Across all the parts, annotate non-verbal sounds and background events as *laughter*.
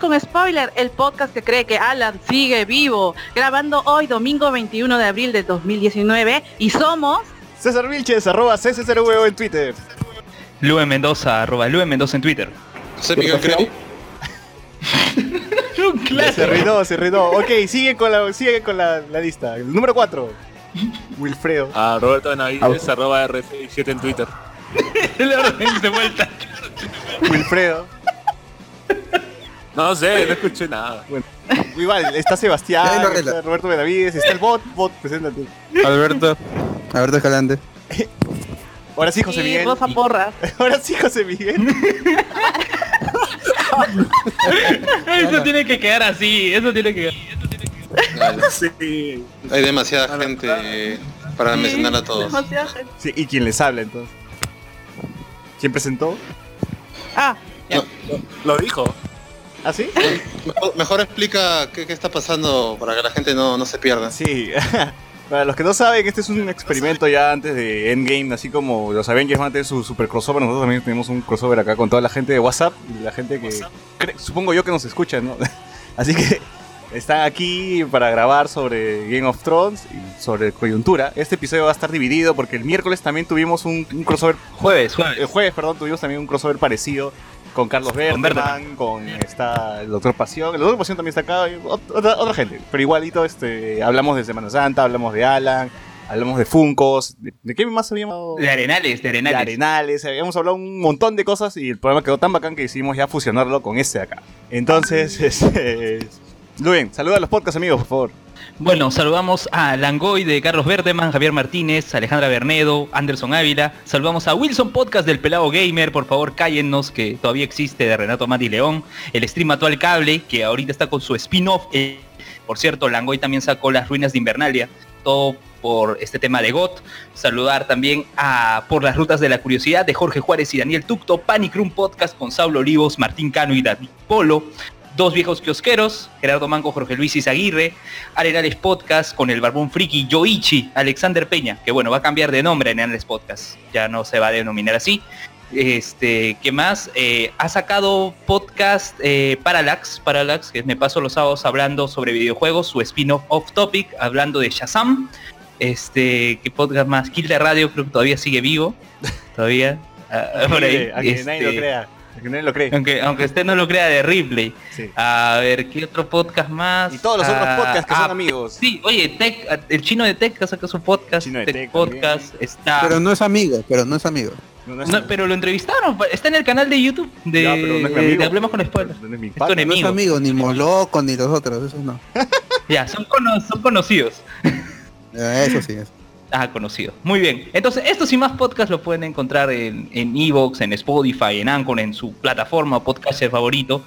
Bienvenidos con Spoiler, el podcast que cree que Alan sigue vivo, grabando hoy domingo 21 de abril de 2019 y somos... César Vilches, arroba CCRWO en Twitter. Lue Mendoza, arroba Lue Mendoza en Twitter. Soy Miguel Creo. *laughs* Se arruinó, se arruinó. Ok, sigue con la, sigue con la, la lista. El número 4. Wilfredo. A Roberto Benavides, arroba RF7 en Twitter. *laughs* El orden de vuelta. Wilfredo. No sé, no escuché nada. Bueno, igual, está Sebastián, está Roberto Benavides, está el bot, bot, preséntate. Alberto. Alberto Escalante. Ahora sí, José y Miguel. Rosa Porras. *laughs* Ahora sí, José Miguel. Eso tiene que quedar así, eso tiene que quedar. Sí. Hay demasiada gente para mencionar a todos. Demasiada gente. Sí, y quien les habla entonces. ¿Quién presentó? Ah, No, Lo dijo. ¿Ah, sí? mejor, mejor explica qué, qué está pasando para que la gente no, no se pierda. Sí. *laughs* Para los que no saben, este es un experimento ya antes de Endgame, así como los Avengers van a tener su super crossover, nosotros también tenemos un crossover acá con toda la gente de WhatsApp y la gente que supongo yo que nos escucha, ¿no? *laughs* Así que están aquí para grabar sobre Game of Thrones y sobre coyuntura. Este episodio va a estar dividido porque el miércoles también tuvimos un, un crossover, Jueves, el jueves. jueves, perdón, tuvimos también un crossover parecido con Carlos Bergman, Bergman. con, está el Doctor Pasión, el Doctor Pasión también está acá, y ot- otra, otra gente, pero igualito este, hablamos de Semana Santa, hablamos de Alan, hablamos de Funcos, ¿de, de qué más habíamos? De Arenales, de De Arenales. Arenales, habíamos hablado un montón de cosas y el programa quedó tan bacán que decidimos ya fusionarlo con este de acá. Entonces, *laughs* este, Luen, saluda a los podcast amigos, por favor. Bueno, saludamos a Langoy de Carlos Berteman, Javier Martínez, Alejandra Bernedo, Anderson Ávila. Saludamos a Wilson Podcast del Pelado Gamer, por favor cállennos que todavía existe de Renato Mati León. El stream actual cable, que ahorita está con su spin-off. Eh, por cierto, Langoy también sacó las ruinas de Invernalia. Todo por este tema de GOT. Saludar también a Por las Rutas de la Curiosidad de Jorge Juárez y Daniel Tucto. Panic Room Podcast con Saulo Olivos, Martín Cano y David Polo. Dos viejos kiosqueros, Gerardo Manco, Jorge Luis Izaguirre, Arenales Podcast con el Barbón Friki, Yoichi, Alexander Peña, que bueno, va a cambiar de nombre a Arenales Podcast, ya no se va a denominar así. Este, ¿qué más? Eh, ha sacado podcast eh, Parallax, Parallax, que me paso los sábados hablando sobre videojuegos, su spin-off off topic, hablando de Shazam. Este, ¿qué podcast más? Kill de Radio, creo que todavía sigue vivo. Todavía. ah, por ahí. a que nadie lo Este, crea, a que nadie lo cree. aunque, aunque usted no lo crea de Ripley. Sí. A ver, ¿qué otro podcast más? Y todos los otros Ah, podcasts que ah, son amigos. Sí, oye, Tech, el chino de Tech saca su podcast. Chino de Tech Tech Podcast está. Pero no es amigo, pero no es amigo. No, no es- No, pero lo entrevistaron, está en el canal de YouTube de, Ya, pero no es mi de- amigo. de Hablemos con Spoilers. no es mi. No es enemigo. amigo, ni Moloco, ni los otros, eso no. Ya, son, cono- son conocidos. *laughs* Eh, Eso sí es. Ah, conocido. Muy bien. Entonces, estos y más podcasts los pueden encontrar en en Evox, en Spotify, en Anchor, en su plataforma podcast favorito.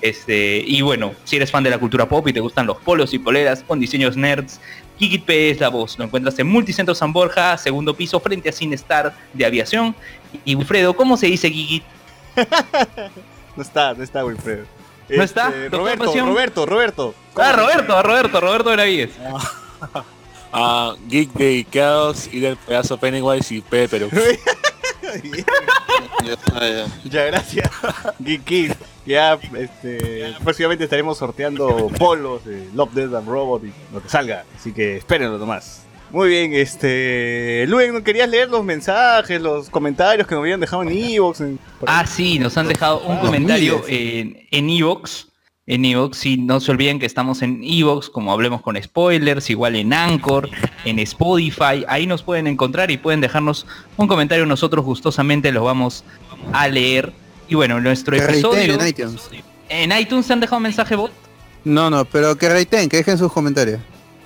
Este, y bueno, si eres fan de la cultura pop y te gustan los polos y poleras con diseños nerds, Kikit P es la voz. Lo encuentras en Multicentro San Borja, segundo piso, frente a Cinestar de Aviación. Y Wilfredo, ¿cómo se dice Kikit? *laughs* No está, no está Wilfredo. ¿No está? ¿Doctor Roberto, Pasión? Roberto, Roberto. Ah, Roberto, Roberto, Roberto Benavides. *laughs* A Geek de Chaos y del pedazo Pennywise y P, pero Ya, *laughs* ya. Ya, gracias. Geek Geek. Ya, este, próximamente estaremos sorteando polos de Love, Death and Robot y lo que salga. Así que espérenlo nomás. Muy bien, este. Luen, ¿no querías leer los mensajes, los comentarios que nos habían dejado en Evox? Ah, sí, nos han dejado un Ah, comentario en Evox. En Evox. Y no se olviden que estamos en Evox, como hablemos con spoilers, igual en Anchor, en Spotify. Ahí nos pueden encontrar y pueden dejarnos un comentario. Nosotros gustosamente los vamos a leer. Y bueno, nuestro Que episodio... en iTunes. ¿En iTunes te han dejado mensaje bot? No, no, pero que rateen, que dejen sus comentarios.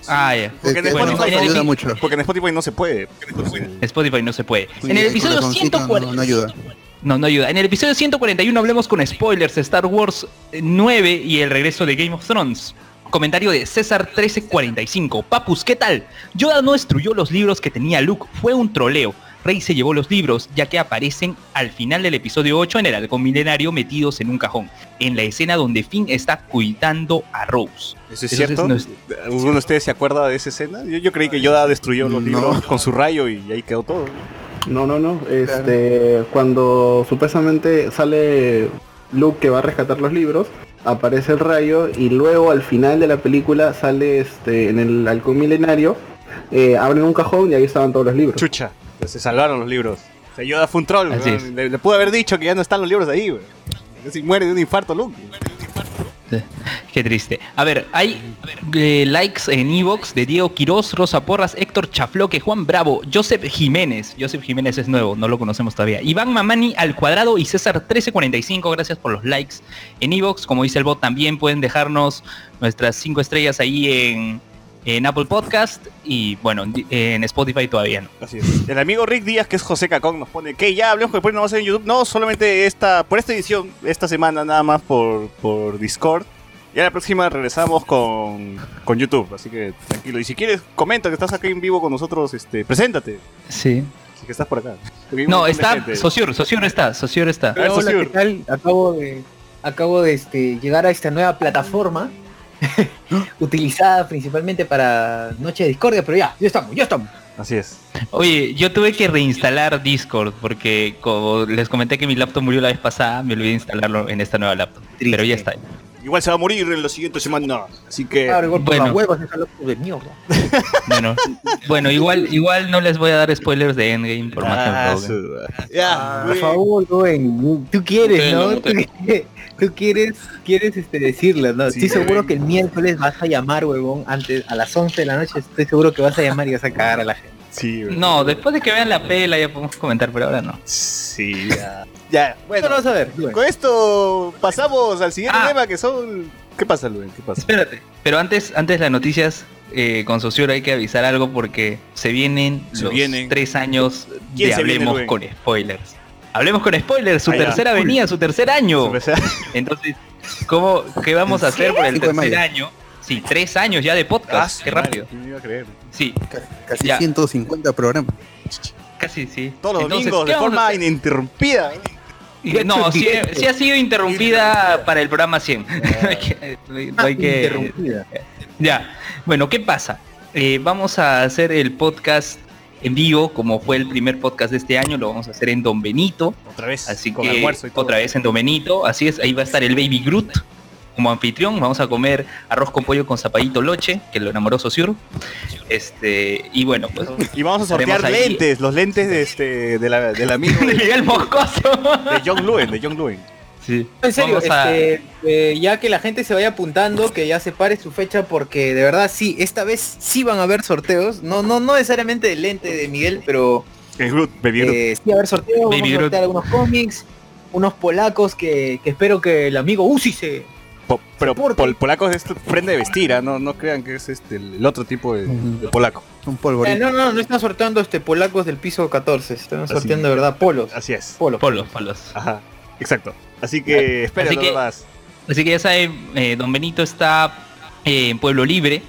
Ah, ya. Porque en Es que bueno. Porque en Spotify no se puede. Spotify no se puede. Sí, En el el episodio corazoncito 140... no, no ayuda. No, no ayuda. En el episodio 141 hablemos con spoilers Star Wars 9 y el regreso de Game of Thrones. Comentario de César 1345. Papus, ¿qué tal? Yoda no destruyó los libros que tenía Luke, fue un troleo. Rey se llevó los libros, ya que aparecen al final del episodio 8 en el halcón milenario metidos en un cajón, en la escena donde Finn está cuidando a Rose. ¿Eso es Entonces, cierto? no es- ¿Alguno de ustedes se acuerda de esa escena? Yo, yo creí que Yoda destruyó los No. libros con su rayo y ahí quedó todo. No, no, no. Este, cuando supuestamente sale Luke que va a rescatar los libros, aparece el rayo y luego al final de la película sale este en el halcón milenario, eh, abren un cajón y ahí estaban todos los libros. Chucha, pues se salvaron los libros. O sea, Yoda fue un troll. Le, le pudo haber dicho que ya no están los libros ahí, güey. Si muere de un infarto, Luke. *laughs* Qué triste. A ver, hay eh, likes en Evox de Diego Quiroz, Rosa Porras, Héctor Chafloque, Juan Bravo, Joseph Jiménez. Joseph Jiménez es nuevo, no lo conocemos todavía. Iván Mamani al cuadrado y César 1345, gracias por los likes en Evox. Como dice el bot, también pueden dejarnos nuestras cinco estrellas ahí en, en Apple Podcast y bueno, en- Spotify todavía no. Así es. El amigo Rick Díaz, que es José Cacón, nos pone que ya hablemos que después no va a ser en YouTube. No, solamente esta, por esta edición, esta semana nada más por, por Discord. Y a la próxima regresamos con, con YouTube, así que tranquilo. Y si quieres, comenta que estás aquí en vivo con nosotros, este, preséntate. Sí. Que estás por acá. No, está. Sociur, Sociur está, Sociur está. A ver, Hola, Sociur. ¿qué tal? Acabo de, acabo de este, llegar a esta nueva plataforma *laughs* utilizada principalmente para Noche de Discordia, pero ya, ya estamos, ya estamos. Así es. Oye, yo tuve que reinstalar Discord porque como les comenté que mi laptop murió la vez pasada, me olvidé de instalarlo en esta nueva laptop. Triste. Pero ya está. Igual se va a morir en la siguiente semana. Así que. Claro, igual por bueno. las huevas, esa loco de mierda. *laughs* Bueno, bueno, igual, igual no les voy a dar spoilers de Endgame por más que Ah, ya, Por muy- favor, Rubén, tú quieres, ¿no? Tú, mutéenlo. Tú quieres, quieres este, decirlo, ¿no? Sí, estoy seguro que el miércoles vas a llamar, huevón, antes, a las 11 de la noche, estoy seguro que vas a llamar y vas a cagar a la gente. Sí, güey. No, después de que vean la pela ya podemos comentar, pero ahora no. Sí, ya. *laughs* Ya, Bueno, bueno. vas a ver. Con esto pasamos al siguiente Ah. tema que son. ¿Qué pasa, Luis? ¿Qué pasa? Espérate. Pero antes, antes de las noticias, eh, con Sociur hay que avisar algo porque se vienen Se los vienen. tres años ¿Quién de viene, Hablemos con Spoilers. Hablemos con Spoilers, su tercera Uy. venida, su tercer año. Entonces, ¿cómo, ¿qué vamos a hacer por el tercer año? Sí, tres años ya de podcast. Ah, Qué madre, rápido. ¿quién iba a creer? Sí, Casi Ya. 150 programas. casi sí. Todos los Entonces, domingos, ¿qué de forma ininterrumpida. Y- No, *laughs* sí, sí ha sido interrumpida para el programa 100. *laughs* Hay que- no hay que- Interrumpida. Ya, bueno, ¿qué pasa? Eh, vamos a hacer el podcast en vivo, como fue el primer podcast de este año, lo vamos a hacer en Don Benito, Otra vez, así con que almuerzo y todo. otra vez en Don Benito, así es, ahí va a estar el Baby Groot como anfitrión, vamos a comer arroz con pollo con zapadito loche, que lo enamoró Sociur, este, y bueno, pues Y vamos a sortear ahí. lentes, los lentes de este, de la, del amigo de *laughs* de, Miguel Moscoso. de John Luen, de John Luen. Sí. En serio, a- este, eh, ya que la gente se vaya apuntando, que ya separe su fecha, porque de verdad sí, esta vez sí van a haber sorteos. No, no, no necesariamente del lente de Miguel, pero Groot, Baby Groot. eh, sí va a haber sorteos, Baby vamos a sortear algunos cómics, unos polacos que, que espero que el amigo Uzi se. Po- pero soporte. pol- polaco es este prende de vestir, ¿ah? no, no crean que es este el, el otro tipo de, de polaco. Un Eh, polvorín. no, no, no están sorteando este polacos del piso 14, están Así. sorteando de verdad polos. Así es. Polos. Polos, polos. Ajá, exacto. Así que esperen Así que- más. Así que ya saben, eh, Don Benito está eh, en Pueblo Libre,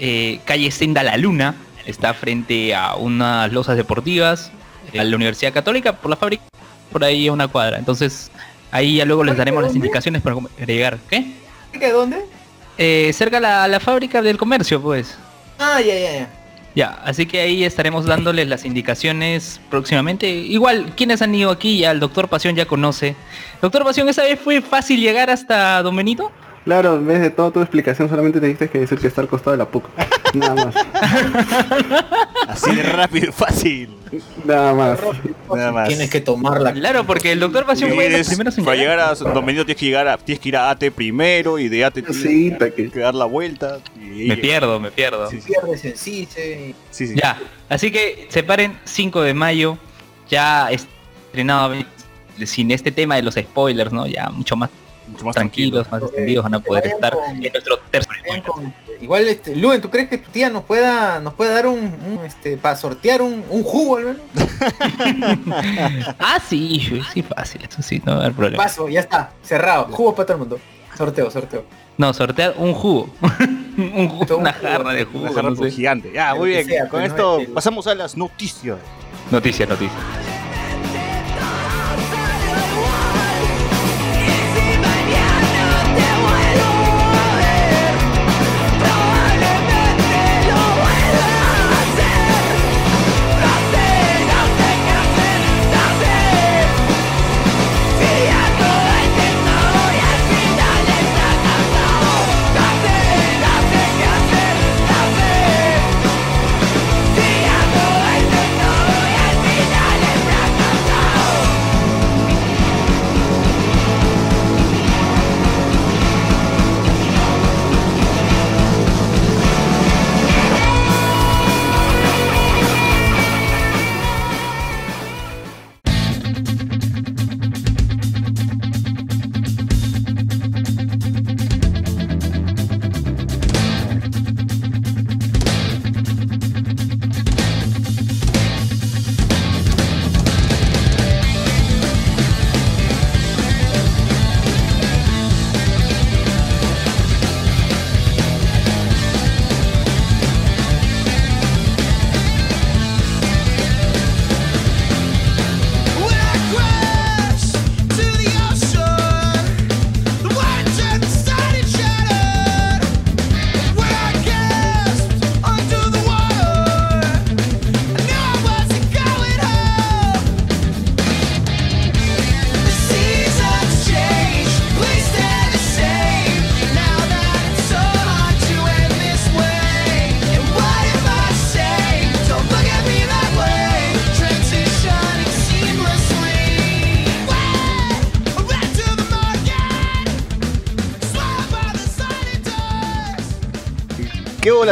eh, calle Senda La Luna, está frente a unas losas deportivas, eh, a la Universidad Católica, por la fábrica, por ahí a una cuadra. Entonces, ahí ya luego les daremos las indicaciones para, llegar. ¿Qué? ¿De dónde? Eh, cerca a la, la fábrica del comercio, pues. Ah, ya, ya, ya. Ya, así que ahí estaremos dándoles las indicaciones próximamente. Igual, quienes han ido aquí, ya el doctor Pasión ya conoce. Doctor Pasión, ¿esa vez fue fácil llegar hasta Don Benito? Claro, en vez de toda tu explicación solamente tenías que decir que está al costado de la PUC. *laughs* Nada más. Así de rápido y fácil. Nada más. Nada más. Tienes que tomarla. Claro, porque el doctor Pasión fue de los primeros en para llegar. a Don Benito tienes que llegar a, tienes que ir a AT primero y de AT tienes Sí, ta que- que dar la vuelta. y- Me pierdo, me pierdo. Sí, sí, Pierdes en sí, sí. sí, sí. Ya, así que separen 5 de mayo, ya estrenado sin este tema de los spoilers, ¿no? Ya mucho más Mucho más tranquilos, tranquilo. más extendidos van a poder estar con- en nuestro tercer con- Igual, este, Luen, ¿tú crees que tu tía nos pueda, nos pueda dar un, un, este, para sortear un, un jugo al menos? *laughs* Ah, sí, sí, fácil, eso sí, no hay problema. Paso, ya está, cerrado. Jugo para todo el mundo. Sorteo, sorteo. No, sortear un jugo. *laughs* un jugo, un una jugo, jarra de Una jugo, jarra no por sé. gigante. Ya, muy bien. sea, Con ¿no? esto pasamos a las noticias. Noticia, noticia.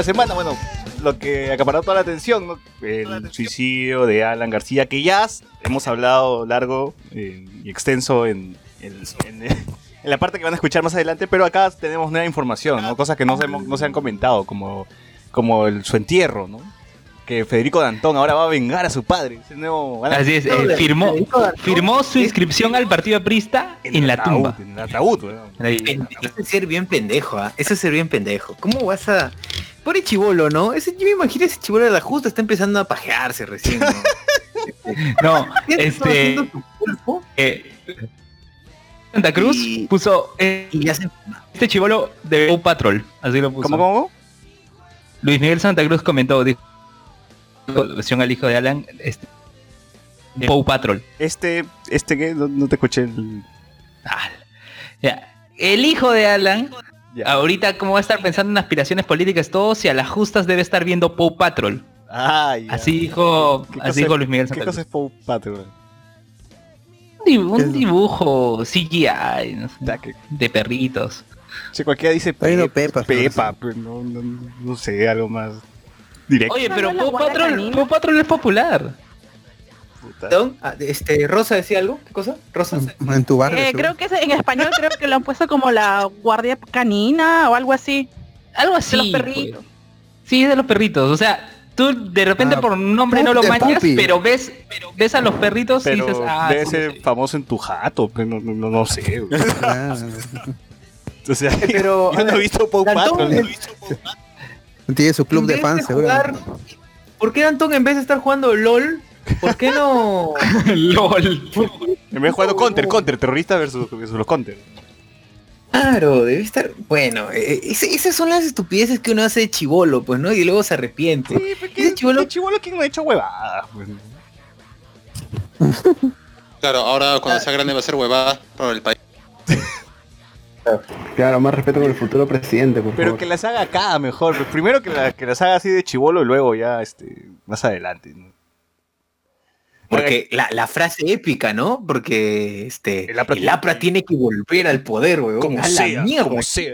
La semana? Bueno, lo que acaparó toda la atención, ¿no? El suicidio de Alan García, que ya hemos hablado largo eh, y extenso en, en- en- en la parte que van a escuchar más adelante, pero acá tenemos nueva información, ¿no? Cosas que no se, hemos- no se han comentado, como, como el, su entierro, ¿no? Que Federico Dantón ahora va a vengar a su padre. Ese nuevo Alan- Así es, eh, firmó, firmó su inscripción al partido aprista en la ataúd, tumba. En el ataúd, weón. Eso es ser bien pendejo, ¿ah? Eso es ser bien pendejo. ¿Cómo vas a...? Por el chivolo, ¿no? Ese, yo me imagino ese chivolo de la justa está empezando a pajearse recién, ¿no? *laughs* No, *laughs* ¿Qué está este... eh, Santa Cruz Y- puso eh, Y ya se... este chivolo de Paw Patrol, así lo puso. ¿Cómo, cómo? Luis Miguel Santa Cruz comentó, dijo, versión al hijo de Alan, este, de Paw Patrol. Este, este que no, no te escuché el... Ah, ya. El hijo de Alan, Ya. ahorita cómo va a estar pensando en aspiraciones políticas, todo, si a las justas debe estar viendo Paw Patrol. Ay, ya. Así dijo, ¿Qué así dijo es- Luis Miguel ¿Qué Santa cosa es Paw Patrol? Un dibu- un dibujo CGI, no sé, que- de perritos. Si cualquiera dice Pe- Pepa, pero no, no, no sé, algo más directo. Oye, ¿No pero guarda Patrol, Patrol es popular. Perdón, ah, este, Rosa decía algo, ¿qué cosa? Rosa. En tu barrio. Eh, creo que es- en español creo que lo han puesto como la guardia canina o algo así. Algo así. De los perritos. pues. Sí, de los perritos. O sea, tú de repente Ah, por nombre no lo de mañas, Puppy. pero ves, ves a los perritos y Pero dices, ah, debe ser sí. famoso en tu jato, pero no, no, no, no sé. Ah, *laughs* O sea, Pero, yo no he ver, visto Patrol. Tiene su club en de fans, seguro. jugar- ¿Por qué Antón en vez de estar jugando LOL, por qué no... *laughs* LOL. Me vez jugando Counter, Counter, terrorista versus, versus los Counter. Claro, debe estar... Bueno, eh, ese- esas son las estupideces que uno hace de chivolo, pues, ¿no? Y luego se arrepiente. Sí, porque Ese chibolo- ¿qué chivolo que no ha hecho huevadas. pues. *laughs* Claro, ahora cuando sea grande va a ser huevada por el país. *laughs* Claro, más respeto con el futuro presidente, por Pero favor. que las haga acá mejor. pues. Primero que, la- que las haga así de chivolo y luego ya este más adelante. ¿no? Porque la, la frase épica, ¿no? Porque este El APRA el APRA tiene que volver al poder, weón. Como a la sea, mierda. como sea.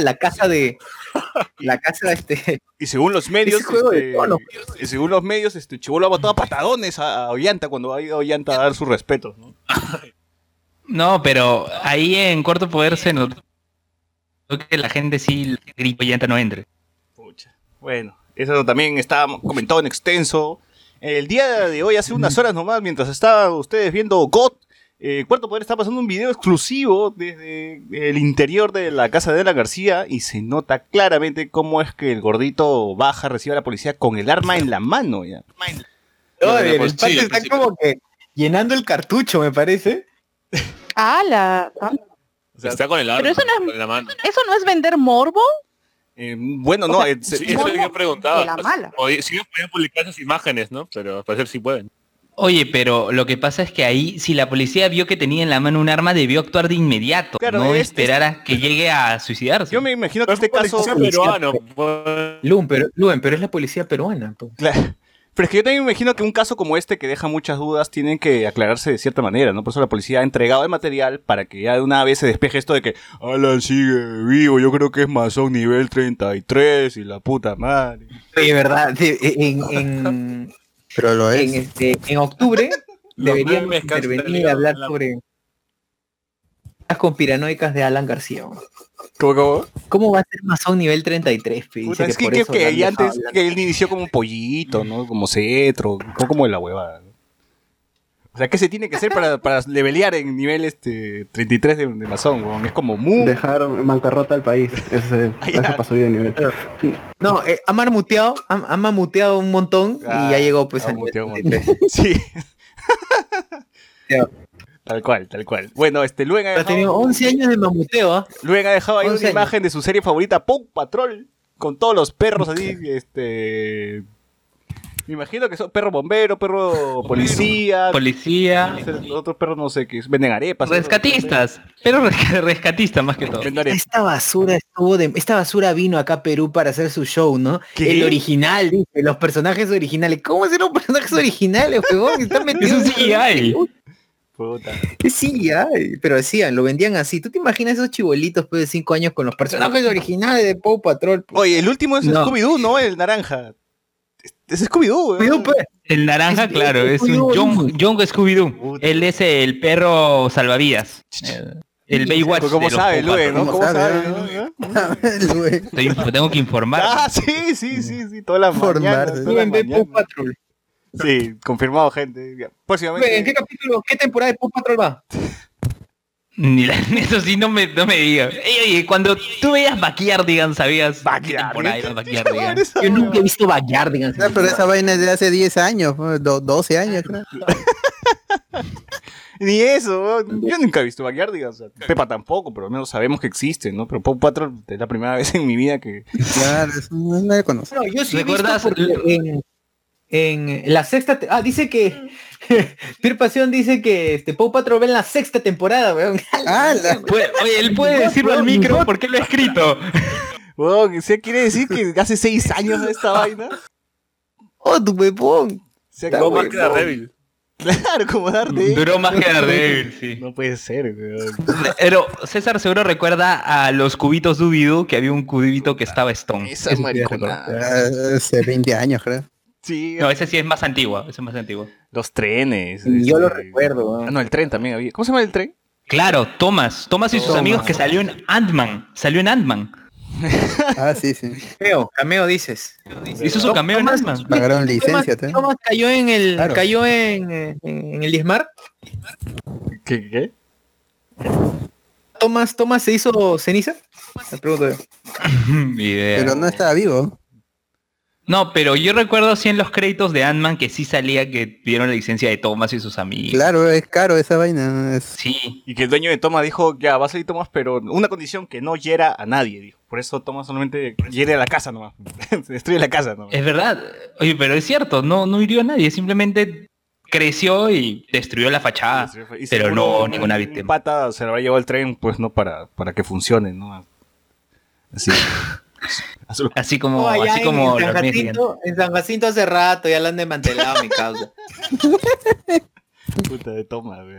La casa de. *laughs* La casa este. Y según los medios, de este, y según los medios, este Chibolo ha botado a patadones a, a Ollanta cuando ha ido a Ollanta a dar sus respetos, ¿no? No, pero ahí en Cuarto Poder se notó que la gente sí y no entre. Pucha. Bueno, eso también está comentado en extenso. El día de hoy, hace unas horas nomás, mientras estaban ustedes viendo GOT, eh, Cuarto Poder está pasando un video exclusivo desde el interior de la casa de Ana García y se nota claramente cómo es que el gordito baja, recibe a la policía con el arma en la mano ya. No, el está principio. como que llenando el cartucho, me parece. ¡Hala! Ah, O sea, Está con el arma Pero eso no es- en la mano. ¿Eso no es vender morbo? Eh, bueno, no, eh, se- Sí, eso yo preguntaba. la mala. O- Si ellos podían publicar esas imágenes, ¿no? Pero al parecer sí pueden. Oye, pero lo que pasa es que ahí, si la policía vio que tenía en la mano un arma, debió actuar de inmediato, Claro, no es- esperar a que llegue a suicidarse. yo me imagino que este caso... Policía peruano. pues, Luen, pero, Luen, pero es la policía peruana. pues. Claro. Pero es que yo también me imagino que un caso como este que deja muchas dudas tienen que aclararse de cierta manera, ¿no? Por eso la policía ha entregado el material para que ya de una vez se despeje esto de que Alan sigue vivo, yo creo que es masón nivel 33 y la puta madre. Oye, verdad, en, en, Pero lo en, es. este, en octubre *laughs* han intervenir y hablar en la- sobre conspiranoicas de Alan García. ¿Cómo, cómo? ¿Cómo va a ser masón nivel 33? pe? Puta, es que por creo eso que ahí dejado antes, que él inició como un pollito, ¿no? Como cetro, como de la huevada. ¿no? O sea, ¿qué se tiene que hacer para, para levelear en nivel este 33 de, de masón, weón? Es como muy... Dejar en bancarrota al país. Ese, *laughs* ese pasó de nivel. No, eh, ha marmuteado, ha, ha mamuteado un montón Ah, y ya llegó pues a nivel muteado un 33. *laughs* Sí. Tal cual, tal cual. Bueno, este, luego ha Ha tenido dejado, 11 años de mamuteo, ¿ah? luego ha dejado ahí una 11 años. imagen de su serie favorita, Paw Patrol, con todos los perros así, este... Me imagino que son perro bombero, perro policía, Policía, los otros perros no sé qué, venden arepas. rescatistas, pero resca- rescatistas más que todo. Esta basura estuvo de, esta basura vino acá a Perú para hacer su show, ¿no? ¿Qué? El original, dice, los personajes originales. ¿Cómo ser los personajes originales, huevón? Están metidos *laughs* Es un CGI. Puta. Es CGI, pero decían, lo vendían así. ¿Tú te imaginas esos chibolitos pues, de 5 años con los personajes originales de Paw Patrol? Oye, el último es No. Scooby-Doo, ¿no? El naranja. Es Scooby-Doo, pues. El naranja, Es- claro, es es un. Young, Young Scooby-Doo. Él es el perro salvavidas. El, el Baywatch. ¿Cómo de los sabe, Lue, no? ¿Cómo ¿Cómo sabe? inf- *laughs* tengo que informar. Ah, sí, sí, sí, sí, todas las mañanas. Paw mañanas. Patrol. Sí, confirmado, gente. Ya. ¿En qué capítulo, qué temporada de Paw Patrol va? Ni la- *laughs* eso sí no me, no me digas. Ey, oye, cuando tú veías Backyardigan, ¿sabías? qué temporada era *laughs* Backyardigan? Yo nunca he visto Backyardigans. Ah, pero esa vaina es de hace 10 años, pues, do- 12 años, creo. *laughs* Ni eso, yo nunca he visto Backyardigans. O sea, Pepa tampoco, pero al menos sabemos que existe, ¿no? Pero Paw Patrol es la primera vez en mi vida que. Claro, eso no nadie conoce. No, yo sí he ¿Recuerdas visto porque en, en la sexta... Ah, dice que... *laughs* Pierre Pasión dice que este Paw Patrol ve en la sexta temporada, weón. *laughs* Ah, la- Puede- Oye, él puede decirlo al micro porque lo he escrito. *laughs* Weón, ¿sí quiere decir que hace seis años de esta vaina? ¡Oh, tu No como- más que Daredevil. Claro, como darte. Duró más que Daredevil, sí. No puede ser, weón. Pero César seguro recuerda a los cubitos Doobie-Doo, que había un cubito que estaba Stone. Esa sí maricona. Hace 20 años, creo. Sí, No, ese sí es más antiguo, ese es más antiguo. los trenes. Yo lo este- recuerdo, Ah, no, el tren también había. ¿Cómo se llama el tren? Claro, Thomas, Thomas y sus Thomas. amigos que salió en Ant-Man, salió en Ant-Man. *laughs* Ah, sí, sí. Cameo, cameo dices. Hizo su cameo en Thomas- Ant-Man. Pagaron Thomas, licencia, ¿te? Thomas cayó en el Claro. cayó en, eh, en, en el diezmar. ¿Qué? qué? Thomas, Thomas se hizo ceniza. Me pregunto yo. *laughs* Pero no estaba vivo. No, pero yo recuerdo sí en los créditos de Ant-Man que sí salía que pidieron la licencia de Thomas y sus amigos. Claro, es caro esa vaina. es- Sí. Y que el dueño de Thomas dijo, ya, va a salir Thomas, pero una condición que no hiera a nadie, dijo. Por eso Thomas solamente hiere a la casa nomás. *laughs* Se destruye la casa nomás. Es verdad. Oye, pero es cierto, no, no hirió a nadie, simplemente creció y destruyó la fachada. Y pero no un- ninguna un víctima. pata se lo habrá llevado el tren, pues no para, para que funcione, ¿no? Así. *laughs* Así como, No, allá así en- como en, San. Jacinto, en San Jacinto hace rato ya lo han desmantelado mi causa. *laughs* Puta de toma, güey.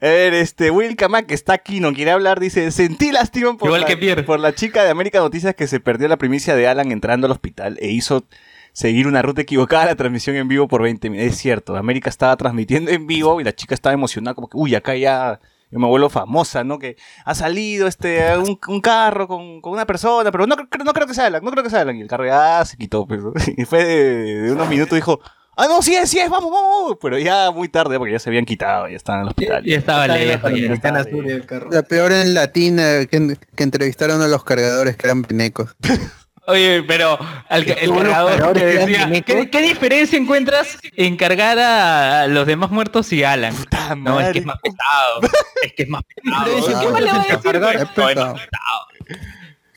A ver, este, Will Kamak que está aquí, no quiere hablar, dice, sentí lástima por, Igual la, que Pierre. por la chica de América Noticias que se perdió la primicia de Alan entrando al hospital e hizo seguir una ruta equivocada a la transmisión en vivo por 20 minutos. Es cierto, América estaba transmitiendo en vivo y la chica estaba emocionada, como que, uy, acá ya yo me vuelvo famosa, ¿no? Que ha salido este un, un carro con, con una persona, pero no, creo- no creo que sea Alan, no creo que sea Alan. Y el carro ya se quitó, pues. *laughs* Y fue de, de unos minutos dijo, ah, no, sí es, sí es, vamos, vamos. Pero ya muy tarde, porque ya se habían quitado, ya estaban en el hospital. Ya estaba Está en la lejos. ya. Panamericana Sur y el carro. La peor en latina que, que entrevistaron a los cargadores que eran penecos. *laughs* Oye, pero al que- el Todos los cargador cargadores que decía. ¿qué, qué diferencia encuentras en cargar a los demás muertos y Alan? Puta No, es que madre. es más pesado. es que es más *laughs* pesado. ¿Qué más le va a decir? No, es pesado.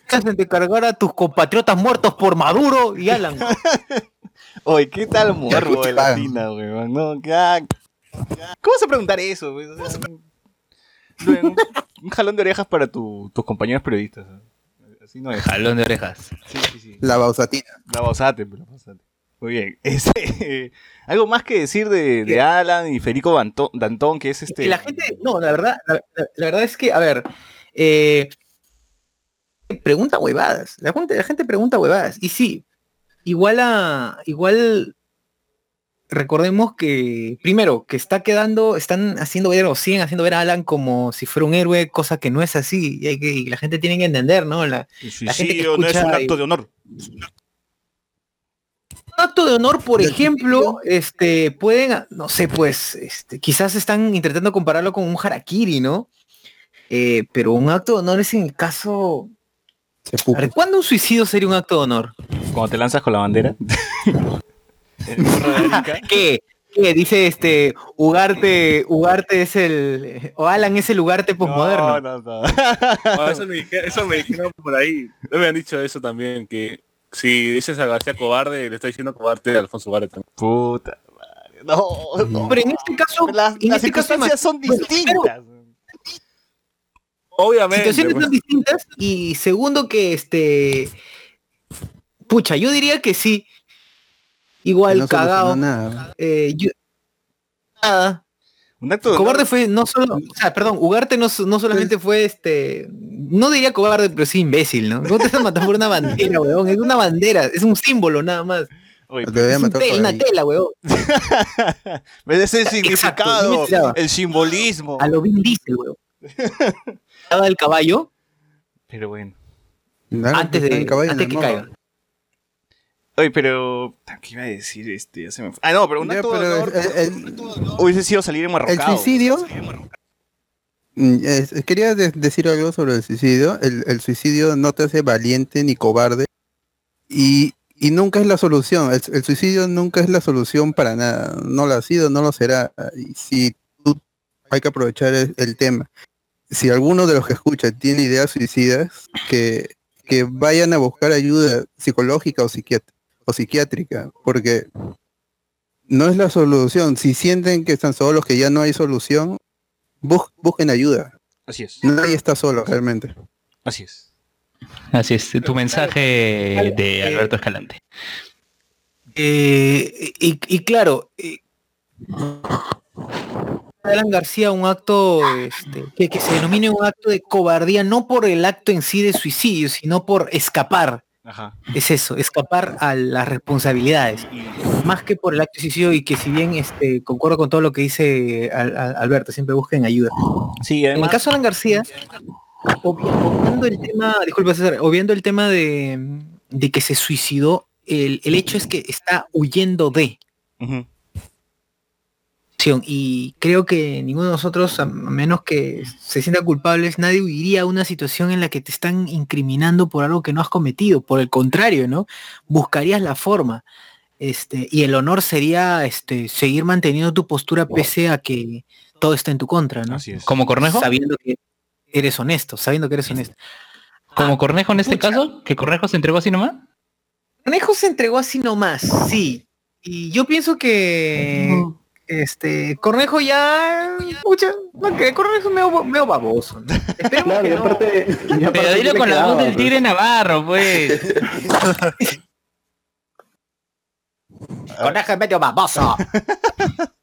hacen de cargar a tus compatriotas muertos por Maduro y Alan. *laughs* Oye, ¿qué tal morbo de latina, weón? No, ¿qué ¿Cómo vas a preguntar eso? güey? O sea, un, un- un jalón de orejas para tu- tus compañeros periodistas. ¿no? Así no es. Jalón de orejas. Sí, sí, sí. La bausatina. La Bausate, la Bausate. Muy bien. *laughs* Este, algo más que decir de, de Alan y Federico Dantón, que es este. La gente, no, la verdad, la verdad es que, a ver, eh, pregunta huevadas. La gente, la gente pregunta huevadas. Y sí, igual a, igual recordemos que, primero, que está quedando, están haciendo ver o siguen haciendo ver a Alan como si fuera un héroe, cosa que no es así. Y, hay que, y la gente tiene que entender, ¿no? La, El la gente que suicidio no es un acto y- de honor. Un acto de honor, por ejemplo, este, pueden, no sé, pues, este, quizás están intentando compararlo con un harakiri, ¿no? Eh, pero un acto de honor es en el caso. Se ver, ¿Cuándo un suicidio sería un acto de honor? Cuando te lanzas con la bandera. *laughs* El gorro de Arica. *laughs* ¿Qué? ¿Qué? Dice este, Ugarte, Ugarte es el, o Alan es el Ugarte posmoderno. No, no, no. Eso, me dije- eso me dijeron por ahí. No me han dicho eso también, que si dices a García cobarde, le estoy diciendo cobarde a Alfonso Ugarte también. Puta madre. No, no. Pero en este caso, Las, en las este caso, circunstancias son distintas. Obviamente. situaciones pues, son distintas y segundo que este pucha yo diría que sí igual no cagado nada. eh, yo- nada. Un acto cobarde fue no solo o sea perdón Ugarte no, no solamente fue este no diría cobarde pero sí imbécil no no te estás matando por una bandera *laughs* weón es una bandera es un símbolo nada más. Oye, Te voy a es un matar tel- por una tela weón. *laughs* ¿Ves ese significado? el simbolismo. a lo Vin Diesel weón. *laughs* Nada del caballo. Pero bueno. Antes de el caballo antes el que morro. caiga Oye, pero. ¿Qué iba a decir? Este, ya se me fue. Ah, no, pero un de el- el- hubiese sido salir El enmarrocado. suicidio. Mm, es- quería de- decir algo sobre el suicidio. El, el suicidio no te hace valiente ni cobarde. Y, y nunca es la solución. El, el suicidio nunca es la solución para nada. No lo ha sido, no lo será. Y si tú hay que aprovechar el, el tema. Si alguno de los que escucha tiene ideas suicidas, que, que vayan a buscar ayuda psicológica o, psiquiat- o psiquiátrica. Porque no es la solución. Si sienten que están solos, que ya no hay solución, bus- busquen ayuda. Así es. Nadie está solo realmente. Así es. Así es, tu mensaje de Alberto Escalante. Eh, y, y claro, eh, Alan García un acto este, que, que se denomine un acto de cobardía, no por el acto en sí de suicidio, sino por escapar. Ajá. Es eso, escapar a las responsabilidades. Más que por el acto de suicidio y que si bien este, concuerdo con todo lo que dice Al- Al- Alberto, siempre busquen ayuda. Sí, En el caso de Alan García, obvi- obviando el tema, disculpa César, obviando el tema de, de que se suicidó, el, el hecho es que está huyendo de. Y creo que ninguno de nosotros, a menos que se sienta culpables, nadie huiría a una situación en la que te están incriminando por algo que no has cometido. Por el contrario, ¿no? Buscarías la forma. Este, y el honor sería este, seguir manteniendo tu postura pese a que todo está en tu contra, ¿no? Así es. ¿Como Cornejo? Sabiendo que eres honesto, sabiendo que eres honesto. ¿Como Cornejo en este pucha. caso? ¿Que Cornejo se entregó así nomás? Conejo se entregó así nomás, sí. Y yo pienso que Este, Cornejo ya, pucha, no que Cornejo es medio, medio baboso. ¿no? *laughs* Esperemos Claro, que no. aparte, Pero ¿qué dilo con la quedaba, voz del tigre Navarro, pues. *laughs* Cornejo es medio baboso. *laughs*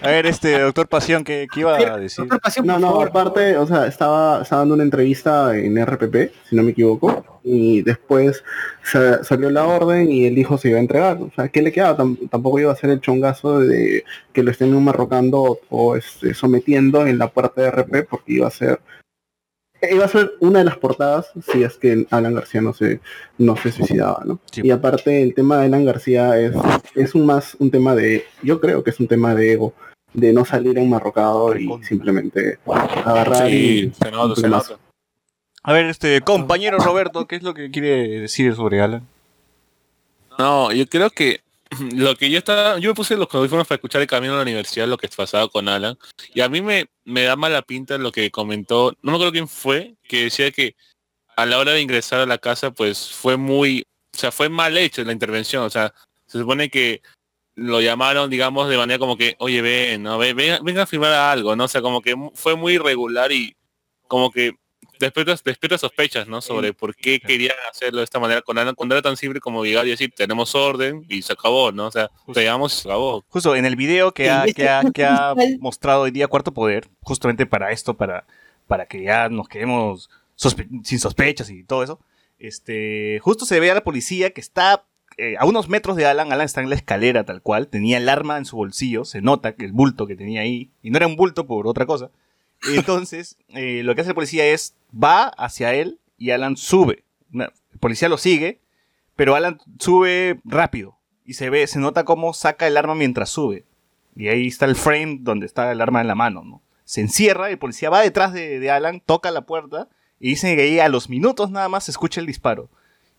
A ver, este, doctor Pasión, ¿qué, qué iba a decir? Doctor Pasión, No, por no, favor. aparte, o sea, estaba, estaba dando una entrevista en RPP, si no me equivoco, y después sa- salió la orden y él dijo se iba a entregar. O sea, ¿qué le quedaba? Tam- tampoco iba a ser el chongazo de que lo estén marrocando o este, sometiendo en la puerta de RP porque iba a ser iba a ser una de las portadas si es que Alan García no se no se suicidaba, ¿no? Sí. Y aparte el tema de Alan García es es un más un tema de yo creo que es un tema de ego de no salir enmarrocado y simplemente agarrar Sí, y se nota, se nota. A ver, este, compañero Roberto, ¿qué es lo que quiere decir sobre Alan? No, yo creo que lo que yo estaba, yo me puse los audífonos para escuchar el camino a la universidad, lo que pasaba con Alan, y a mí me, me da mala pinta lo que comentó, no me acuerdo quién fue, que decía que a la hora de ingresar a la casa, pues fue muy, o sea, fue mal hecho la intervención, o sea, se supone que lo llamaron, digamos, de manera como que, oye, ven, no, ven, venga, venga a firmar algo, ¿no? O sea, como que fue muy irregular y como que despierta, despierta sospechas, ¿no? Sobre por qué querían hacerlo de esta manera con Alan, cuando era tan simple como llegar y decir, tenemos orden y se acabó, ¿no? O sea, te llamamos y se acabó. Justo en el video que ha, es que ha, que ha *laughs* mostrado hoy día Cuarto Poder, justamente para esto, para, para que ya nos quedemos sospe- sin sospechas y todo eso, este, justo se ve a la policía que está eh, a unos metros de Alan, Alan está en la escalera tal cual, tenía el arma en su bolsillo, se nota que el bulto que tenía ahí, y no era un bulto por otra cosa. Entonces, eh, lo que hace el policía es, va hacia él y Alan sube. El policía lo sigue, pero Alan sube rápido y se ve, se nota cómo saca el arma mientras sube. Y ahí está el frame donde está el arma en la mano, ¿no? Se encierra, el policía va detrás de, de Alan, toca la puerta y dicen que ahí a los minutos nada más se escucha el disparo.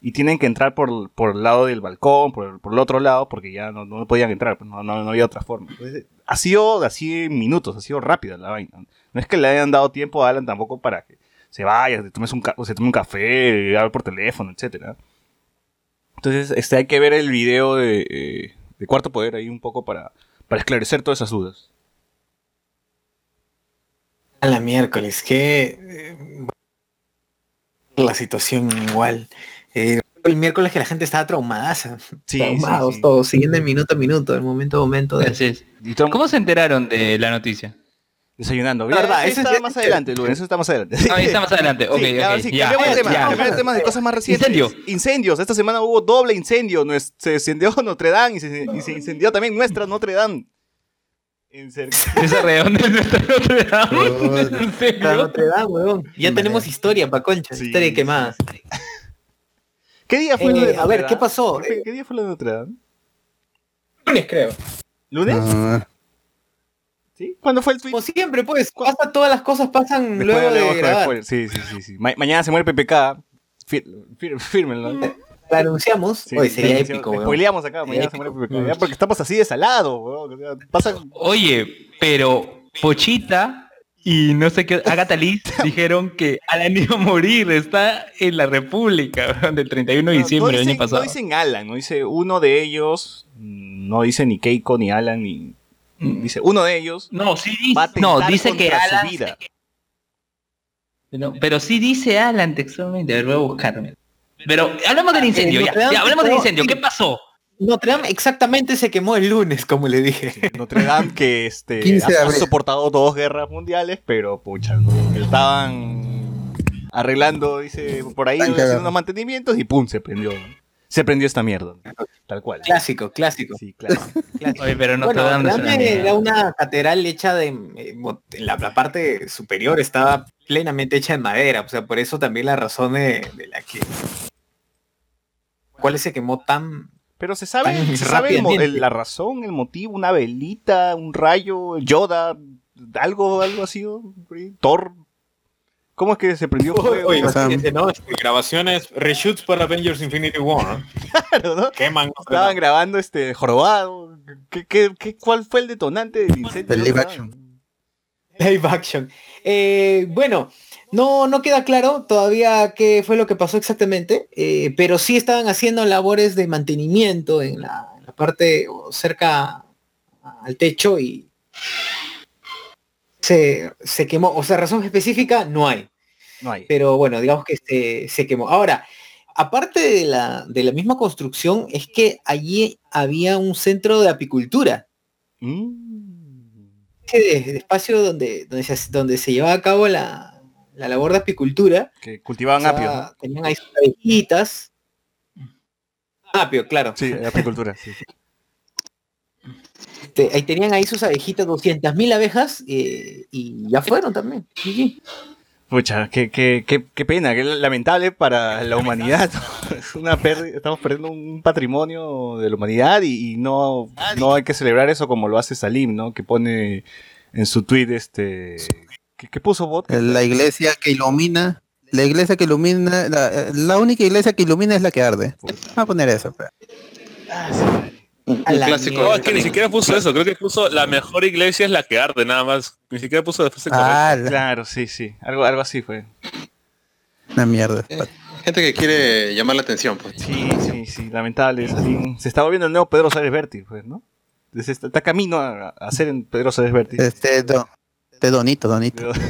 Y tienen que entrar por, por el lado del balcón, por, por el otro lado, porque ya no, no podían entrar, pues no, no, no había otra forma. Entonces, ha sido así en minutos, ha sido rápida la vaina. No es que le hayan dado tiempo a Alan tampoco para que se vaya, se, tomes un ca- se tome un café, hable por teléfono, etcétera. Entonces, este, hay que ver el video de, eh, de Cuarto Poder ahí un poco para, para esclarecer todas esas dudas. A la miércoles, que eh, la situación igual. Eh, el miércoles que la gente estaba traumada, *laughs* Sí, traumados sí, sí. todos, siguiendo el minuto a minuto, el momento a momento de Así es. ¿Cómo se enteraron de la noticia? Desayunando. La verdad, eso eso está es- más adelante, Luis. Eso está más adelante. Ah, ahí está más adelante. Ok, Sí, ok, ahora sí, ya, cambiamos de tema. ya. de tema de cosas más recientes. Incendio. Incendios. Esta semana hubo doble incendio. Se incendió *laughs* Notre Dame y se, y se incendió también nuestra Notre Dame. En *laughs* Esa reunión de nuestra Notre Dame. ¿En La serio? Notre Dame, weón. Ya tenemos historia, pa' concha, Sí, historia quemada. ¿Qué día fue Eh, lo de a ver? ¿qué pasó? ¿Qué, qué día fue lo de Notre Dame? Lunes, creo. ¿Lunes? Ah, ¿Sí? ¿Cuándo fue el tweet? Como siempre, pues, pasa, todas las cosas pasan Después luego de grabar. Sí, sí, sí. sí. Ma- mañana se muere PPK. Fir, fir- fírmenlo. La anunciamos. Sí, Oye, sería épico, weón. Spoileamos acá, mañana se muere PPK. Ya porque estamos así de salado, weón. Oye, pero Pochita y no sé qué, Agatha Liz *laughs* dijeron que Alan iba a morir, está en la República, del 31 de diciembre no del dicen, año pasado. No dicen Alan, no dice uno de ellos, mm, no dice ni Keiko ni Alan ni dice uno de ellos No, sí dice, no, dice que Alan... vida. No, pero sí dice Alan textualmente, a ver, voy a buscarme. Pero hablamos del incendio, Eh, ya, ya, hablamos del incendio, ¿qué pasó? Notre Dame exactamente se quemó el lunes, como le dije. Notre Dame que este *laughs* 15 de ha, soportado dos guerras mundiales, pero pucha, ¿no? estaban arreglando, dice, por ahí haciendo unos mantenimientos y pum, se prendió. ¿no? Se prendió esta mierda, tal cual. Clásico, clásico. Sí, claro. clásico. Oye, pero Notre Bueno, Dame era una catedral hecha de... eh, en la, la parte superior estaba plenamente hecha de madera, o sea, por eso también la razón de, de la que... ¿Cuál se quemó tan... Pero se sabe, *laughs* se sabe el el- la razón, el motivo, una velita, un rayo, Yoda, algo, algo así, ¿no? Thor. ¿Cómo es que se prendió fuego? o sea, ¿no? Grabaciones, reshoots para Avengers Infinity War. *laughs* Claro, ¿no? Queman. Estaban grabando este jorobado. ¿Qué, qué, qué- cuál fue el detonante del incendio? El live No action. Live action. Eh, bueno, no, no queda claro todavía qué fue lo que pasó exactamente, eh, pero sí estaban haciendo labores de mantenimiento en la, en la parte cerca al techo y se, se quemó. O sea, razón específica no hay. No hay. Pero bueno, digamos que se, se quemó. Ahora, aparte de la, de la misma construcción, es que allí había un centro de apicultura. Ese de- de espacio donde, donde, se, donde se llevaba a cabo la, la labor de apicultura. Que cultivaban O sea, apio, ¿no? Tenían ahí sus abejitas. Apio, claro. Sí, apicultura. sí. Este, ahí tenían ahí sus abejitas, 200.000 abejas, eh, y ya fueron también. GG. Pucha, qué, qué, qué, qué pena, qué lamentable para la humanidad. Es una pérdida, estamos perdiendo un patrimonio de la humanidad y, y no, no hay que celebrar eso como lo hace Salim, ¿no? Que pone en su tweet este... ¿Qué, qué puso bot? La iglesia que ilumina, la iglesia que ilumina, la, la única iglesia que ilumina es la que arde. Vamos a poner eso. pues. Un A la clásico. No, es que ni siquiera puso eso, creo que puso la mejor iglesia es la que arde, nada más. Ni siquiera puso después de Ah, la, Claro, sí, sí. Algo, algo así fue. una mierda. Gente que quiere llamar la atención, pues. Sí, sí, sí, lamentable. Se está volviendo el nuevo Pedro Sáenz Berti, pues, ¿no? Está, está camino a, a ser en Pedro Sáenz Berti. Este, do- este Donito, Donito. *laughs*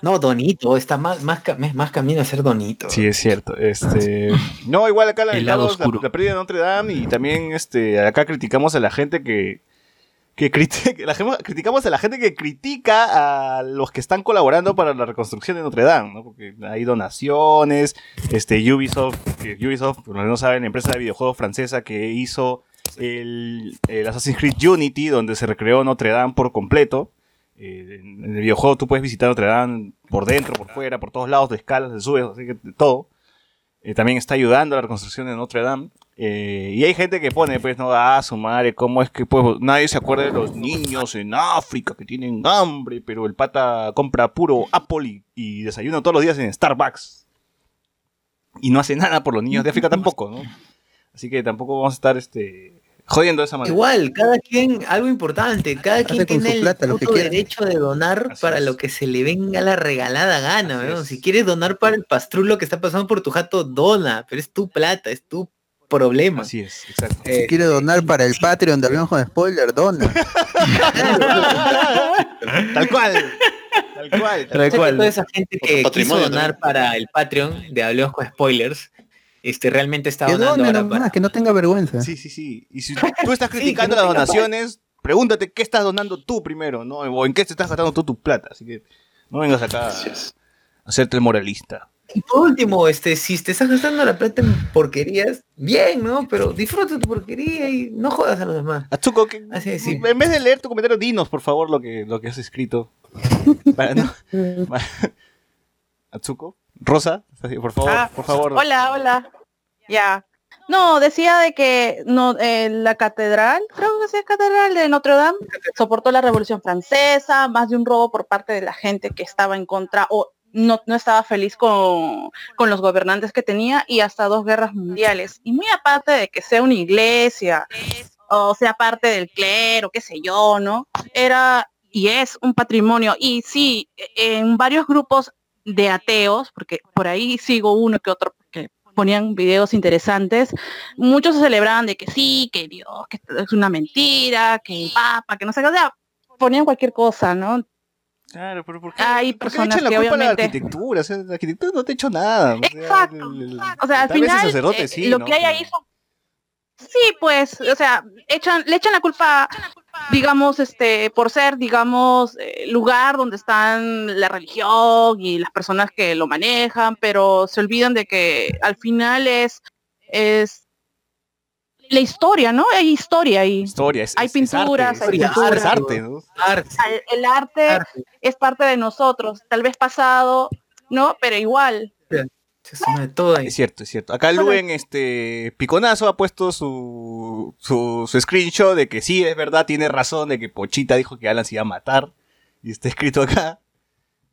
No, Donito, está más, más, más camino a ser Donito. Sí, es cierto. Este, *laughs* no, igual acá El lado lamentamos la, oscuro. la pérdida de Notre Dame y también este, acá criticamos a la gente que que criti- *laughs* la gente- criticamos a la gente que critica a los que están colaborando para la reconstrucción de Notre Dame, ¿no? Porque hay donaciones, este Ubisoft, que Ubisoft, por lo que no saben, la empresa de videojuegos francesa que hizo el, el Assassin's Creed Unity, donde se recreó Notre Dame por completo. Eh, en en el videojuego tú puedes visitar Notre Dame por dentro, por fuera, por todos lados, de escalas, de subes, así que de todo. Eh, también está ayudando a la reconstrucción de Notre Dame. Eh, y hay gente que pone, pues, no, ah, su madre, ¿cómo es que pues, nadie se acuerda de los niños en África que tienen hambre, pero el pata compra puro Apple y, y desayuna todos los días en Starbucks? Y no hace nada por los niños de África *laughs* tampoco, ¿no? Así que tampoco vamos a estar este, jodiendo de esa manera. Igual, cada quien, algo importante, cada quien tiene su el plata lo que derecho de donar Así para es. lo que se le venga la regalada gana. Si quieres donar para el pastrulo que está pasando por tu jato, dona, pero es tu plata, es tu problema. Así es, exacto. Eh, Si quiere donar para el Patreon de Avión con Spoiler, dona. *laughs* Tal cual. Tal cual. Tal cual. toda esa gente que quiso donar para el Patreon de Hablemos con Spoilers, este realmente está donando ahora para... que no tenga vergüenza. Sí, sí, sí. Y si tú *laughs* estás criticando no las donaciones, pregúntate qué estás donando tú primero, ¿no? O en qué te estás gastando tú tu plata. Así que no vengas acá a hacerte el moralista. Y por último, este, si te estás gastando la plata en porquerías, bien, ¿no? Pero disfruta tu porquería y no jodas a los demás. Atsuko, que, Así es, sí. en vez de leer tu comentario, dinos, por favor, lo que, lo que has escrito. *laughs* Para- no- *laughs* Atsuko, Rosa, por favor, Ah, por favor. Hola, hola. Ya. No, decía de que no, eh, la catedral, creo que sí catedral de Notre Dame, soportó la Revolución Francesa, más de un robo por parte de la gente que estaba en contra o no, no estaba feliz con, con los gobernantes que tenía y hasta dos guerras mundiales. Y muy aparte de que sea una iglesia o sea parte del clero, qué sé yo, ¿no? Era y es un patrimonio. Y sí, en varios grupos de ateos, porque por ahí sigo uno que otro ponían videos interesantes, muchos se celebraban de que sí, que Dios, que es una mentira, que el Papa, que no sé qué, o sea, ponían cualquier cosa, ¿no? Claro, pero ¿por qué, Hay por qué personas echan la que culpa a la obviamente- arquitectura? O sea, la arquitectura no te ha hecho nada. O sea, Exacto. el- el- O sea, al final sacerdote eh, lo ¿no? que hay ahí son Sí, pues, o sea, echan, le echan la culpa, digamos, este, por ser, digamos, eh, lugar donde están la religión y las personas que lo manejan, pero se olvidan de que al final es, es la historia, ¿no? Hay historia ahí. Historia, es, Hay es- es arte, pinturas, es- hay es pinturas. arte, ¿no? Arte, El, el arte arte. es parte de nosotros, tal vez pasado, ¿no? Pero igual. Todo ahí. Es cierto, es cierto. Acá Luen, este, Piconazo ha puesto su, su, su screenshot de que sí, es verdad, tiene razón, de que Pochita dijo que Alan se iba a matar. Y está escrito acá.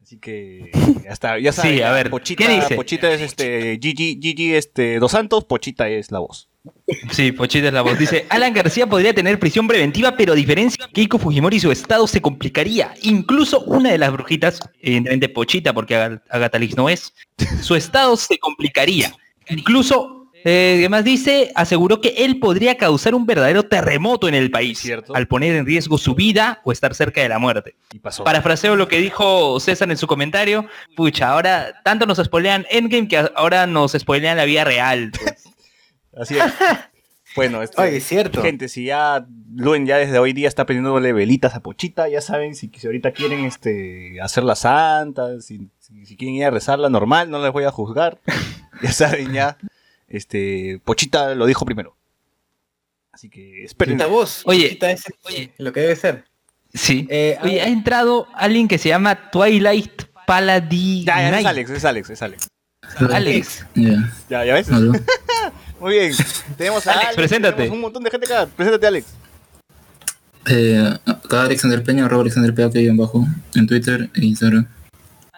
Así que ya *laughs* está, ya saben, Sí, a ver, Pochita, ¿qué dice? Pochita es este, Gigi, Gigi este, Dos Santos, Pochita es la voz. Sí, Pochita es la voz. Dice, Alan García podría tener prisión preventiva, pero a diferencia de Keiko Fujimori, su estado se complicaría. Incluso una de las brujitas, evidentemente Pochita, porque Aga- Agatha Liz no es, su estado se complicaría. Incluso Eh, además dice, aseguró que él podría causar un verdadero terremoto en el país, Cierto. al poner en riesgo su vida o estar cerca de la muerte. Y pasó. Parafraseo lo que dijo César en su comentario. Pucha, ahora tanto nos spoilean Endgame que ahora nos spoilean la vida real. pues. Así es. *laughs* Bueno, este, Oye, es cierto. gente, si ya Luen ya desde hoy día está prendiéndole velitas a Pochita, ya saben, si, si ahorita quieren este hacerla santa, si, si, si quieren ir a rezarla normal, no les voy a juzgar. *laughs* ya saben, ya. Este, Pochita lo dijo primero. Así que esperen. Esta voz. Oye, Esta es oye. lo que debe ser. Sí. Eh, Oye, ha entrado alguien que se llama Twilight Paladin. Ya, ya, es. Alex, es Alex, es Alex. Alex. Ya, Ya, ya ves. *laughs* Muy bien. Tenemos a Alex, Alex, preséntate. tenemos un montón de gente acá. Preséntate, Alex. Eh, acá Alexander Peña, arroba Alexander Peña, que hay en bajo, en Twitter e Instagram.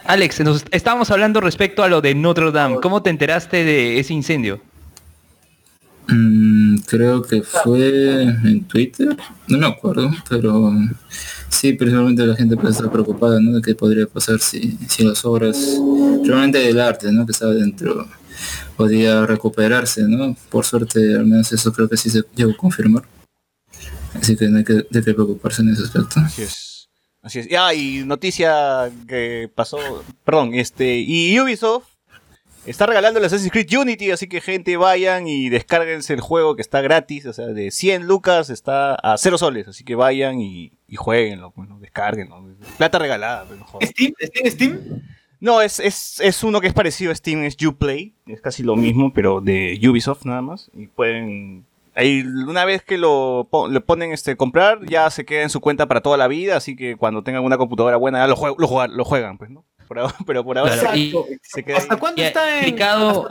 Alex, nos estábamos hablando respecto a lo de Notre Dame. ¿Cómo te enteraste de ese incendio? Mm, creo que fue en Twitter, no me acuerdo, pero sí, principalmente la gente pues, está preocupada, ¿no? De qué podría pasar si, si las obras, principalmente del arte, ¿no? Que estaba dentro, podía recuperarse, ¿no? Por suerte, al menos eso creo que sí se llegó a confirmar. Así que no hay que, de qué preocuparse en ese aspecto. Así es. Así es. Ya, y noticia que pasó. Perdón, este. Y Ubisoft está regalando el Assassin's Creed Unity, así que gente vayan y descárguense el juego que está gratis, o sea, de 100 lucas está a 0 soles, así que vayan y, y jueguenlo, pues, ¿no? descárguenlo. Plata regalada, pues, no. ¿Steam? ¿Steam? ¿Steam? No, es, es, es uno que es parecido a Steam, es Uplay, es casi lo mismo, pero de Ubisoft nada más. Y pueden. Ahí, una vez que lo, le ponen este comprar, ya se queda en su cuenta para toda la vida, así que cuando tengan una computadora buena, ya lo, jue- lo, jugar- lo juegan, pues, ¿no? Por ahora- *laughs* pero por ahora Claro, y- se queda ¿Hasta cuándo está en...? explicado-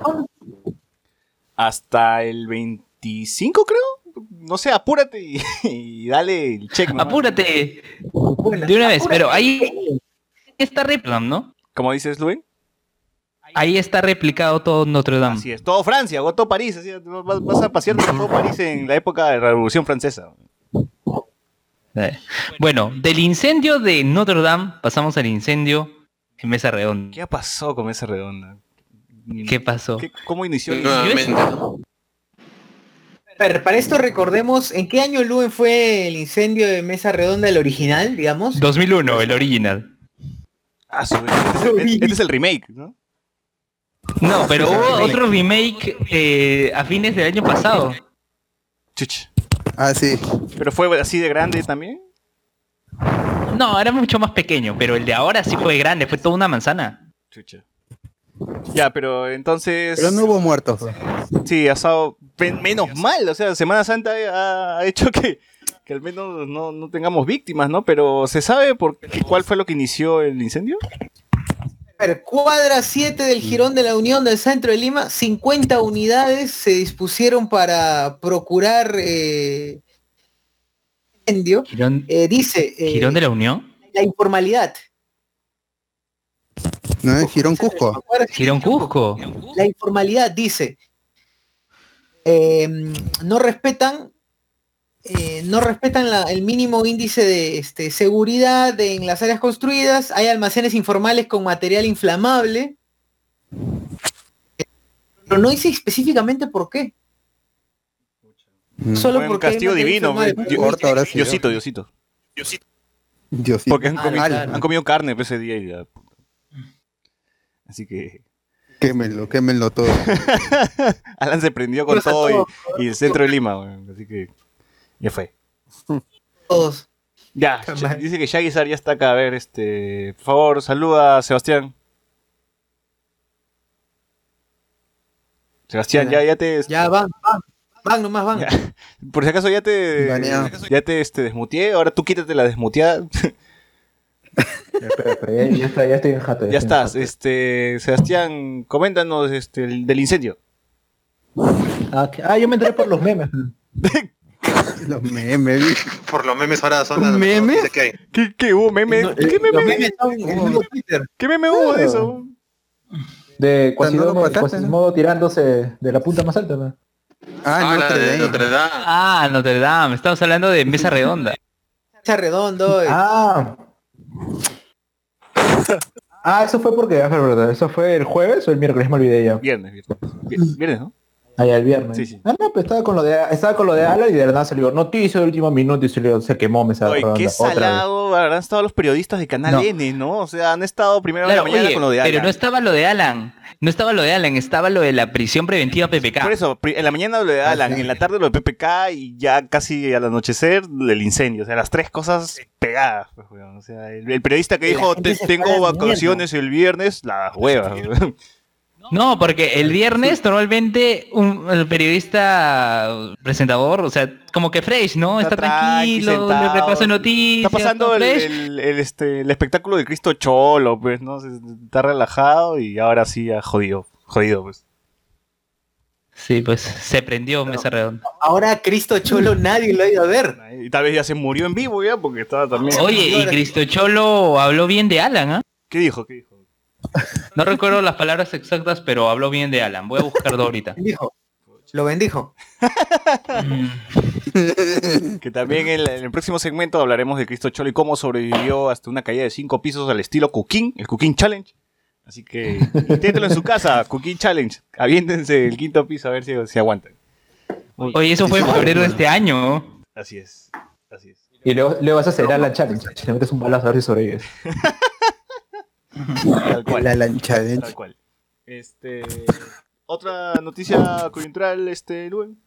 hasta el 25, creo. No sé, apúrate y, *laughs* y dale el check. nomás. Apúrate de una vez, pero ahí está replicado, ¿no? Como dices, Luen. Ahí está replicado todo Notre Dame. Así es. Todo Francia, o todo París. Así, vas, vas a pasear por todo París en la época de la Revolución Francesa. Eh, Bueno, del incendio de Notre Dame pasamos al incendio en Mesa Redonda. ¿Qué pasó con esa redonda? ¿Qué pasó? ¿Qué- ¿Cómo inició? el- Nuevamente. A ver, para esto recordemos, ¿en qué año Luen fue el incendio de Mesa Redonda, el original, digamos? 2001, el original. Ah, su- *laughs* este, es el- este es el remake, ¿no? No, pero hubo otro remake eh, a fines del año pasado. Chuch. Ah, sí. ¿Pero fue así de grande también? No, era mucho más pequeño, pero el de ahora sí fue grande, fue toda una manzana. Chucha. Ya, pero entonces... Pero no hubo muertos. Sí, asado... Menos mal, o sea, Semana Santa ha, ha hecho que, que al menos no, no tengamos víctimas, ¿no? Pero ¿se sabe por qué- cuál fue lo que inició el incendio? A ver, cuadra 7 del Girón de la Unión del centro de Lima, 50 unidades se dispusieron para procurar eh, incendio. Girón, Eh, dice eh, Girón de la Unión. la informalidad. No es Girón Cusco. Girón Cusco. La informalidad dice, eh, no respetan, eh, no respetan la- el mínimo índice de este, seguridad en las áreas construidas, hay almacenes informales con material inflamable, pero no dice específicamente por qué. Mm. Solo Fue un porque castigo divino. inflamable. Dios- Corta ahora sí, Diosito, Diosito. Dios sí. Porque han Ah, comido, claro. han comido carne pues, ese día y ya. Así que Quémenlo, quémenlo todo. *laughs* Alan se prendió con todo todo- y, y el centro de Lima, weón. así que ya fue. *laughs* Todos. Ya, dice que Shaggy ya está acá. A ver, este, por favor, saluda a Sebastián. Sebastián, ya, ya te, Ya van, van, van nomás van. *laughs* Ya. por si acaso ya te, Baneado. ya te, este, desmuteé. Ahora tú quítate la desmuteada. *laughs* Espera, espera, ya, ya está, ya estoy en jato. ya en estás, jato. este, Sebastián, coméntanos, este, el- del incendio. Ah, que- ah, yo me enteré por los memes. *laughs* Los memes. Por los memes ahora son las ¿Meme? noticias que hay. ¿Qué, qué hubo meme? No, ¿Qué eh, memes Twitter. ¿Qué meme hubo de Claro. eso? De ¿No lo Quasimodo, Quasimodo tirándose de la punta más alta. ¿no? Ah, Ah, la Notre de Dame. Notre Dame. Ah, Notre Dame. Estamos hablando de Mesa Redonda. Está redondo. eh. Ah. Ah, eso fue porque, a ver, verdad, ¿eso fue el jueves o el miércoles? Me olvidé ya. Viernes, viernes. Vi- Viernes, ¿no? Allá el viernes. Sí, sí. Ah, no, pues estaba con lo de estaba con lo de Alan y de verdad salió noticia de último minuto y salió, se quemó me Oye, qué salado habrán estado los periodistas de Canal No. N, ¿no? O sea, han estado primero en la mañana oye, con lo de Alan. pero no estaba lo de Alan. No estaba lo de Alan, estaba lo de la prisión preventiva PPK. Por eso, en la mañana lo de Alan, en la tarde lo de PPK y ya casi al anochecer el incendio. O sea, las tres cosas pegadas. pues, weón. O sea, el, el periodista que dijo, gente "Te- se tengo vacaciones el viernes, la hueva. No, porque el viernes normalmente un el periodista presentador, o sea, como que fresh, ¿no? Está, tranqui, tranquilo, le sentado. repasa noticias. Está pasando el, fresh. el- el, este, el espectáculo de Cristo Cholo, pues, ¿no? Está relajado y ahora sí ha jodido. Jodido, pues. Sí, pues se prendió Mesa Redonda. Ahora Cristo Cholo *laughs* nadie lo ha ido a ver. Y tal vez ya se murió en vivo ya, porque estaba también. Oye, y Cristo Cholo habló bien de Alan, ¿ah? ¿Qué dijo? ¿Qué dijo? No recuerdo las palabras exactas, pero habló bien de Alan. Voy a buscarlo ahorita. *laughs* Bendijo. Lo bendijo. *laughs* Que también en, la- en el próximo segmento hablaremos de Cristo Cholo y cómo sobrevivió hasta una caída de cinco pisos al estilo Cooking, el Cooking Challenge. Así que inténtelo en su casa, Cooking Challenge. Aviéntense el quinto piso a ver si, si aguantan. Oye, eso fue en febrero de este año. Así es. Así es. Y luego, luego vas a hacer la challenge. Si te metes un balazo a ver si sobrevives. *laughs* Tal cual. La Alan Challenge. Tal cual. Este, otra noticia coyuntural, este, Luen.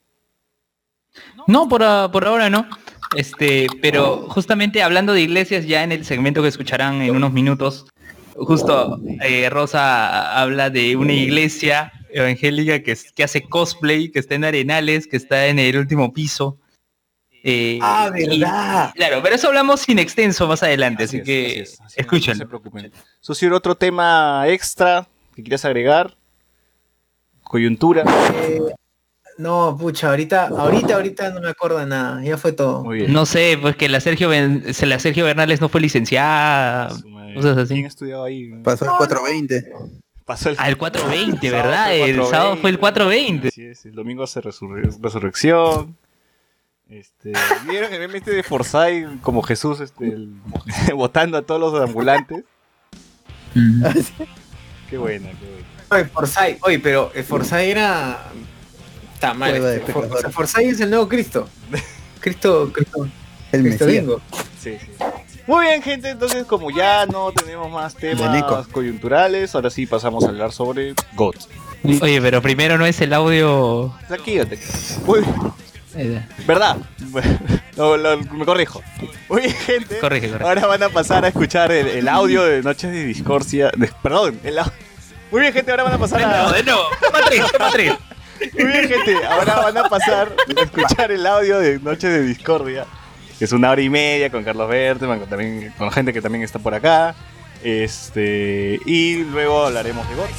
No, por, a- por ahora no. Este, pero justamente hablando de iglesias, ya en el segmento que escucharán en unos minutos, justo eh, Rosa habla de una iglesia evangélica que, que hace cosplay, que está en Arenales, que está en el último piso. Eh, Ah, y- verdad. claro, pero eso hablamos sin extenso más adelante, así, que escuchen. No se preocupen. Socio, otro tema extra que quieras agregar. Coyuntura. Eh, no, pucha, ahorita, ahorita, ahorita no me acuerdo de nada. Ya fue todo. Muy bien. No sé, pues que la Sergio, Ben- se- la Sergio Bernales no fue licenciada, cosas así. ¿Quién estudiado ahí? Pasó el 420. Pasó el, Ah, el 420, sábado ¿verdad? El sábado fue el 420. Así es, el domingo hace resurre- resurrección. Este, ¿Vieron el meme este de Forsyth como Jesús este, el- *laughs* botando a todos los ambulantes? Qué buena, qué buena. Oye, Forsyth, oye, pero eh, Forsyth era. Está mal. Este, For- pecador. o sea, Forsyth es el nuevo Cristo. Cristo, Cristo. El Cristo Mesías. Bingo. Sí, sí. Muy bien, gente. Entonces, como ya no tenemos más temas coyunturales, ahora sí pasamos a hablar sobre GOT. Oye, pero primero no es el audio. Aquí, fíjate. Muy Eh, ¿Verdad? Lo- *laughs* lo- me corrijo. Muy bien, gente. Corrige, corrige. Ahora van a pasar a escuchar el, el audio de Noches de Discordia. de- perdón, el au- Muy bien, gente. Ahora van a pasar a. De nuevo, toma tres. *laughs* Muy bien, gente. Ahora van a pasar a escuchar el audio de Noches de Discordia. Que es una hora y media con Carlos Berteman, con, también, con gente que también está por acá. Este. Y luego hablaremos de GOT.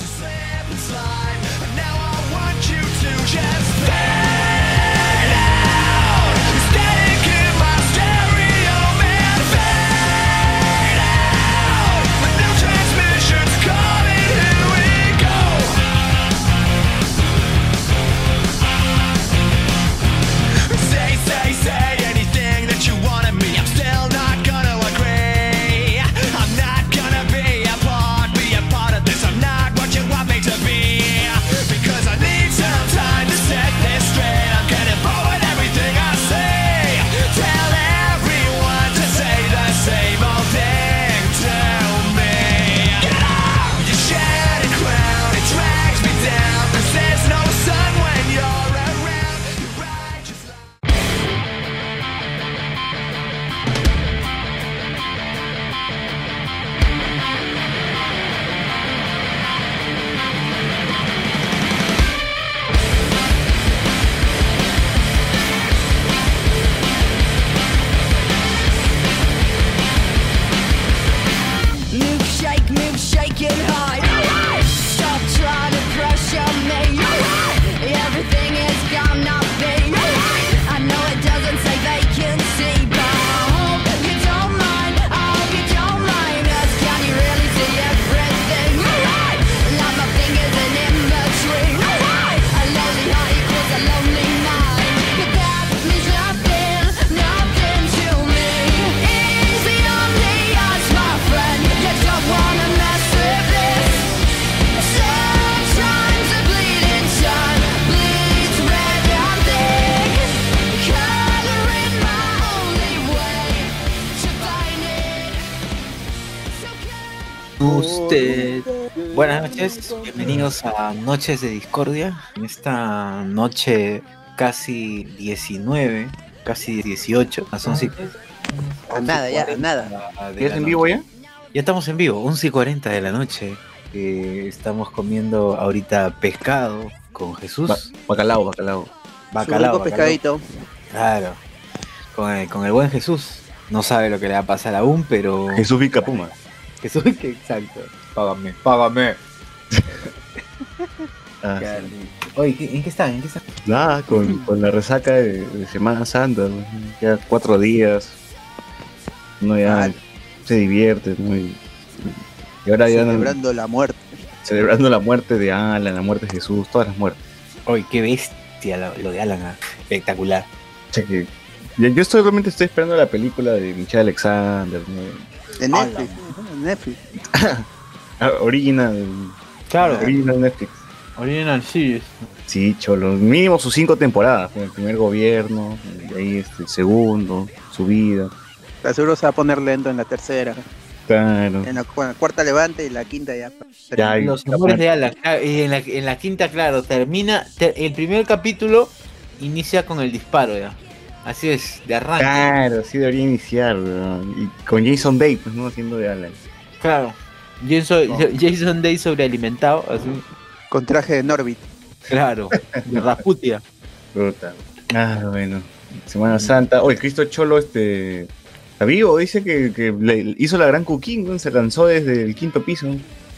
Usted. Buenas noches, bienvenidos a Noches de Discordia. En esta noche casi 19, casi 18, a son A nada, ya, a nada. ¿Ya es en vivo ya? Ya estamos en vivo, 11 y 40 de la noche. Eh, estamos comiendo ahorita pescado con Jesús. Ba- bacalao, bacalao. Su Bacalao. rico bacalao. pescadito. Claro. Con el, con el buen Jesús. No sabe lo que le va a pasar aún, pero. Jesús Vicapuma. Jesús, que exacto. Págame, págame. Ah. Oye, ¿qué- ¿en qué están? ¿En qué están? Nada, con, con la resaca de, de Semana Santa, ¿no? ya cuatro días, uno ya Ah. se divierte, ¿no? Y, y ahora ya Celebrando la muerte. celebrando la muerte de Alan, la muerte de Jesús, todas las muertes. Oye, qué bestia lo, lo de Alan. ah. Espectacular. Que yo estoy, realmente estoy esperando la película de Michelle Alexander, ¿no? Netflix. En Netflix. *coughs* Ah, Original, Claro. Original Netflix. Original Series. Sí, cholo, mínimo sus cinco temporadas, con el primer gobierno, y ahí este, el segundo, su vida, Seguro se va a poner lento en la tercera. claro. En la, cu- cuarta levante y la quinta ya. Ya, Los amores de Alan. Ah, en, la, en la quinta, claro, termina. te- el primer capítulo inicia con el disparo ya. Así es, de arranque. Claro, así debería iniciar. Y con Jason Day, pues, ¿no? Haciendo de Alan. Claro. Jason, *laughs* Jason Day sobrealimentado, así. Con traje de Norbit. Claro. De Rasputia. Puta. Ah, bueno. Semana Santa. Oye, Cristo Cholo, este. Está vivo, dice que, que le hizo la gran cooking, ¿no? se lanzó desde el quinto piso.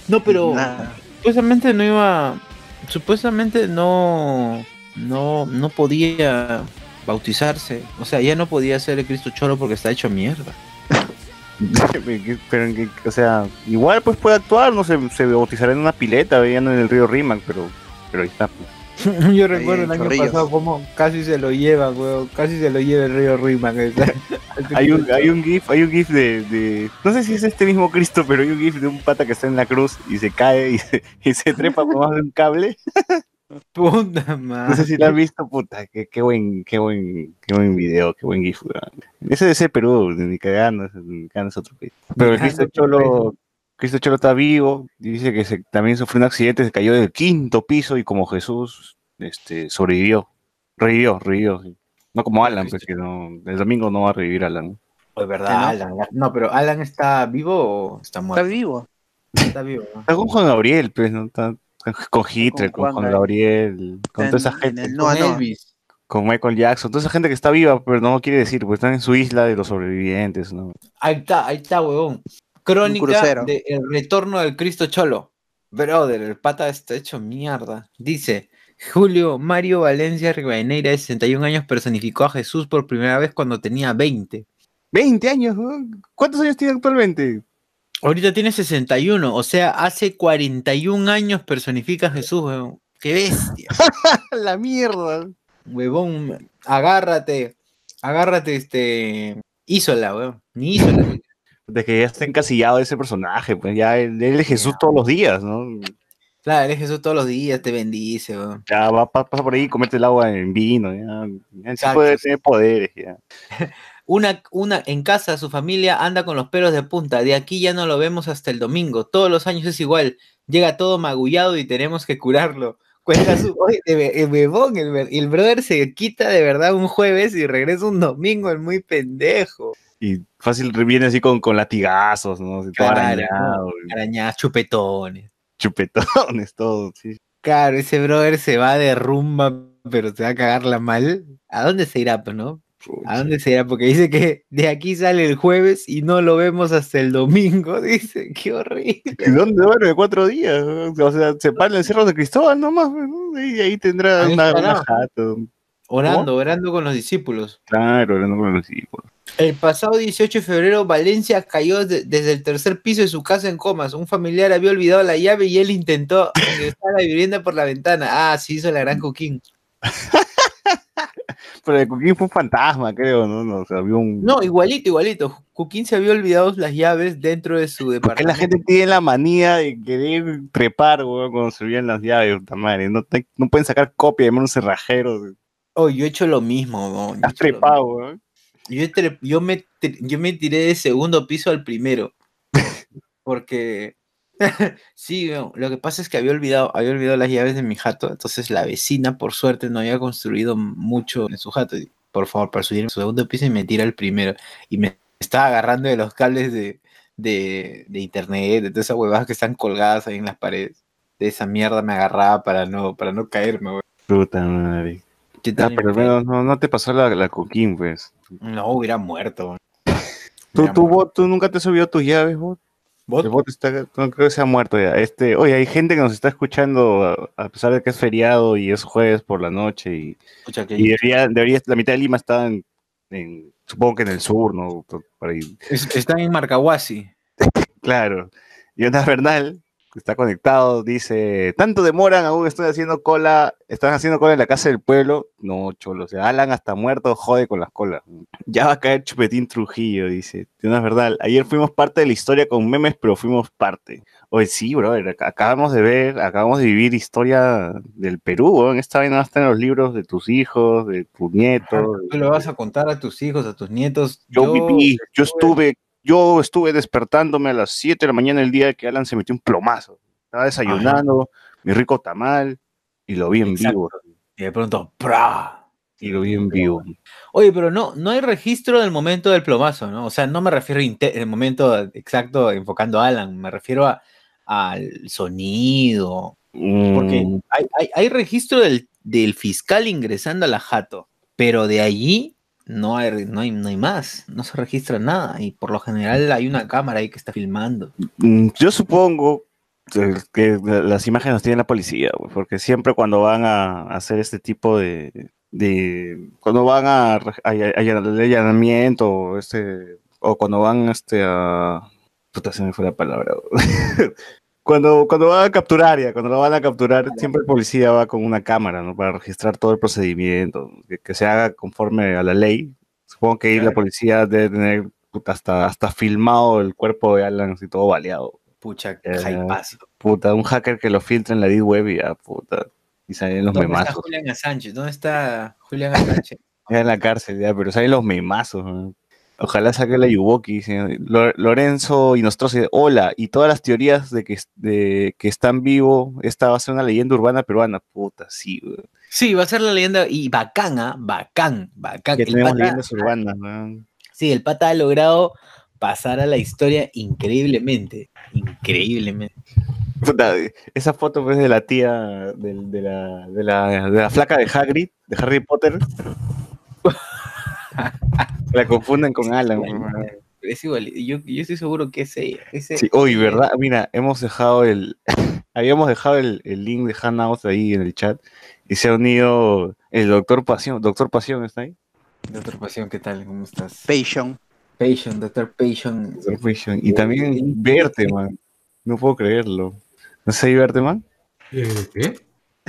No, pero Nada. supuestamente no iba. Supuestamente no. No, no podía bautizarse. O sea, ya no podía ser el Cristo Cholo porque está hecho mierda. *laughs* pero, o sea, igual pues puede actuar, no sé, se bautizará en una pileta, veían en el río Rimac, pero, pero ahí está. pues. *laughs* Yo recuerdo en el año Chorrillos. pasado como casi se lo lleva, weón. Casi se lo lleva el río Rimac. *laughs* Hay un, hay un gif, hay un gif de, de- no sé si es este mismo Cristo, pero hay un gif de un pata que está en la cruz y se cae y se, y se trepa por más de un cable. *laughs* Puta No madre. sé si lo han visto, puta, qué, qué buen, qué buen, qué buen video, qué buen gif. Ese de ese Perú, de ni cagando, ese- ni cagando es otro país. Pero el Cristo Cholo, Cristo Cholo está vivo, dice que se, también sufrió un accidente, se cayó del quinto piso y como Jesús, este, sobrevivió, revivió, revivió. sí. No como Alan, pues que no, el domingo no va a revivir Alan. Es verdad, Alan. No, pero Alan está vivo o está muerto. Está vivo. Está vivo. ¿no? Está con Juan Gabriel, pues, ¿no? Está con Hitler, con Juan Juan, Gabriel. Con En- toda esa en gente. el Noa Con. Elvis. con Michael Jackson, toda esa gente que está viva, pero no quiere decir, pues están en su isla de los sobrevivientes, ¿no? Ahí está, ahí está, huevón. Crónica crucero. del retorno del Cristo Cholo. Brother, el pata está hecho mierda. Dice, Julio Mario Valencia Rivadeneira, de 61 años, personificó a Jesús por primera vez cuando tenía 20. 20 años, ¿no? ¿cuántos años tiene actualmente? Ahorita tiene 61, o sea, hace 41 años personifica a Jesús, huevón. ¡Qué bestia! *laughs* La mierda. Huevón, agárrate, agárrate, este... Hízola, huevón, ni hízola. De que ya está encasillado ese personaje, pues ya él, él es Jesús todos los días, ¿no? Claro, eres Jesús todos los días, te bendice, weón. Ya va, pa- pasa por ahí, comete el agua en vino, ya. ya sí puede tener poderes, ya. *laughs* Una, una, en casa, su familia anda con los pelos de punta. De aquí ya no lo vemos hasta el domingo. Todos los años es igual. Llega todo magullado y tenemos que curarlo. Cuenta su. *laughs* Oye, el bebón, el, el brother se quita de verdad un jueves y regresa un domingo, el muy pendejo. Y fácil viene así con, con latigazos, ¿no? Claro, arañado, Arañadas, chupetones. chupetones, todo, sí. Claro, ese brother se va de rumba, pero se va a cagarla mal. ¿A dónde se irá, pues, no? ¿A dónde se irá? Porque dice que de aquí sale el jueves y no lo vemos hasta el domingo. *laughs* Dice, qué horrible. ¿Y dónde duerme cuatro días? O sea, se para en el Cerro de Cristóbal nomás, ¿no? y ahí tendrá Ahí una, una jato. Orando, orando con los discípulos. Claro, orando con los discípulos. El pasado 18 de febrero, Valencia cayó de- desde el tercer piso de su casa en comas. Un familiar había olvidado la llave y él intentó *laughs* ingresar a la vivienda por la ventana. Ah, sí, hizo la gran coquín. *laughs* Pero el Coquín fue un fantasma, creo, ¿no? no o sea, había un... No, igualito, igualito. Coquín se había olvidado las llaves dentro de su Porque departamento. la gente tiene la manía de querer trepar, weón, cuando se olvidan las llaves, puta madre. No, te- no pueden sacar copia de un cerrajero. Oh, yo he hecho lo mismo, hecho lo trepado, weón. Yo, me, yo me tiré de segundo piso al primero. *laughs* Porque *laughs* Sí, lo que pasa es que había olvidado, había olvidado las llaves de mi jato, entonces la vecina, por suerte, no había construido mucho en su jato. Por favor, para subir al segundo piso y me tira el primero. Y me estaba agarrando de los cables de, de, de internet, de todas esas huevadas que están colgadas ahí en las paredes. De esa mierda me agarraba para no, para no caerme, weón. Puta madre. ¿Qué Ah, pero menos no, no te pasó la, la coquín, pues. No, hubiera muerto. ¿Tú, tú, tú nunca te has subido tus llaves, bot? El bot está, no creo que se ha muerto ya. Este, oye, hay gente que nos está escuchando a, a pesar de que es feriado y es jueves por la noche y, que- y debería, debería, la mitad de Lima está en, en- supongo que en el sur, ¿no? Por ahí. Es- Están en Marcahuasi. *laughs* Claro. Jonas Bernal, que está conectado, dice, tanto demoran, aún estoy haciendo cola, están haciendo cola en la casa del pueblo. No, cholo, o sea, Alan hasta muerto jode con las colas. Ya va a caer Chupetín Trujillo, dice. Jonas Bernal, ayer fuimos parte de la historia con memes, pero fuimos parte. Oye, sí, brother, ac- acabamos de ver, acabamos de vivir historia del Perú, weón. Esta vaina está en los libros de tus hijos, de tus nietos. Tú lo vas a contar a tus hijos, a tus nietos. Yo viví, yo estuve, yo estuve despertándome a las 7 de la mañana el día que Alan se metió un plomazo. Estaba desayunando, mi rico tamal, y lo vi en vivo. Y de pronto, ¡pra! Y lo vi en vivo. Oye, pero no, no hay registro del momento del plomazo, ¿no? O sea, no me refiero al momento exacto enfocando a Alan, me refiero a- al sonido. Porque Mm, hay, hay- hay registro del, del fiscal ingresando a la jato, pero de allí no hay, no, hay, no hay más, no se registra nada. Y por lo general hay una cámara ahí que está filmando. mm, yo supongo que las imágenes las tiene la policía, porque siempre cuando van a hacer este tipo de, de cuando van a, a, a- al allanamiento, este, o cuando van este a puta se me fue la palabra. *laughs* Cuando, cuando van a capturar, ya, cuando lo van a capturar, siempre el policía va con una cámara, ¿no? Para registrar todo el procedimiento, que, que se haga conforme a la ley. Supongo que ahí la policía debe tener puta, hasta, hasta filmado el cuerpo de Alan así todo baleado. Pucha, Eh. Puta, un hacker que lo filtra en la deep web y ya, puta. Y salen los ¿Dónde está memazos. Julián Assange? ¿Dónde está Julián Assange? *laughs* Ya en la cárcel, ya, pero salen los memazos. ¿no? Ojalá saque la. Lo- Lorenzo Inostrosi, hola. Y todas las teorías de que, de que están vivos, esta va a ser una leyenda urbana peruana. Puta, sí, güey. Sí, va a ser la leyenda y bacán, ¿ah? Bacán, bacán. Que El tenemos pata- leyendas urbanas, ¿no? Sí, el pata ha logrado pasar a la historia increíblemente. Increíblemente. Puta, esa foto pues, de la tía, de, la, de, la, de la flaca de Hagrid, de Harry Potter. *laughs* la confunden con Alan. Es igual, yo, yo estoy seguro que es ella. es ella. Sí, hoy, ¿verdad? Mira, hemos dejado el. *laughs* habíamos dejado el, el link de Hangouts ahí en el chat y se ha unido el doctor Pasión. Doctor Pasión está ahí. Doctor Pasión, ¿qué tal? ¿Cómo estás? Passion. Passion, Doctor Passion. Doctor Pasión. Y también Berteman. No puedo creerlo. ¿No sé, Berteman? ¿Qué?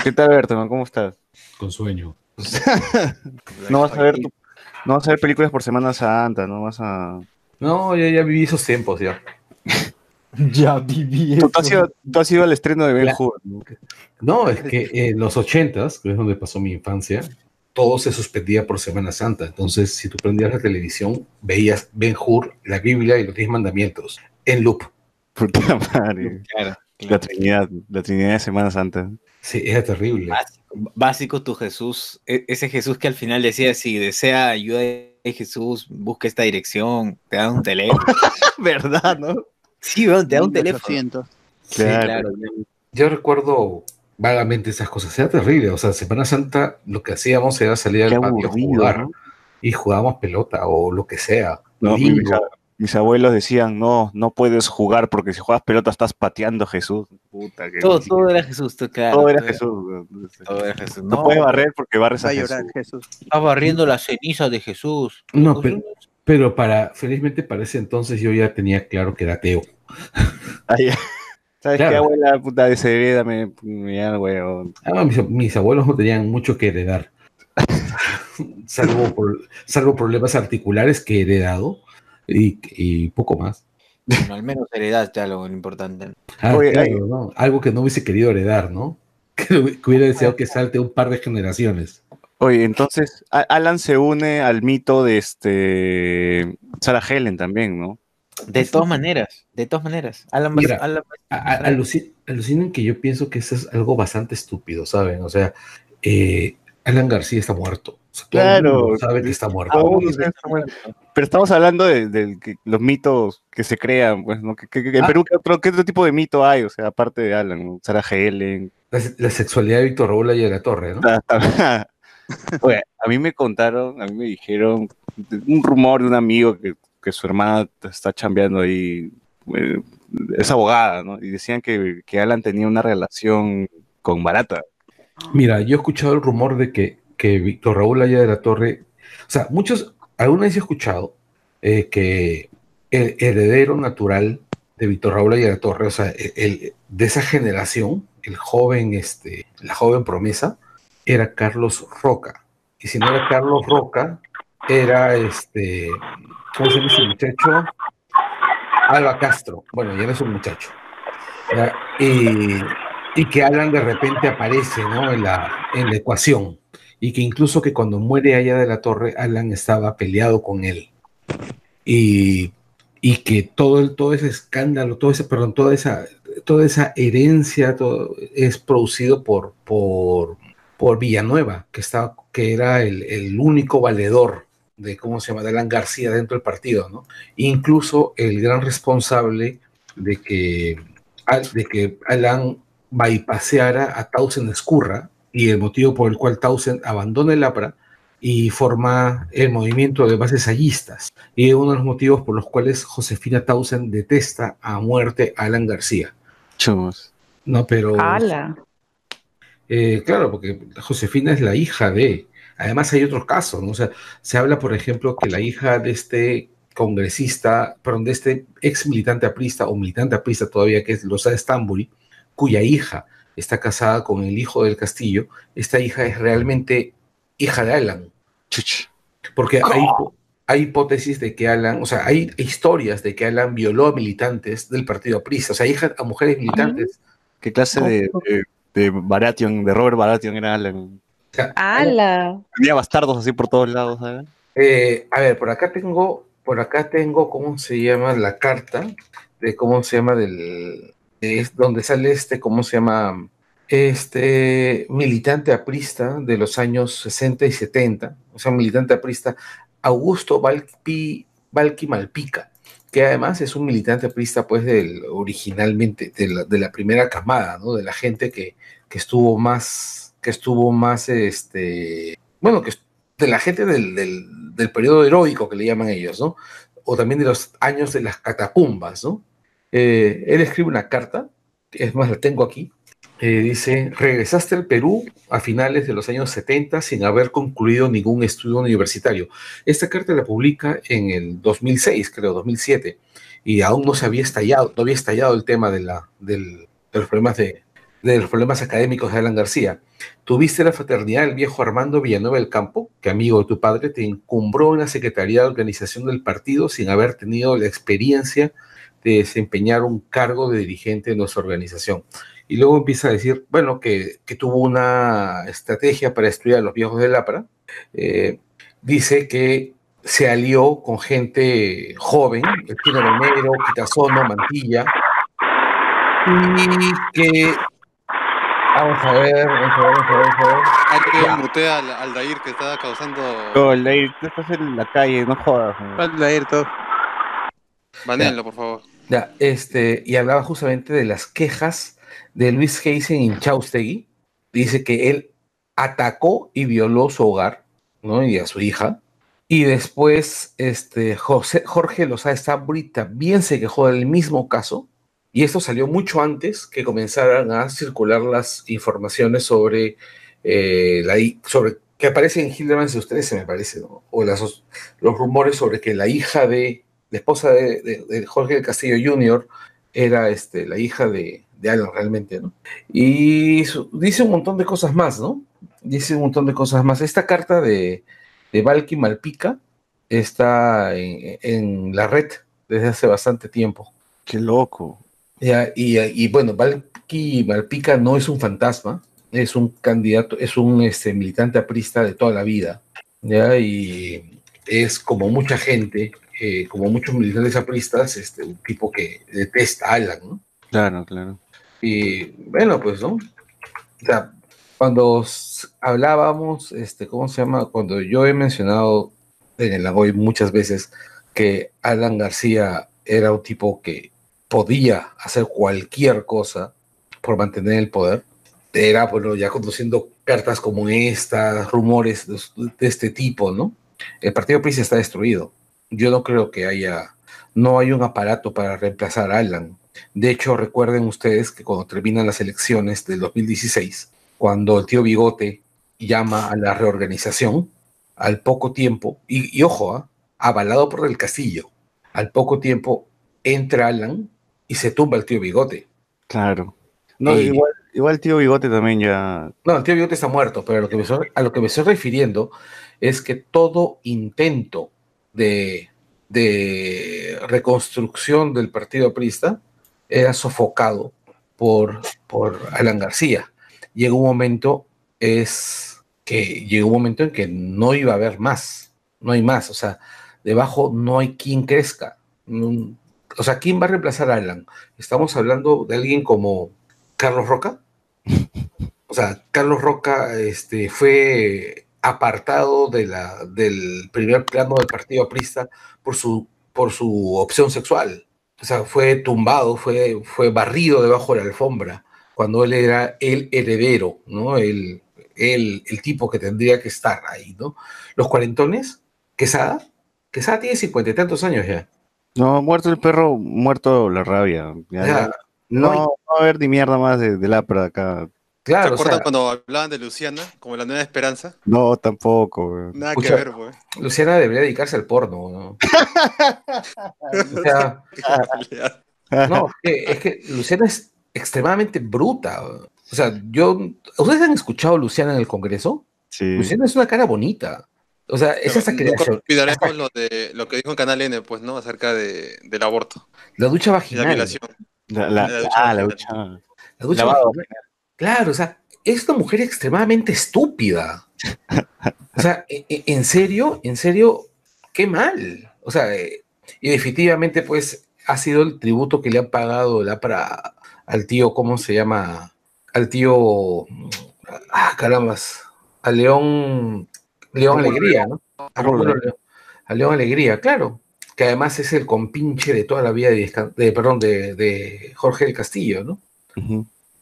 ¿Qué tal, Berteman? ¿Cómo estás? Con sueño. *laughs* no vas a ver tu- no vas a ver películas por Semana Santa, no vas a. No, ya, ya viví esos tiempos ya. *laughs* Ya viví Tú, tú has ido, tú has ido al estreno de Ben Hur. ¿no? No, es que en los ochentas, que es donde pasó mi infancia, todo se suspendía por Semana Santa. Entonces, si tú prendías la televisión, veías Ben Hur, la Biblia y los diez mandamientos en loop. Puta madre. Claro. La Trinidad, la Trinidad de Semana Santa. Sí, era terrible. Básico, básico tu Jesús. E- ese Jesús que al final decía, si desea ayuda de Jesús, busca esta dirección, te da un teléfono. *laughs* ¿Verdad, no? Sí, te da un teléfono. 400. Sí, claro. Yo recuerdo vagamente esas cosas. Era terrible. O sea, Semana Santa lo que hacíamos era salir al patio a jugar ¿no? y jugábamos pelota o lo que sea. No, Bingo. Mis, abuelos decían, no, no puedes jugar porque si juegas pelota estás pateando a Jesús. Puta, que Todo, era Jesús, todo, claro, Todo era Jesús. Todo era Jesús. No, puedes barrer porque barres a a Jesús. llorar Jesús. Estás barriendo la ceniza de Jesús. No, pero, pero para, felizmente para ese entonces yo ya tenía claro que era ateo. Ay, *laughs* ¿Sabes Claro. qué, abuela? Puta, ya, weón. Ah, mis, mis abuelos no tenían mucho que heredar. *laughs* salvo, por- salvo problemas articulares que he heredado y, y poco más. Bueno, al menos heredaste algo importante. Ah, Oye, claro, hay- ¿no? Algo que no hubiese querido heredar, ¿no? *laughs* Que, hubiera deseado que salte un par de generaciones. Oye, entonces Alan se une al mito de este Sarah Helen también, ¿no? De todas maneras, de todas maneras. Alan va- Mira, Alan va- a- a- aluci- alucinan que yo pienso que eso es algo bastante estúpido, ¿saben? O sea, eh, Alan García está muerto. Claro. sabe que está muerto. Pero estamos hablando de, los mitos que se crean, pues, ¿no? Que, que- que en Ah. Perú, ¿qué otro, ¿qué otro tipo de mito hay? O sea, aparte de Alan, ¿no? Sarah Helen. La, la sexualidad de Víctor Raúl y de la Torre, ¿no? *laughs* Oye, a mí me contaron, a mí me dijeron un rumor de un amigo que, que su hermana está chambeando ahí, eh, es abogada, ¿no? Y decían que, que Alan tenía una relación con Barata. Mira, yo he escuchado el rumor de que, que Víctor Raúl Aya de la Torre, o sea, muchos, alguna vez he escuchado eh, que el heredero natural de Víctor Raúl Aya de la Torre, o sea, el- de esa generación, el joven, este, la joven promesa, era Carlos Roca. Y si no era Carlos Roca, era este, ¿cómo se llama ese muchacho? Alba Castro. Bueno, ya no es un muchacho. Y, y que Alan de repente aparece ¿no? en, la, en la ecuación. Y que incluso que cuando muere allá de la torre, Alan estaba peleado con él. Y, y que todo, el, todo ese escándalo, todo ese, perdón, toda esa, toda esa herencia todo, es producido por, por, por Villanueva, que, estaba, que era el, el único valedor de, ¿cómo se llama?, de Alan García dentro del partido, ¿no? Incluso el gran responsable de que, de que Alan bypaseara a Escurra y el motivo por el cual Tausen abandona el APRA y forma el movimiento de bases hallistas. Y es uno de los motivos por los cuales Josefina Tausen detesta a muerte a Alan García. Chumos. No, pero... ¡Hala! Eh, claro, porque Josefina es la hija de. Además, hay otros casos, ¿no? O sea, se habla, por ejemplo, que la hija de este congresista, perdón, de este ex militante aprista o militante aprista todavía, que es Losa Stamburi, cuya hija está casada con el hijo del castillo, esta hija es realmente hija de Alan. Porque hay, hay hipótesis de que Alan, o sea, hay historias de que Alan violó a militantes del partido aprista, o sea, hija a mujeres militantes. ¿Qué clase de, de, de Baratheon, de Robert Baratheon era Alan? ¡Hala! Tenía bastardos así por todos lados, ¿sabes? Eh, a ver, por acá tengo, por acá tengo, ¿cómo se llama? La carta de cómo se llama del, de es- donde sale este, ¿cómo se llama? Este militante aprista de los años 60 y 70, o sea, militante aprista, Augusto Valqui Malpica, que además es un militante aprista, pues, del, originalmente, de la, de la primera camada, ¿no? De la gente que, que estuvo más, que estuvo más, este, bueno, que de la gente del, del, del periodo heroico que le llaman ellos, ¿no? O también de los años de las catacumbas, ¿no? Eh, él escribe una carta, es más, la tengo aquí, eh, dice, regresaste al Perú a finales de los años 70 sin haber concluido ningún estudio universitario. Esta carta la publica en el 2006, creo, 2007, y aún no se había estallado, no había estallado el tema de, la, del- de los problemas de, de los problemas académicos de Alan García. Tuviste la fraternidad del viejo Armando Villanueva del Campo, que amigo de tu padre, te encumbró en la Secretaría de Organización del partido sin haber tenido la experiencia de desempeñar un cargo de dirigente de nuestra organización. Y luego empieza a decir, bueno, que, que tuvo una estrategia para estudiar a los viejos del APRA. Eh, dice que se alió con gente joven, el Chino Romero, Quitazono, Mantilla, y que... Vamos a ver, vamos a ver, vamos a ver, vamos a ver. Hay que Ya. mutea al Aldair que está causando. No, Leir, tú estás en la calle, no jodas. Leir, todo. Banéenlo, por favor. Ya, este, y hablaba justamente de las quejas de Luis Heisen Inchaustegui. Dice que él atacó y violó su hogar, ¿no? Y a su hija. Y después, este, José, Jorge Lozada Stamburi también se quejó del mismo caso. Y esto salió mucho antes que comenzaran a circular las informaciones sobre, eh, la, sobre que aparecen en Hildebrand de ustedes, se me parece, ¿no? O las, los rumores sobre que la hija de, la esposa de, de- de Jorge del Castillo Jr. era este, la hija de, de Alan realmente, ¿no? Y dice un montón de cosas más, ¿no? Dice un montón de cosas más. Esta carta de, de Valky Malpica está en, en la red desde hace bastante tiempo. Qué loco. Ya, y, y bueno, Valky Malpica no es un fantasma, es un candidato, es un este, militante aprista de toda la vida, ¿ya? Y es como mucha gente eh, como muchos militares apristas, este, un tipo que detesta a Alan, ¿no? Claro, claro. Y bueno, pues, ¿no? O sea, cuando hablábamos, este, ¿cómo se llama? Cuando yo he mencionado en el Agoy muchas veces que Alan García era un tipo que podía hacer cualquier cosa por mantener el poder, era, bueno, ya conduciendo cartas como estas, rumores de, de este tipo, ¿no? El partido PRI está destruido. Yo no creo que haya, no hay un aparato para reemplazar a Alan. De hecho, recuerden ustedes que cuando terminan las elecciones del 2016, cuando el tío Bigote llama a la reorganización, al poco tiempo, y, y ojo, ¿ah? avalado por el Castillo, al poco tiempo entra Alan y se tumba el tío Bigote. Claro. No, igual, igual tío Bigote también ya. No, el tío Bigote está muerto, pero a lo que me estoy, a lo que me estoy refiriendo es que todo intento de, de reconstrucción del partido aprista era sofocado por, por Alan García. Llegó un momento, es que llegó un momento en que no iba a haber más, no hay más, o sea, debajo no hay quien crezca. Mm, O sea, ¿quién va a reemplazar a Alan? Estamos hablando de alguien como Carlos Roca. *laughs* O sea, Carlos Roca este, fue apartado de la, del primer plano del partido aprista por su, por su opción sexual. O sea, fue tumbado, fue, fue barrido debajo de la alfombra cuando él era el heredero, ¿no? El, el, el tipo que tendría que estar ahí, ¿no? Los cuarentones, Quesada, Quesada tiene cincuenta y tantos años ya. No, muerto el perro, muerto la rabia. Ya, Ya, ya. No, no hay- no va a haber ni mierda más de, de Lapra acá. Claro, ¿Te o acuerdas sea, cuando hablaban de Luciana como la nueva esperanza? No, tampoco. Nada que ver, pues. Luciana debería dedicarse al porno, ¿no? *laughs* O sea, *laughs* no, es que, Luciana es extremadamente bruta. O sea, yo. ¿Ustedes han escuchado a Luciana en el Congreso? Sí. Luciana es una cara bonita. O sea, es hasta que Nunca olvidaremos lo, de, lo que dijo en Canal N, pues, ¿no? Acerca de, del aborto. la ducha la vaginal. violación. La, la- La ducha ah, la ducha. La ducha vaginal. Claro, o sea, es una mujer extremadamente estúpida. O sea, e- e- en serio, en serio, qué mal. O sea, eh, y definitivamente, pues, ha sido el tributo que le han pagado la para al tío, ¿cómo se llama? Al tío, ah, carambas, a León, León Alegría, ¿no? A a León Alegría, claro. Que además es el compinche de toda la vida de, perdón, de, de Jorge del Castillo, ¿no?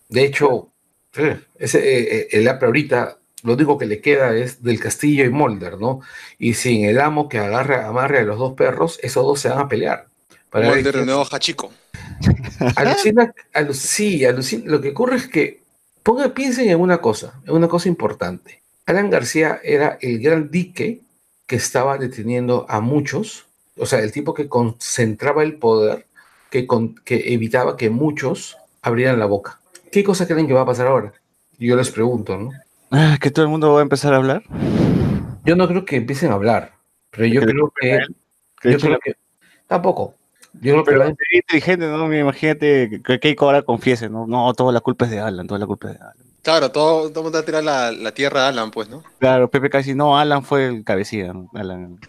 De hecho, eh, ese, eh, eh, el APRA ahorita lo único que le queda es del Castillo y Molder, ¿no? Y sin el amo que agarre, amarre a los dos perros, esos dos se van a pelear. Para Molder de nuevo Hachico. *laughs* Alucina, alu- sí, alucina. Lo que ocurre es que ponga, piensen en una cosa, en una cosa importante. Alan García era el gran dique que estaba deteniendo a muchos, o sea, el tipo que concentraba el poder, que, con- que evitaba que muchos abrieran la boca. ¿Qué cosa creen que va a pasar ahora? Yo les pregunto, ¿no? Ah, que todo el mundo va a empezar a hablar. Yo no creo que empiecen a hablar, pero yo Que creo que, Que yo creo que tampoco. Yo creo que Pero sería inteligente, ¿no? Imagínate que Keiko ahora confiese, ¿no? No, toda la culpa es de Alan, toda la culpa es de Alan. Claro, todo, todo el mundo va a tirar la, la tierra a Alan, pues, ¿no? Claro, Pepe casi no, Alan fue el cabecilla, ¿no? Alan.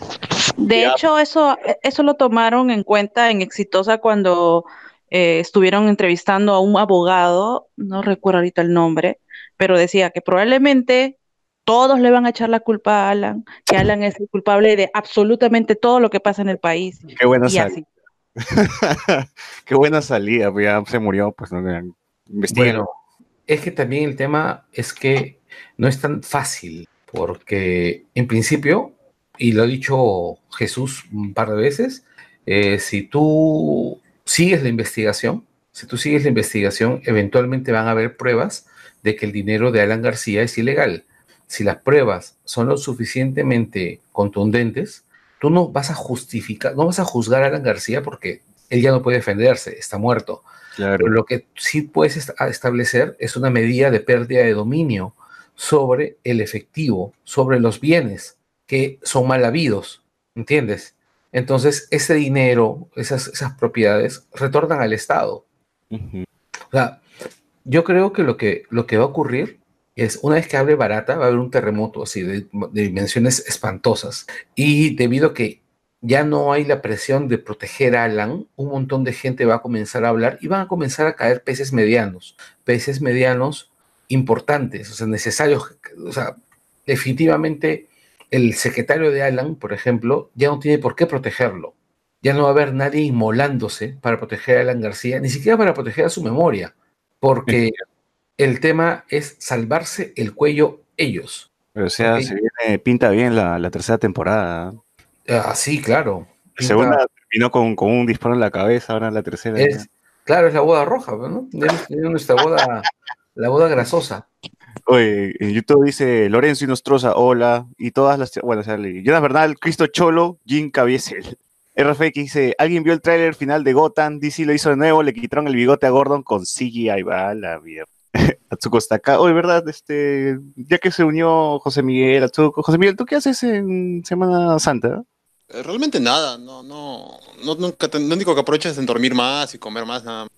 De hecho, eso, eso lo tomaron en cuenta en Exitosa cuando eh, estuvieron entrevistando a un abogado, no recuerdo ahorita el nombre, pero decía que probablemente todos le van a echar la culpa a Alan, que Alan es el culpable de absolutamente todo lo que pasa en el país. Qué buena Y salida. así. *laughs* Qué buena salida, pues ya se murió, pues no. Bueno, es que también el tema es que no es tan fácil, porque en principio, y lo ha dicho Jesús un par de veces, eh, si tú sigues la investigación, si tú sigues la investigación, eventualmente van a haber pruebas de que el dinero de Alan García es ilegal. Si las pruebas son lo suficientemente contundentes, tú no vas a justificar, no vas a juzgar a Alan García porque él ya no puede defenderse, está muerto. Claro. Pero lo que sí puedes est- establecer es una medida de pérdida de dominio sobre el efectivo, sobre los bienes que son mal habidos, ¿entiendes? Entonces, ese dinero, esas, esas propiedades, retornan al Estado. O sea, yo creo que lo que, lo que va a ocurrir es, una vez que abre Barata, va a haber un terremoto así de, de dimensiones espantosas. Y debido a que ya no hay la presión de proteger a Alan, un montón de gente va a comenzar a hablar y van a comenzar a caer peces medianos, peces medianos importantes, o sea, necesarios, o sea, definitivamente el secretario de Alan, por ejemplo, ya no tiene por qué protegerlo. Ya no va a haber nadie inmolándose para proteger a Alan García, ni siquiera para proteger a su memoria, porque el tema es salvarse el cuello ellos. O sea, Ok. se viene, pinta bien la, la tercera temporada. Ah, sí, claro. La segunda terminó con, con un disparo en la cabeza, ahora la tercera. Es, claro, es la boda roja, ¿no? Es, es nuestra boda, la boda grasosa. Oye, en YouTube dice Lorenzo Inostroza, hola, y todas las... Bueno, sale Jonas Bernal, Cristo Cholo, Jim Caviezel. RFX dice, ¿alguien vio el tráiler final de Gotham? DC lo hizo de nuevo, le quitaron el bigote a Gordon con CGI, va la mierda. *laughs* Atsuko está acá. Oye, ¿verdad? Este, ya que se unió José Miguel, Atsuko. José Miguel, ¿tú qué haces en Semana Santa? Eh, Realmente nada, no, no, no, nunca, lo único que aprovecho es en dormir más y comer más, nada.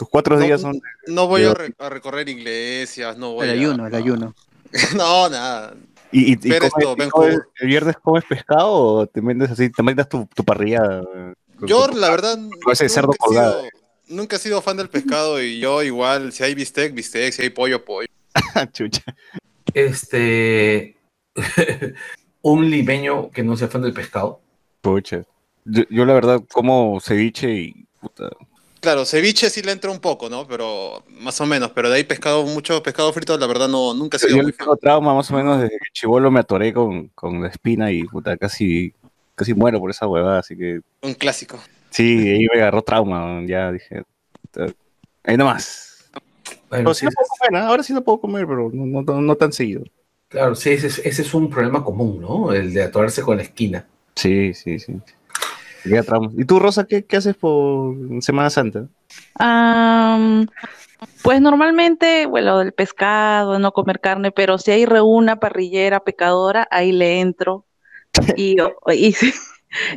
Tus cuatro No, días son... No voy a, re- a recorrer iglesias, no voy El a... ayuno, el ayuno. *laughs* No, nada. ¿Y, y, y comes- esto, y comes- el viernes comes pescado o te vendes así, te vendes tu, tu parrilla? eh, Yo, tu- la verdad, con ese cerdo nunca he, colgado. sido, nunca he sido fan del pescado y yo igual, si hay bistec, bistec, si hay pollo, pollo. *laughs* Chucha. Este. *laughs* un limeño que no sea fan del pescado. Pucha. Yo, yo la verdad como ceviche y puta, Claro, ceviche sí le entra un poco, ¿no? Pero más o menos, pero de ahí pescado, mucho pescado frito, la verdad no, nunca sido Yo le tengo trauma más o menos desde que chivolo me atoré con, con la espina y puta, casi, casi muero por esa huevada, así que un clásico. sí, ahí me agarró trauma, ya dije. Ahí nomás. Bueno, Pero sí, sí lo puedo comer, ¿ah? ahora sí lo puedo comer, pero no, no, no- no tan seguido. Claro, sí, ese es, ese es un problema común, ¿no? El de atorarse con la esquina. Sí, sí, sí. ¿Y tú, Rosa, qué, qué haces por Semana Santa? Am, pues normalmente, bueno, del pescado, no comer carne, pero si hay reúna parrillera pecadora, ahí le entro. *laughs*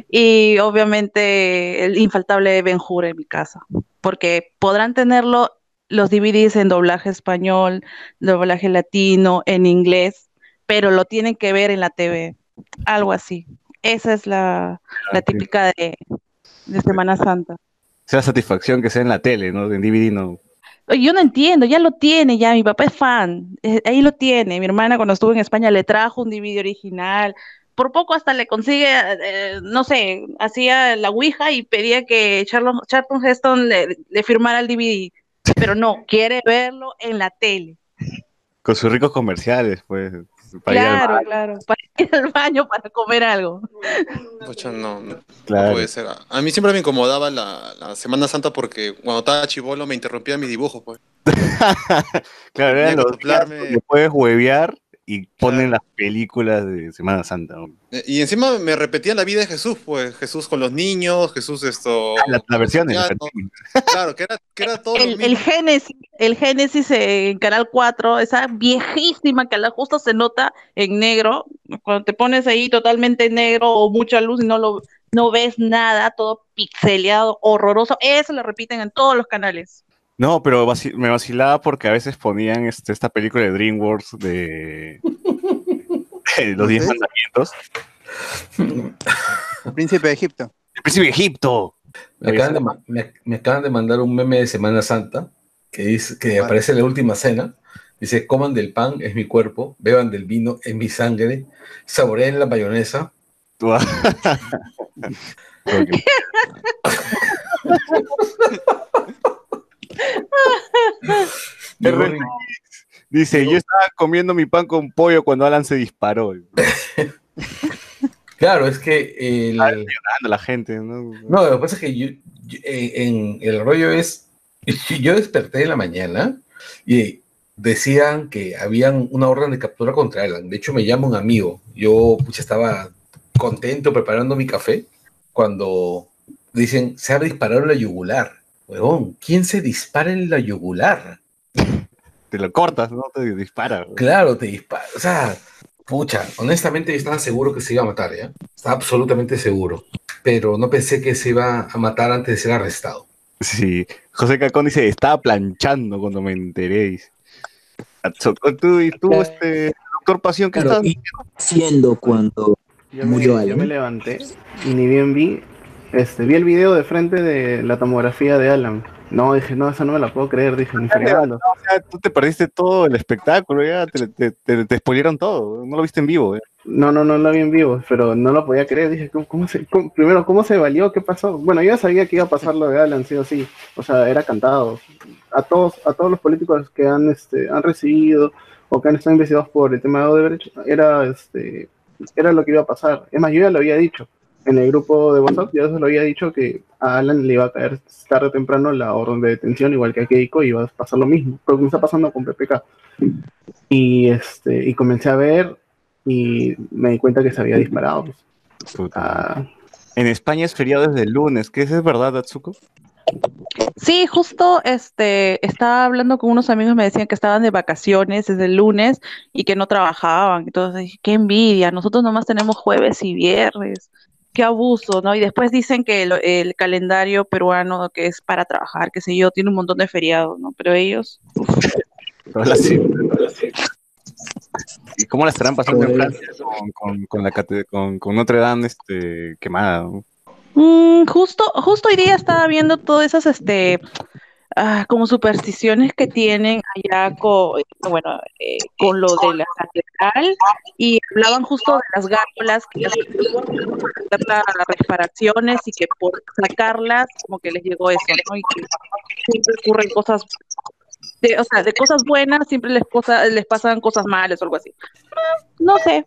Y, obviamente el infaltable Ben Hur en mi casa, porque podrán tenerlo los DVDs en doblaje español, doblaje latino, en inglés, pero lo tienen que ver en la TV, algo así. Esa es la, la típica de, de Semana Santa. Sea satisfacción que sea en la tele, ¿no? En DVD no. Yo no entiendo, ya lo tiene, ya mi papá es fan, eh, ahí lo tiene. Mi hermana cuando estuvo en España le trajo un DVD original, por poco hasta le consigue, eh, no sé, hacía la Ouija y pedía que Charlton, Charlton Heston le, le firmara el DVD, pero no, quiere verlo en la tele. Con sus ricos comerciales, pues. Para ir al Claro, baño. claro, para *laughs* ir al baño para comer algo. Pucha, no, no, Claro. no puede ser. A mí siempre me incomodaba la, la Semana Santa porque cuando estaba chivolo me interrumpía mis dibujos, pues. *laughs* Claro, eran que los días soplarme. donde puedes huevear y ponen las películas de Semana Santa. ¿no? Eh, Y encima me repetían la vida de Jesús, pues Jesús con los niños, Jesús esto... Ah, la, la versión la. Claro, que era, que era todo El, Génesis, el Génesis en Canal 4, esa viejísima que a la justo se nota en negro, cuando te pones ahí totalmente negro o mucha luz y no lo no ves nada, todo pixeleado, horroroso, eso lo repiten en todos los canales. No, pero vaci- me vacilaba porque a veces ponían este, esta película de DreamWorks de de los Diez Mandamientos. El príncipe de Egipto. El príncipe de Egipto. Me acaban de, me acaban de mandar un meme de Semana Santa que dice que aparece en la última cena. Dice, coman del pan, es mi cuerpo, beban del vino, es mi sangre, saboreen la mayonesa. *laughs* *laughs* *laughs* *laughs* Dice, yo estaba comiendo mi pan con pollo cuando Alan se disparó. *laughs* Claro, es que el... Llorando la gente, ¿no? No, lo que pasa es que yo, yo- en, en- el rollo es, *laughs* yo desperté en la mañana y decían que habían una orden de captura contra Alan. De hecho, me llama un amigo. Yo pucha, estaba contento preparando mi café cuando dicen, se ha disparado la yugular. Huevón, ¿quién se dispara en la yugular? Te lo cortas, ¿no? Te dispara. Claro, te dispara. O sea, pucha, honestamente yo estaba seguro que se iba a matar, ¿ya? Estaba absolutamente seguro. Pero no pensé que se iba a matar antes de ser arrestado. Sí. José Cacón dice, estaba planchando cuando me enteré. Tú y tú, este, doctor Pasión, ¿qué Claro, estás y siendo cuando Yo Murió me, yo me levanté y ni bien vi, este, vi el video de frente de la tomografía de Alan. No, dije, no, eso no me la puedo creer, dije, ni fregando. O sea, tú te perdiste todo el espectáculo, ya te, te, te, te spoilearon todo, no lo viste en vivo. eh. No, no, no lo vi en vivo, pero no lo podía creer. Dije, ¿cómo, cómo se, cómo- primero, ¿cómo se valió? ¿Qué pasó? Bueno, yo ya sabía que iba a pasar lo de Alan, sí o sí. O sea, era cantado. A todos, a todos los políticos que han, este, han recibido o que han estado investigados por el tema de Odebrecht, era, este, era lo que iba a pasar. Es más, yo ya lo había dicho en el grupo de WhatsApp, ya se lo había dicho que a Alan le iba a caer tarde o temprano la orden de detención, igual que a Keiko, y iba a pasar lo mismo. Que me está pasando con PPK. Y, este, y comencé a ver y me di cuenta que se había disparado. pues. Ah, En España es feriado desde el lunes, ¿qué es, es verdad, Atsuko? Sí, justo este estaba hablando con unos amigos, me decían que estaban de vacaciones desde el lunes y que no trabajaban. Entonces dije, qué envidia, nosotros nomás tenemos jueves y viernes. Qué abuso, ¿no? Y después dicen que el, el calendario peruano que es para trabajar, qué sé yo, tiene un montón de feriados, ¿no? Pero ellos, Ahora sí, ahora sí. ¿Y cómo la estarán pasando en Francia con, con, con la cate- con, con Notre Dame este, quemada? ¿no? Mm, justo, justo hoy día estaba viendo todas esas, este, ah, como supersticiones que tienen allá con, bueno, eh, con lo de la catedral y hablaban justo de las gárgolas que hacer las reparaciones y que por sacarlas como que les llegó eso, ¿no? Y que siempre ocurren cosas, de, o sea, de cosas buenas siempre les, cosa- les pasan cosas malas o algo así. No sé.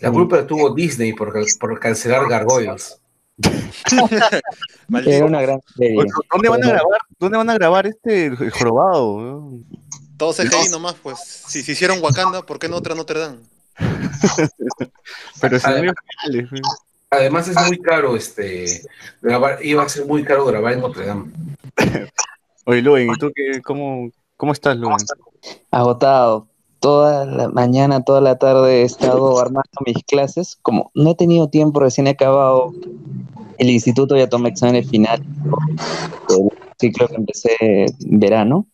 La culpa tuvo Disney por, por cancelar Gargoyles. *laughs* Era una gran serie. ¿Dónde van a grabar? ¿Dónde van a grabar este el jorobado? weón? Todo CGI nomás, pues. Si se hicieron Wakanda, ¿por qué no otra Notre Dame? Pero es Además, además es muy caro este grabar, iba a ser muy caro grabar en Notre Dame. *laughs* Oye, Luen, ¿y tú qué, cómo, cómo estás, Luen? agotado. Toda la mañana, toda la tarde he estado armando mis clases. Como no he tenido tiempo, recién he acabado el instituto, ya tomé exámenes finales del ciclo que empecé en verano.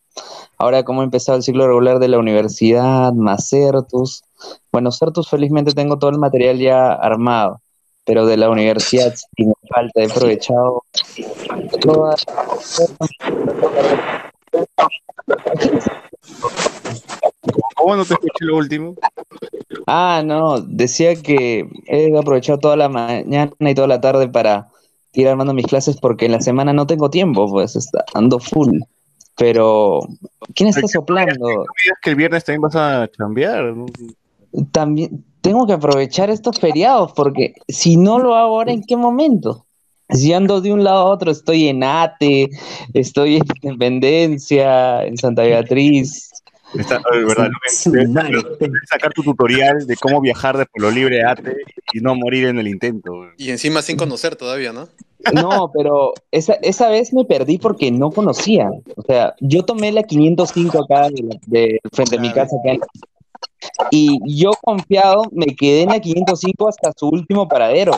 Ahora, como he empezado el ciclo regular de la universidad, más Certus. Bueno, Certus felizmente tengo todo el material ya armado, pero de la universidad sí me falta. He aprovechado toda ¿Cómo no te escuché lo último? Ah, no, decía que he aprovechado toda la mañana y toda la tarde para ir armando mis clases porque en la semana no tengo tiempo, pues está, ando full. Pero, ¿quién está soplando? Que el viernes también vas a chambear. También tengo que aprovechar estos feriados porque si no lo hago ahora, ¿en qué momento? Si ando de un lado a otro, estoy en ATE, estoy en Independencia, en Santa Beatriz. Está, oye, ¿verdad? Luen? Debes- debes sacar tu tutorial de cómo viajar de Polo Libre a Ate y no morir en el intento. Y encima sin conocer todavía, ¿no? No, pero esa, esa vez me perdí porque no conocía. O sea, yo tomé la 505 acá de, de frente a mi casa acá en- y yo confiado me quedé en la 505 hasta su último paradero.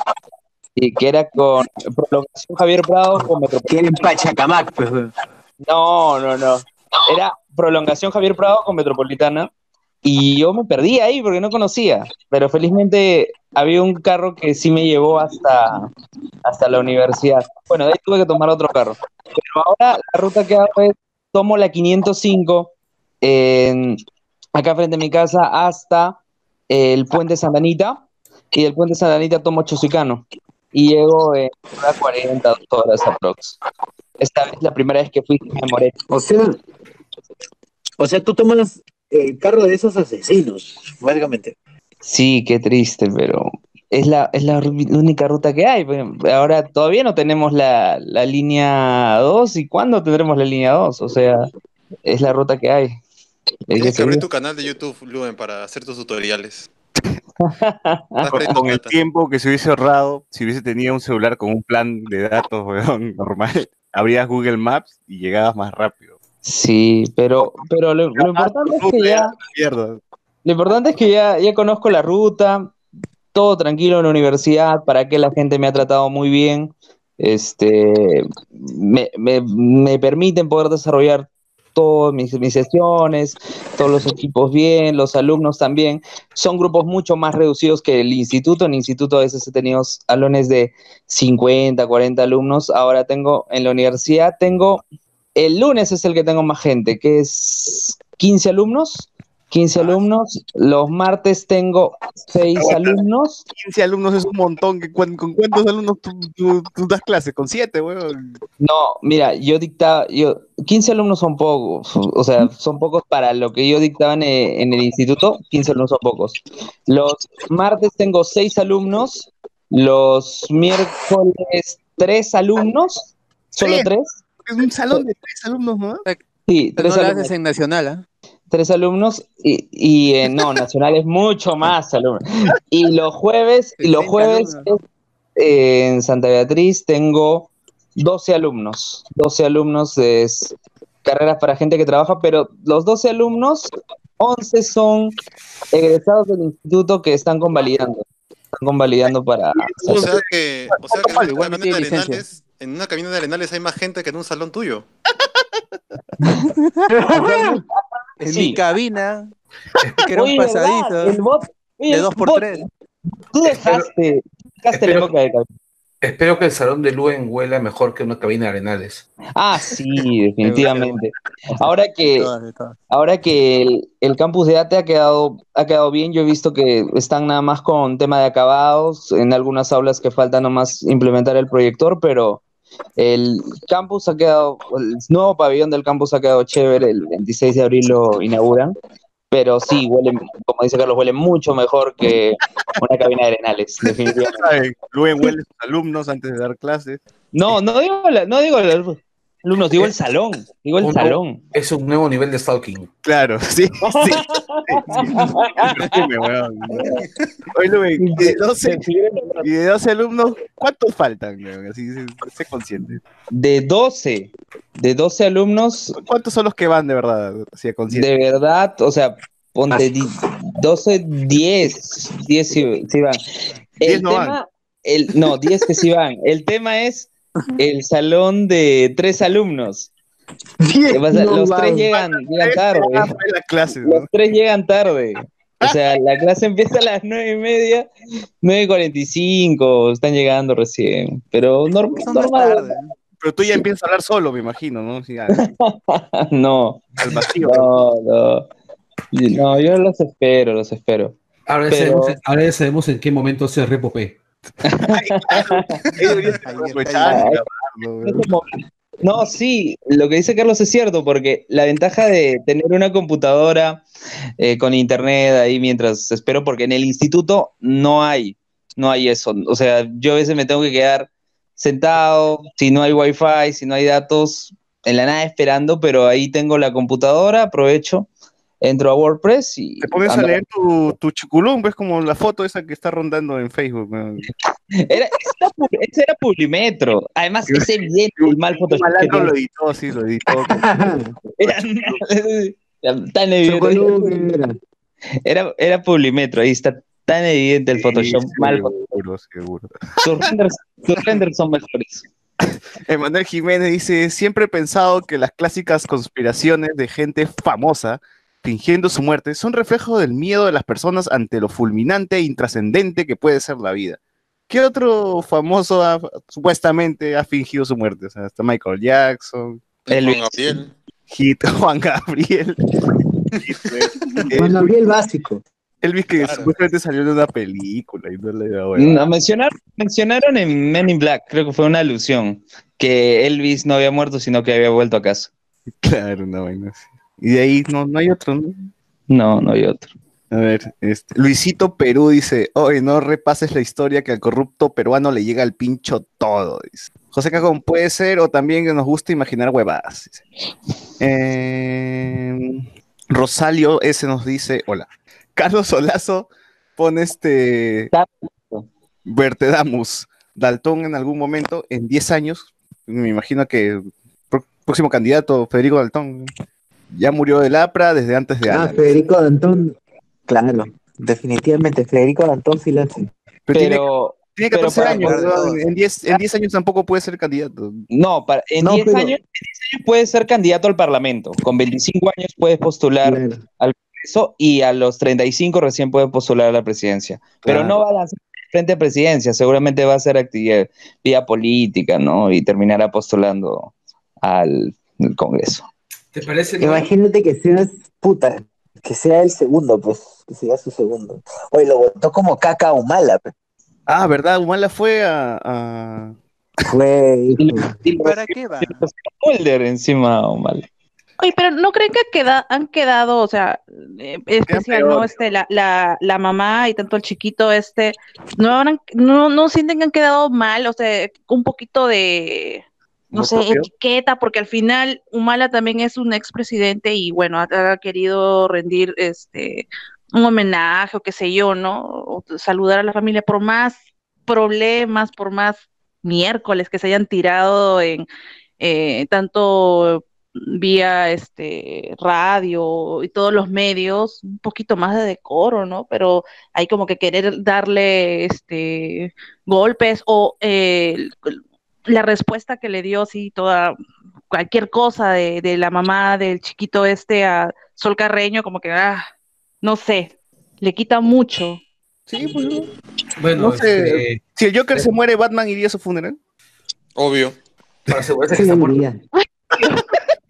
Y que era con prolongación Javier Prado con Metropolitana. en Pachacamac, pues. No, no, no. Era prolongación Javier Prado con Metropolitana. Y yo me perdí ahí porque no conocía. Pero felizmente había un carro que sí me llevó hasta, hasta la universidad. Bueno, de ahí tuve que tomar otro carro. Pero ahora la ruta que hago es, tomo la 505 en- acá frente a mi casa hasta el puente Santa Anita. Y del puente Santa Anita tomo Chosicano. Y llego en una 40, dos horas aprox. Esta vez la primera vez que fui me demoré. O sea, o sea, tú tomas el carro de esos asesinos, básicamente. Sí, qué triste, pero es la, es la única ruta que hay. Ahora todavía no tenemos la, la línea 2 y ¿cuándo tendremos la línea 2? O sea, es la ruta que hay. Tienes que abrir tu canal de YouTube, Luen, para hacer tus tutoriales. Con, el tiempo que se hubiese ahorrado, si hubiese tenido un celular con un plan de datos weón, *laughs* normal, abrías Google Maps y llegabas más rápido. Sí, pero, pero lo, lo importante es que ya, lo importante es que ya, ya conozco la ruta, todo tranquilo en la universidad, para que la gente me ha tratado muy bien, este, me, me, me permiten poder desarrollar todas mis, mis sesiones, todos los equipos bien, los alumnos también. Son grupos mucho más reducidos que el instituto. En el instituto a veces he tenido salones de 50, 40 alumnos. Ahora tengo en la universidad, tengo, el lunes es el que tengo más gente, que es 15 alumnos. 15 alumnos, los martes tengo 6 alumnos. 15 alumnos es un montón. que ¿Con, con cuántos alumnos tú, tú- tú das clase? ¿Con 7, weón? No, mira, yo dictaba, yo, 15 alumnos son pocos, o sea, son pocos para lo que yo dictaba en el, en el instituto, 15 alumnos son pocos. Los martes tengo 6 alumnos, los miércoles 3 alumnos, solo Sí. 3. Es un salón de 3 alumnos, ¿no? Sí, No 3 lo alumnos. haces en Nacional, ¿ah? Tres alumnos y, y eh, no, *laughs* nacional es mucho más alumnos. Y los jueves, y los 60 jueves eh, en Santa Beatriz tengo 12 alumnos. 12 alumnos es carreras para gente que trabaja, pero los 12 alumnos, 11 son egresados del instituto que están convalidando. Están convalidando para... O sea que, o sea que en, una de arenales, en una cabina de arenales hay más gente que en un salón tuyo. *laughs* *laughs* En Sí. mi cabina, *laughs* que era un Oye, ¿verdad? pasadizo El bot, de el dos por bot, tres. Tú dejaste, dejaste la Espero- época de cabina. Espero que el salón de Luen huela mejor que una cabina de arenales. Ah, sí, *laughs* definitivamente. Ahora que, ahora que el, el campus de ATE ha quedado, ha quedado bien, yo he visto que están nada más con tema de acabados, en algunas aulas que falta nomás implementar el proyector, pero el campus ha quedado, el nuevo pabellón del campus ha quedado chévere, el 26 de abril lo inauguran, pero sí, huele, como dice Carlos, huele mucho mejor que una cabina de arenales, *laughs* definitivamente. Luen huele a sus alumnos antes de dar clases. No, no digo, la- no digo los alumnos, digo el salón, digo el Un- salón. Es un nuevo nivel de stalking. Claro, *laughs* sí, sí. *laughs* Oye, de 12, y de 12 alumnos, ¿cuántos faltan? Así, sé, sé consciente. De 12, de 12 alumnos, ¿Cuántos son los que van de verdad? Así, de verdad, o sea, ponte di- 12, 10, 10 sí, sí van. 10 El no van. tema, el, no, 10 que sí van. El tema es *laughs* el salón de tres alumnos. No Los tres llegan, llegan tarde. La clase, *laughs* Los tres llegan tarde. O sea, la clase empieza a las nueve y media, 9.45, están llegando recién. Pero norm- normal. tarde. Pero tú ya empiezas a hablar solo, me imagino, ¿no? Al, *laughs* No, al vacío. no, no. No, yo los espero, los espero. Ahora ya, Pero- sabemos, ahora ya sabemos en qué momento hace repopé. No, sí, lo que dice Carlos es cierto, porque la ventaja de tener una computadora eh, con internet ahí mientras espero, porque en el instituto no hay, no hay eso. O sea, yo a veces me tengo que quedar sentado, si no hay wifi, si no hay datos, en la nada esperando, pero ahí tengo la computadora, aprovecho, entro a WordPress y... Te pones a leer tu, tu chuculum, ves como la foto esa que está rondando en Facebook. Era, ese, era, pu- ese era Publimetro. Además, es evidente el mal Photoshop. tiene. lo editó, sí, lo editó. Era, *laughs* era tan evidente. Era, era Publimetro, ahí está tan evidente el Photoshop Sí, mal. Seguro, seguro. Sus renders, sus renders son mejores. *laughs* Emanuel Jiménez dice, siempre he pensado que las clásicas conspiraciones de gente famosa fingiendo su muerte son reflejo del miedo de las personas ante lo fulminante e intrascendente que puede ser la vida. ¿Qué otro famoso ha- supuestamente ha fingido su muerte? O sea, está Michael Jackson, Elvis. *laughs* Juan Gabriel. Hit, Juan Gabriel. Juan Gabriel básico. Elvis que Claro. supuestamente salió de una película y no le da No, mencionaron, mencionaron en Men in Black, creo que fue una alusión, que Elvis no había muerto, sino que había vuelto a casa. Claro, una vaina así. Y de ahí no, no hay otro, ¿no? No, no hay otro. A ver, este, Luisito Perú dice, oye, no repases la historia que al corrupto peruano le llega al pincho todo. dice. José Cajón, puede ser, o también que nos gusta imaginar huevadas. dice. Eh, Rosalio S nos dice, hola. Carlos Solazo pone este Vertedamus, Daltón en algún momento, en 10 años, me imagino que próximo candidato, Federico Daltón, ya murió del APRA desde antes de Ah, Alan. Federico Dantón. Claro, definitivamente, Federico Dantón sí lo hace. Pero, tiene, Pero, Tiene Pero 14 para años, en 10, en 10 años tampoco puede ser candidato. No, para, en, No, 10 pero- años, en 10 años puedes ser candidato al Parlamento. Con 25 años puedes postular al Congreso y a los 35 recién puedes postular a la presidencia. Pero Claro. no va a lanzar frente a presidencia, seguramente va a ser actividad vía política, ¿no? Y terminará postulando al, al Congreso. ¿Te parece? Imagínate que sea puta, que sea el segundo, pues, que sea su segundo. Oye, lo votó como caca Humala, pues. Ah, ¿verdad? Humala fue a... a- Fue. *laughs* ¿Para qué va? Mulder encima, Humala. Oye, pero ¿no creen que queda, han quedado, o sea, eh, especial, ¿no? Este, la, la, la mamá y tanto el chiquito, este, no habrán, no, no sienten que han quedado mal, o sea, un poquito de, no ¿Amor sé, propio? etiqueta, porque al final Humala también es un expresidente y bueno, ha, ha querido rendir este un homenaje o qué sé yo, ¿no? O saludar a la familia por más problemas, por más miércoles que se hayan tirado en eh, tanto vía este radio y todos los medios, un poquito más de decoro, ¿no? Pero hay como que querer darle este golpes o eh, la respuesta que le dio, sí, toda cualquier cosa de, de la mamá del chiquito este a Sol Carreño, como que, ah, no sé, le quita mucho. Sí, pues no. Bueno, No sé, este, si el Joker se muere, ¿Batman iría a su funeral? Obvio. para asegurarse que está muerto.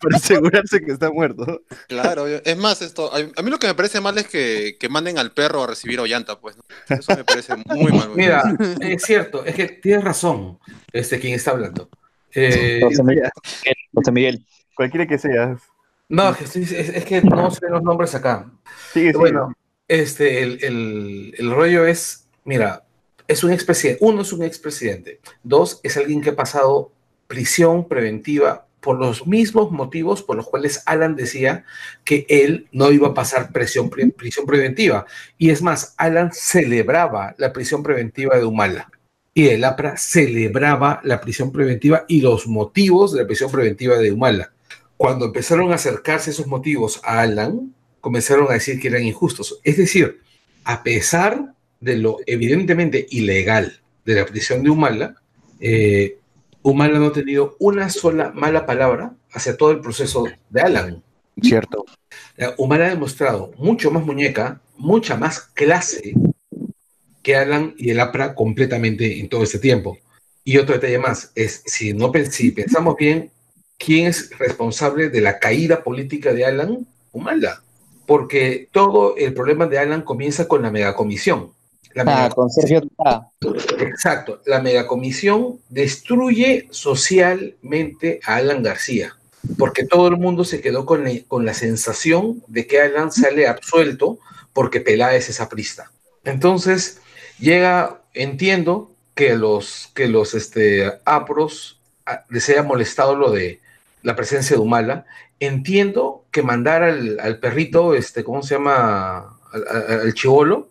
Para asegurarse que está muerto. Claro, es más, esto, a, mí lo que me parece mal es que, que manden al perro a recibir Ollanta, pues. ¿no? Eso me parece muy mal. Mira, es cierto, es que tienes razón, este quien está hablando. Eh, José Miguel. José Miguel. Cualquiera que sea. no, es, es- es que no sé los nombres acá. Sigue. Bueno, este, el, el, el rollo es, mira, es un expresidente. Uno es un expresidente. Dos es alguien que ha pasado prisión preventiva por los mismos motivos por los cuales Alan decía que él no iba a pasar presión, pre- prisión preventiva. Y es más, Alan celebraba la prisión preventiva de Humala. Y el APRA celebraba la prisión preventiva y los motivos de la prisión preventiva de Humala. Cuando empezaron a acercarse esos motivos a Alan, comenzaron a decir que eran injustos. Es decir, a pesar de lo evidentemente ilegal de la prisión de Humala, eh, Humala no ha tenido una sola mala palabra hacia todo el proceso de Alan. Cierto. Humala ha demostrado mucho más muñeca, mucha más clase que Alan y el APRA completamente en todo este tiempo. Y otro detalle más, es si, no, si pensamos bien, ¿quién es responsable de la caída política de Alan? Humala. Porque todo el problema de Alan comienza con la megacomisión. La Ah, con Sergio Tá. Exacto. La megacomisión destruye socialmente a Alan García, porque todo el mundo se quedó con la, con la sensación de que Alan sale absuelto porque Peláez es aprista. Entonces, llega, entiendo que los, que los este, apros ah, les haya molestado lo de la presencia de Humala. Entiendo que mandar al, al perrito, este, ¿cómo se llama? Al, al- al chivolo.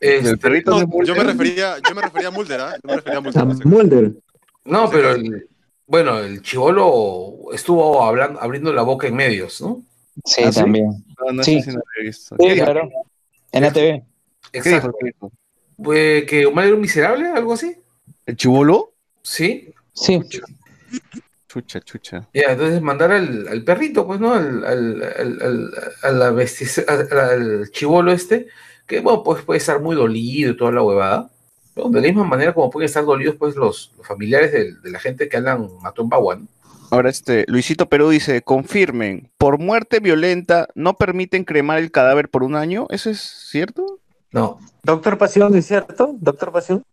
Este, No, yo me refería, yo me refería a Mulder, ¿ah? Yo me refería a Mulder. Mulder. No, pero el, bueno, el chivolo estuvo hablando, abriendo la boca en medios, ¿no? Sí, ¿Ah, sí? también. No, no Sí. sé si no lo he visto. Sí, ¿Qué dijo? claro. En ATV. Exacto. Pues, que Omar era un miserable, algo así. ¿El chivolo? Sí. Sí. Chucha, chucha. Ya, entonces mandar al, al perrito, pues, ¿no? Al, al, al, al- la al, al chivolo este, que, bueno, pues puede estar muy dolido y toda la huevada. ¿no? De la misma manera como pueden estar dolidos, pues, los, los familiares de, de la gente que Alan mató en Bagua, ¿no? Ahora este, Luisito Perú dice, confirmen, por muerte violenta no permiten cremar el cadáver por un año, ¿eso es cierto? No. Doctor Pasión, ¿es cierto? Doctor Pasión.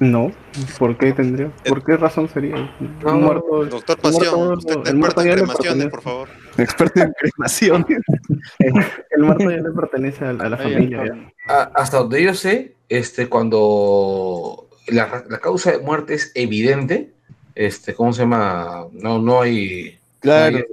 No, ¿por qué tendría? ¿Por qué razón sería? No, muerto- Doctor el Pasión, muerto- usted el muerto experto en ya le cremaciones, pertenece- por favor. Experto en cremación. *laughs* El muerto ya le pertenece a, a la familia. ya. A- hasta donde yo sé, este, cuando la, la causa de muerte es evidente, este, ¿cómo se llama? No, no hay. Claro. no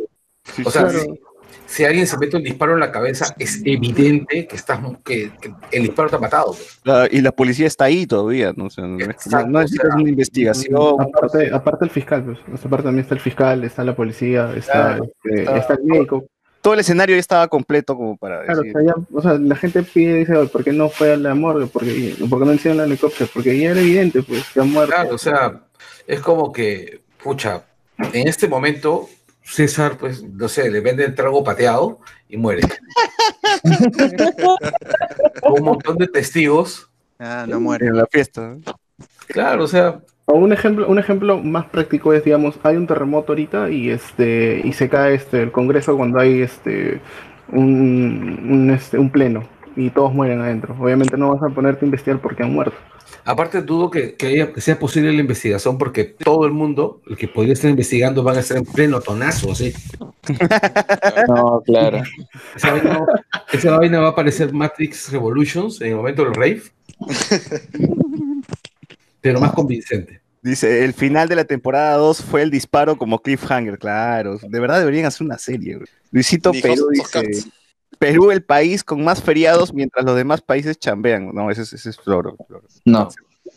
hay- o sea, Claro. Si, alguien se mete un disparo en la cabeza, es evidente que, estás, que, que el disparo te ha matado. pues. La- y la policía está ahí todavía, ¿no? O sea, no, es- no- no necesitas una investigación. Aparte, aparte el fiscal, pues. O sea, aparte también está el fiscal, está la policía, está, Claro, este, está- está el médico. todo el escenario ya estaba completo como para Claro, o decir. sea, ya- o sea, la gente pide, dice, "Oye, ¿por qué no fue a la morgue? ¿Por qué, por qué no hicieron el helicóptero? Porque ya era evidente, pues, que ha muerto. Claro, o sea, es como que, pucha, en este momento César, pues, no sé, le venden trago pateado y muere. *laughs* Un montón de testigos. Ah, no muere. En la fiesta. Claro, o sea. O un ejemplo, un ejemplo más práctico es, digamos, hay un terremoto ahorita y este y se cae este el Congreso cuando hay este un, un, este, un pleno y todos mueren adentro. Obviamente no vas a ponerte a investigar porque han muerto. Aparte dudo que, que haya- que sea posible la investigación porque todo el mundo, el que podría estar investigando, van a estar en pleno tonazo, así. *laughs* No, claro. Esa vaina, esa vaina va a aparecer Matrix Revolutions en el momento del rave. Pero más convincente. Dice, el final de la temporada 2 fue el disparo como cliffhanger, claro. De verdad deberían hacer una serie. güey. Luisito Perú dice, Perú el país con más feriados mientras los demás países chambean. No, ese es, ese es Floro. Floro. No.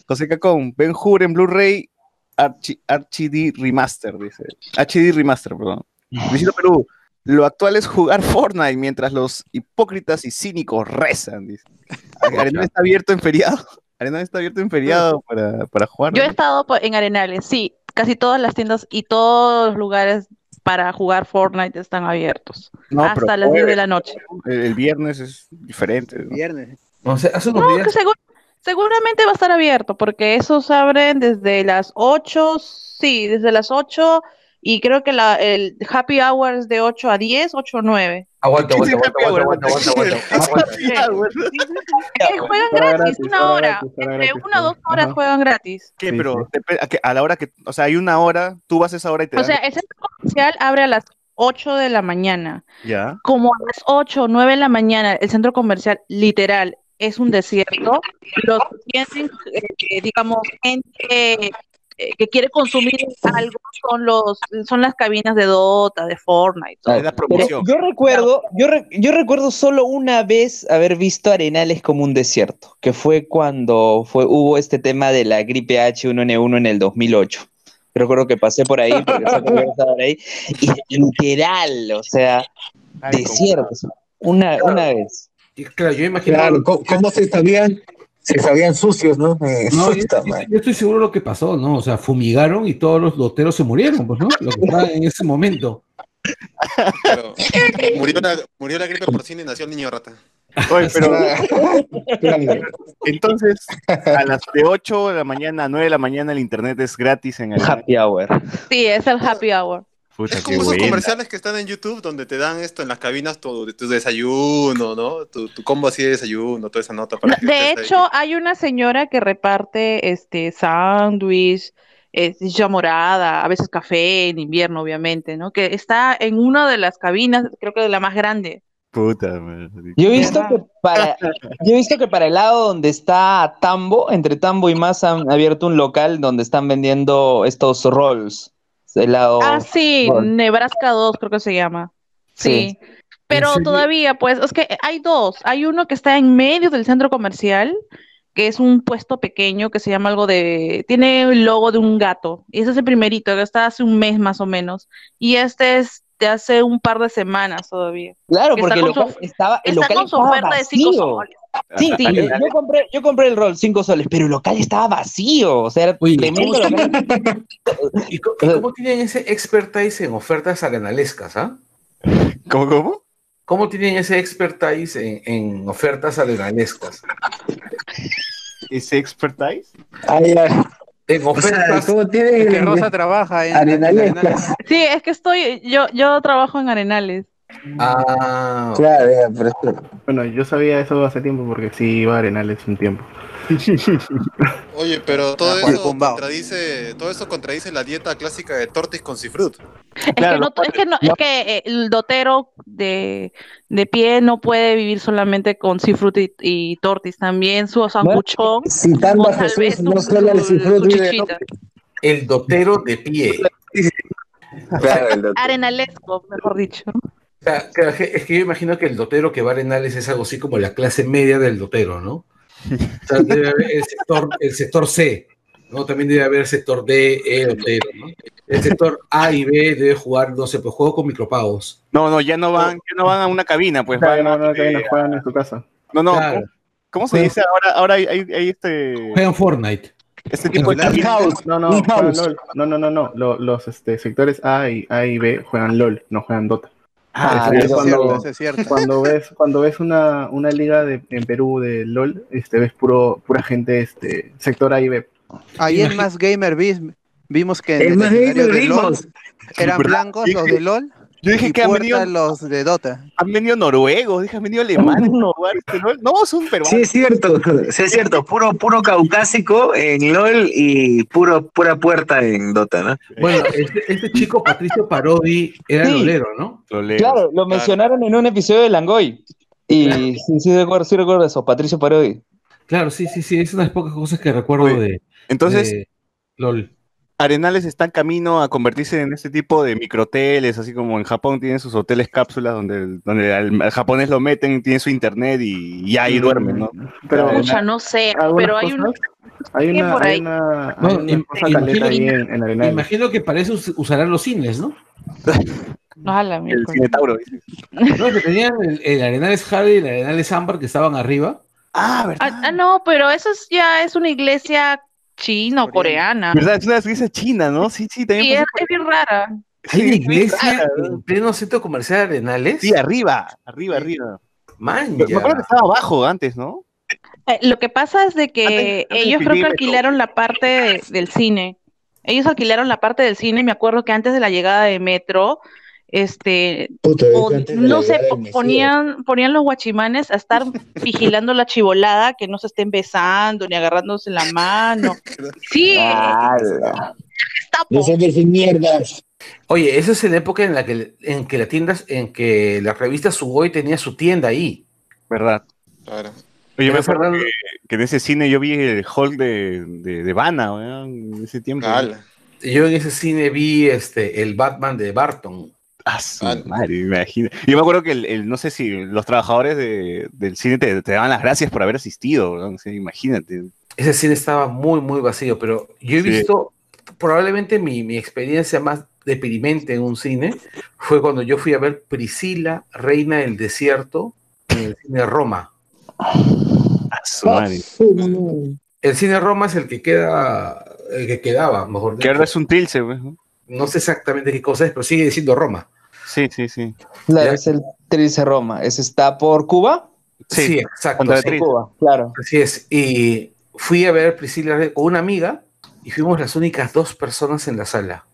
José Cacón, Ben Hur en Blu-ray Archi- HD Remaster, dice. HD Remaster, perdón. Luisito Perú, lo actual es jugar Fortnite mientras los hipócritas y cínicos rezan, dice. *laughs* Arenal está abierto en feriado. *laughs* Arenal está abierto en feriado para, para jugar. Yo he estado en Arenales, sí, casi todas las tiendas y todos los lugares para jugar Fortnite están abiertos. No, hasta las 10 de la noche. El, el viernes es diferente. ¿no? Viernes. O sea, hace unos No, días. que segur- seguramente va a estar abierto, porque esos abren desde las 8, sí, desde las 8, y creo que la, el happy hour es de 8 a 10, 8 a 9. Aguanta, aguanta, aguanta, aguanta, aguanta, aguanta, aguanta. Juegan gratis, una hora entre una o dos horas juegan gratis. ¿Qué? Pero a, la hora que, o sea, hay una hora, tú vas a esa hora y te O sea, el centro comercial abre a las 8 de la mañana. ya. Como a las 8 o 9 de la mañana, el centro comercial literal es un desierto. Los tienen, eh, digamos, gente eh, que quiere consumir algo son los son las cabinas de Dota, de Fortnite. todo. Yo recuerdo, yo, re- yo recuerdo solo una vez haber visto Arenales como un desierto, que fue cuando fue, hubo este tema de la gripe H1N1 en el 2008. Yo recuerdo que pasé por ahí, porque estaba por ahí, y literal, o sea, desierto. Una, una vez. Claro, yo imagino. Claro, ¿cómo, cómo se sabían? Se sabían sucios, ¿no? Eh, No, *laughs* yo, puta yo- estoy seguro de lo que pasó, ¿no? O sea, fumigaron y todos los loteros se murieron, pues, ¿no? Lo que estaba en ese momento. Pero murió, la, murió la gripe porcina y nació el niño rata. Oye, pero entonces a las de 8 de la mañana a 9 de la mañana el internet es gratis en el Happy hour. Sí, es el happy hour. Puta, Es como esos buena. comerciales que están en YouTube donde te dan esto en las cabinas, tu, tu desayuno, ¿no? Tu, tu combo así de desayuno, toda esa nota para que De ahí. hecho, hay una señora que reparte este sándwich, eh, silla morada, a veces café en invierno, obviamente, ¿no? Que está en una de las cabinas, creo que de la más grande. Puta, madre. Yo he visto que para, *laughs* yo he visto que para el lado donde está Tambo, entre Tambo y Más han abierto un local donde están vendiendo estos rolls. El lado Ah, sí. Nebraska 2 creo que se llama. Sí. Pero serio? todavía, pues, es que hay dos. Hay uno que está en medio del centro comercial, que es un puesto pequeño que se llama algo de... Tiene el logo de un gato. Y ese es el primerito, que está hace un mes más o menos. Y este es de hace un par de semanas todavía. Claro, Que porque está el con local su- estaba, el está local con su estaba oferta de cinco vacío. soles. Sí, Sí. yo, yo compré, yo compré el rol 5 soles, pero el local estaba vacío. O sea, era tremendo ¿cómo local. *laughs* ¿Y cómo tienen ese expertise en ofertas arenalescas, ah? ¿Cómo, cómo? ¿Cómo tienen ese expertise en, en ofertas arenalescas? ¿Ese expertise? En ofertas. ¿Cómo tienen Es que Rosa trabaja en Arenalescas. Sí, es que estoy, yo, yo trabajo en Arenales. Ah, Claro, pero Bueno, yo sabía eso hace tiempo porque sí iba a Arenales un tiempo. Oye, pero todo eso contradice, todo eso contradice la dieta clásica de tortis con cifrut. Es que, no, es que, no- es que eh, el dotero de, de pie no puede vivir solamente con seafood y, y tortis, también su sanguchón. Citando a Jesús, no solo el cifrut. El dotero de pie. Claro, el. Arenalesco, mejor dicho. O sea, que- es que yo imagino que el dotero que va a Arenales es algo así como la clase media del dotero, ¿no? O sea, debe haber el sector, el sector C, ¿no? También debe haber sector D, E, dotero, ¿no? el sector A y B debe jugar, no sé, pues juego con micropagos. No, no, ya no van, ya no van a una cabina, pues Claro, van no, no, no juegan en su casa. No, no, Claro. ¿cómo, cómo se dice ahora? Ahora hay, hay, hay este, Juegan Fortnite. este tipo de No, cabinas. no, no, no, no, no, no. Lo- Los este, sectores A y, A y B juegan LOL, no juegan Dota. Ah, es cuando, es cierto. cuando ves cuando ves una, una liga de, en Perú de LOL, este ves puro pura gente este sector A y B. Ahí en Más Gamer vi- vimos que en el Más Gamer de LOL eran blancos los de LOL Yo dije y que han venido, los de Dota. han venido noruegos, dije, han venido alemanes este LOL. No, son peruanos. Sí, es cierto, sí, es cierto. Puro, puro caucásico en LOL y puro, pura puerta en Dota, ¿no? Bueno, este, este chico Patricio Parodi era Sí. lolero, ¿no? Claro, lo mencionaron en un episodio de Langoy. Y sí, sí recuerdo, sí recuerdo eso, Patricio Parodi. Claro, sí, sí, sí, es una de las pocas cosas que recuerdo Oye, de, Entonces, de LOL. Arenales está en camino a convertirse en este tipo de microhoteles, así como en Japón tienen sus hoteles cápsulas donde, donde al, al japonés lo meten, tiene su internet y, y ahí duermen, ¿no? Pero Pucha, no sé, pero hay un... hay ¿qué una, por hay ahí? una, hay No, una im- cosa imagino, caleta ahí en, en Arenales. imagino que para eso us- usarán los cines, ¿no? *laughs* Ah, la El. Cinetauro. dice. No, que tenían el, el Arenales Hardy y el Arenales Ámbar que estaban arriba. Ah, ¿verdad? Ah, ah, no, pero eso es- ya es una iglesia china o coreana. ¿Verdad? Es una iglesia china, ¿no? Sí, sí, también. Y es, pasé es bien rara. por- Hay una Sí, iglesia en pleno centro comercial Arenales. Sí, arriba, arriba, arriba. Man, Me acuerdo que estaba abajo antes, ¿no? Eh, lo que pasa es de que Antes- antes ellos de creo que alquilaron la parte de- del cine. Ellos alquilaron la parte del cine y me acuerdo que antes de la llegada de Metro, este, Puta, o- no sé, ponían, ponían los guachimanes a estar *laughs* vigilando la chivolada, que no se estén besando ni agarrándose la mano. Sí. No sean de mierdas. Oye, esa es la época en la que, en que la tienda, en que la revista Sugoi tenía su tienda ahí. ¿Verdad? Claro. Oye, me acuerdo que, que en ese cine yo vi el hall de, de, de Vanna, weón, en ese tiempo. Yo en ese cine vi este el Batman de Barton. Ah, su Ah, madre, imagina. Yo me acuerdo que el, el- no sé si los trabajadores de- del cine te, te daban las gracias por haber asistido, weón, o sea, imagínate. Ese cine estaba muy, muy vacío, pero yo he Sí. visto, probablemente mi, mi experiencia más deprimente en un cine fue cuando yo fui a ver Priscila, Reina del Desierto, en el cine Roma. Ah. El cine Roma es el que queda, el que quedaba, mejor Que dicho. ahora es un trilce, weón. No sé exactamente qué cosa es, pero sigue diciendo Roma. Sí, sí, sí. Claro, Ya. es el Trilce Roma. ¿Ese está por Cuba? Sí, Sí, exacto. contra sí. Cuba, claro. Así es. Y fui a ver Priscila con una amiga y fuimos las únicas dos personas en la sala.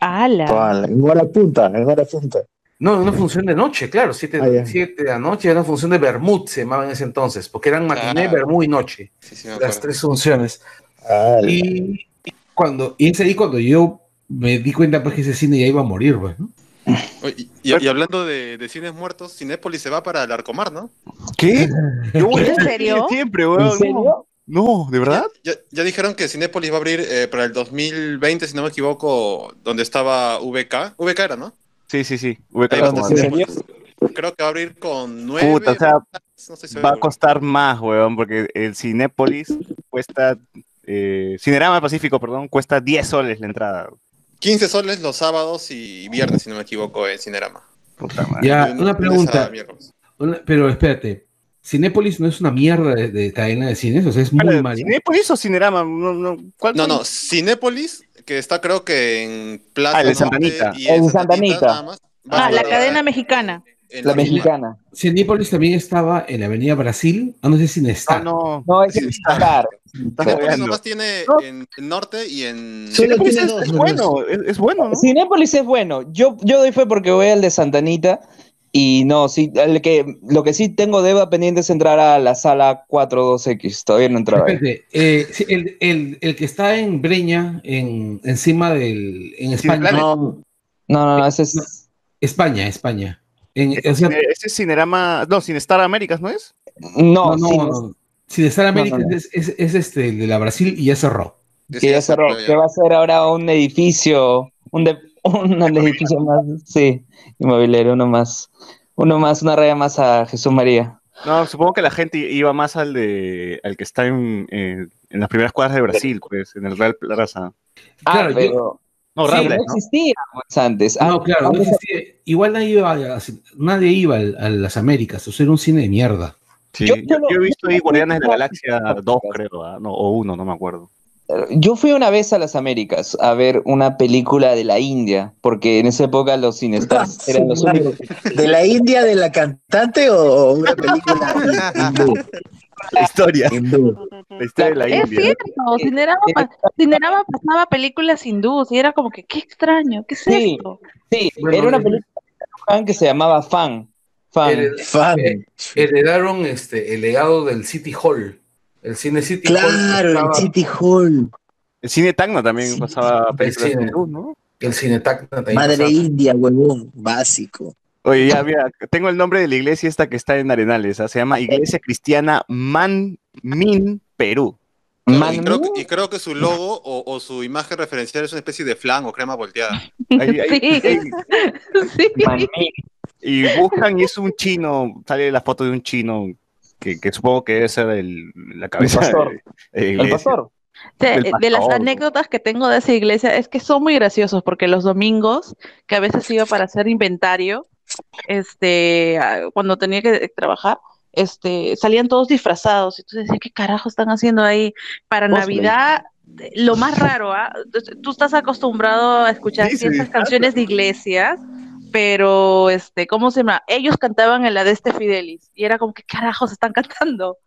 ala. Vale, En hora punta, en hora punta. No, una función de noche, claro, siete, Ah, ya. siete de la noche, era una función de Bermud, se llamaba en ese entonces, porque eran matiné, Ah. Bermud y noche, Sí, sí, las tres funciones. Ala. Y cuando, y es ahí cuando yo me di cuenta pues que ese cine ya iba a morir, pues, ¿no? Y, y- y hablando de, de cines muertos, Cinépolis se va para el Arcomar, ¿no? ¿Qué? *laughs* Yo voy a ¿En serio? Siempre, weón. ¿En serio? No, ¿de verdad? Ya, ya dijeron que Cinépolis va a abrir eh, para el 2020, si no me equivoco, donde estaba VK. VK era, ¿no? Sí, sí, sí. VK Ahí va a como- estar Cinépolis. Creo que va a abrir con nueve. Puta, o sea, no estoy Va a costar más, weón, porque el Cinépolis cuesta. Eh, Cinerama Pacífico, perdón, cuesta 10 soles la entrada. 15 soles los sábados y viernes, si no me equivoco, en Cinerama. Puta madre. Ya, una pregunta, una- pero espérate, Cinépolis no es una mierda de, de cadena de cines, o sea, es muy Vale, mala. ¿Cinépolis o Cinerama? No, no, ¿cuál No, no, Cinépolis, que está creo que en Plaza Ah, el de Norte Santa Anita. y en En Santa Santa Anita Anita. nada más. Va a Ah, la cadena mexicana. En La Lima. mexicana. Cinépolis también estaba en la avenida Brasil, ah, no sé si en No, está. no. No, es Está- Star. Cinépolis nomás tiene No. en el norte y en... Cinépolis es, es ¿no? bueno, es, es bueno, ¿no? Cinépolis es bueno. Yo, yo doy fe porque voy al de Santanita y no, sí, el que, lo que sí tengo deuda pendiente es entrar a la sala 42X. Todavía no. Espérate, eh, el, el- el que está en Breña, en, encima del. En España. No, no, no, ese es. España, España. En, o sea, Cine- Ese es Cinerama. No, Cinestar Américas, ¿no es? No, no, no, sí, no. Cinestar América no, no. Es, es- es este, el de la Brasil y ya cerró. que ya cerró, que va a ser ahora un edificio, un, de- *laughs* un edificio más, sí, inmobiliario, uno más, uno más, una raya más a Jesús María. No, supongo que la gente iba más al de al que está en, eh, en las primeras cuadras de Brasil, pues, en el Real Plaza. Ah, Claro, yo- pero No, Sí, no ¿no? existía antes. No, Ah, claro, no existía. Igual nadie iba, a, nadie iba a, a las Américas, o sea, era un cine de mierda. Sí, yo, yo he visto ahí Guardianes de la Galaxia 2, creo, ¿ah? no, o 1, no me acuerdo. Yo fui una vez a las Américas a ver una película de la India, porque en esa época los cinestars *laughs* eran los únicos. ¿De la *laughs* India de la cantante o una película *laughs* hindú? *laughs* La historia. Hindú. La historia de la Es India. cierto, Cinerama, Cinerama pasaba películas hindús y era como que, qué extraño, ¿qué es Sí, esto? sí, era una el- película que se llamaba Fan. Fan. Hered- eh, heredaron este, el legado del City Hall. El cine City Hall. Claro, el City Hall. El cine Tacna también pasaba películas luz, ¿no? El cine Tacna también Madre pasaba. India, huevón, básico. Oye, ya, mira, tengo el nombre de la iglesia esta que está en Arenales, ¿ah? se llama Iglesia Cristiana Manmin, Perú. No, y, creo, que- y creo que su logo o, o su imagen referencial es una especie de flan o crema volteada. Ahí- ahí- Sí. Y buscan y es un chino, sale la foto de un chino que, que supongo que debe ser el, la cabeza pastor. de, de la El pastor. O sea, Del eh, de las pastor. anécdotas que tengo de esa iglesia es que son muy graciosos porque los domingos, que a veces iba para hacer inventario, este, ah, cuando tenía que trabajar, este, salían todos disfrazados. Entonces decía, ¿qué carajo están haciendo ahí? Para Cosplay. Navidad, lo más raro, ¿ah? Tú estás acostumbrado a escuchar Sí, ciertas canciones de iglesias, pero, este, ¿cómo se llama? Ellos cantaban en la de este Fidelis y era como, ¿qué carajos están cantando?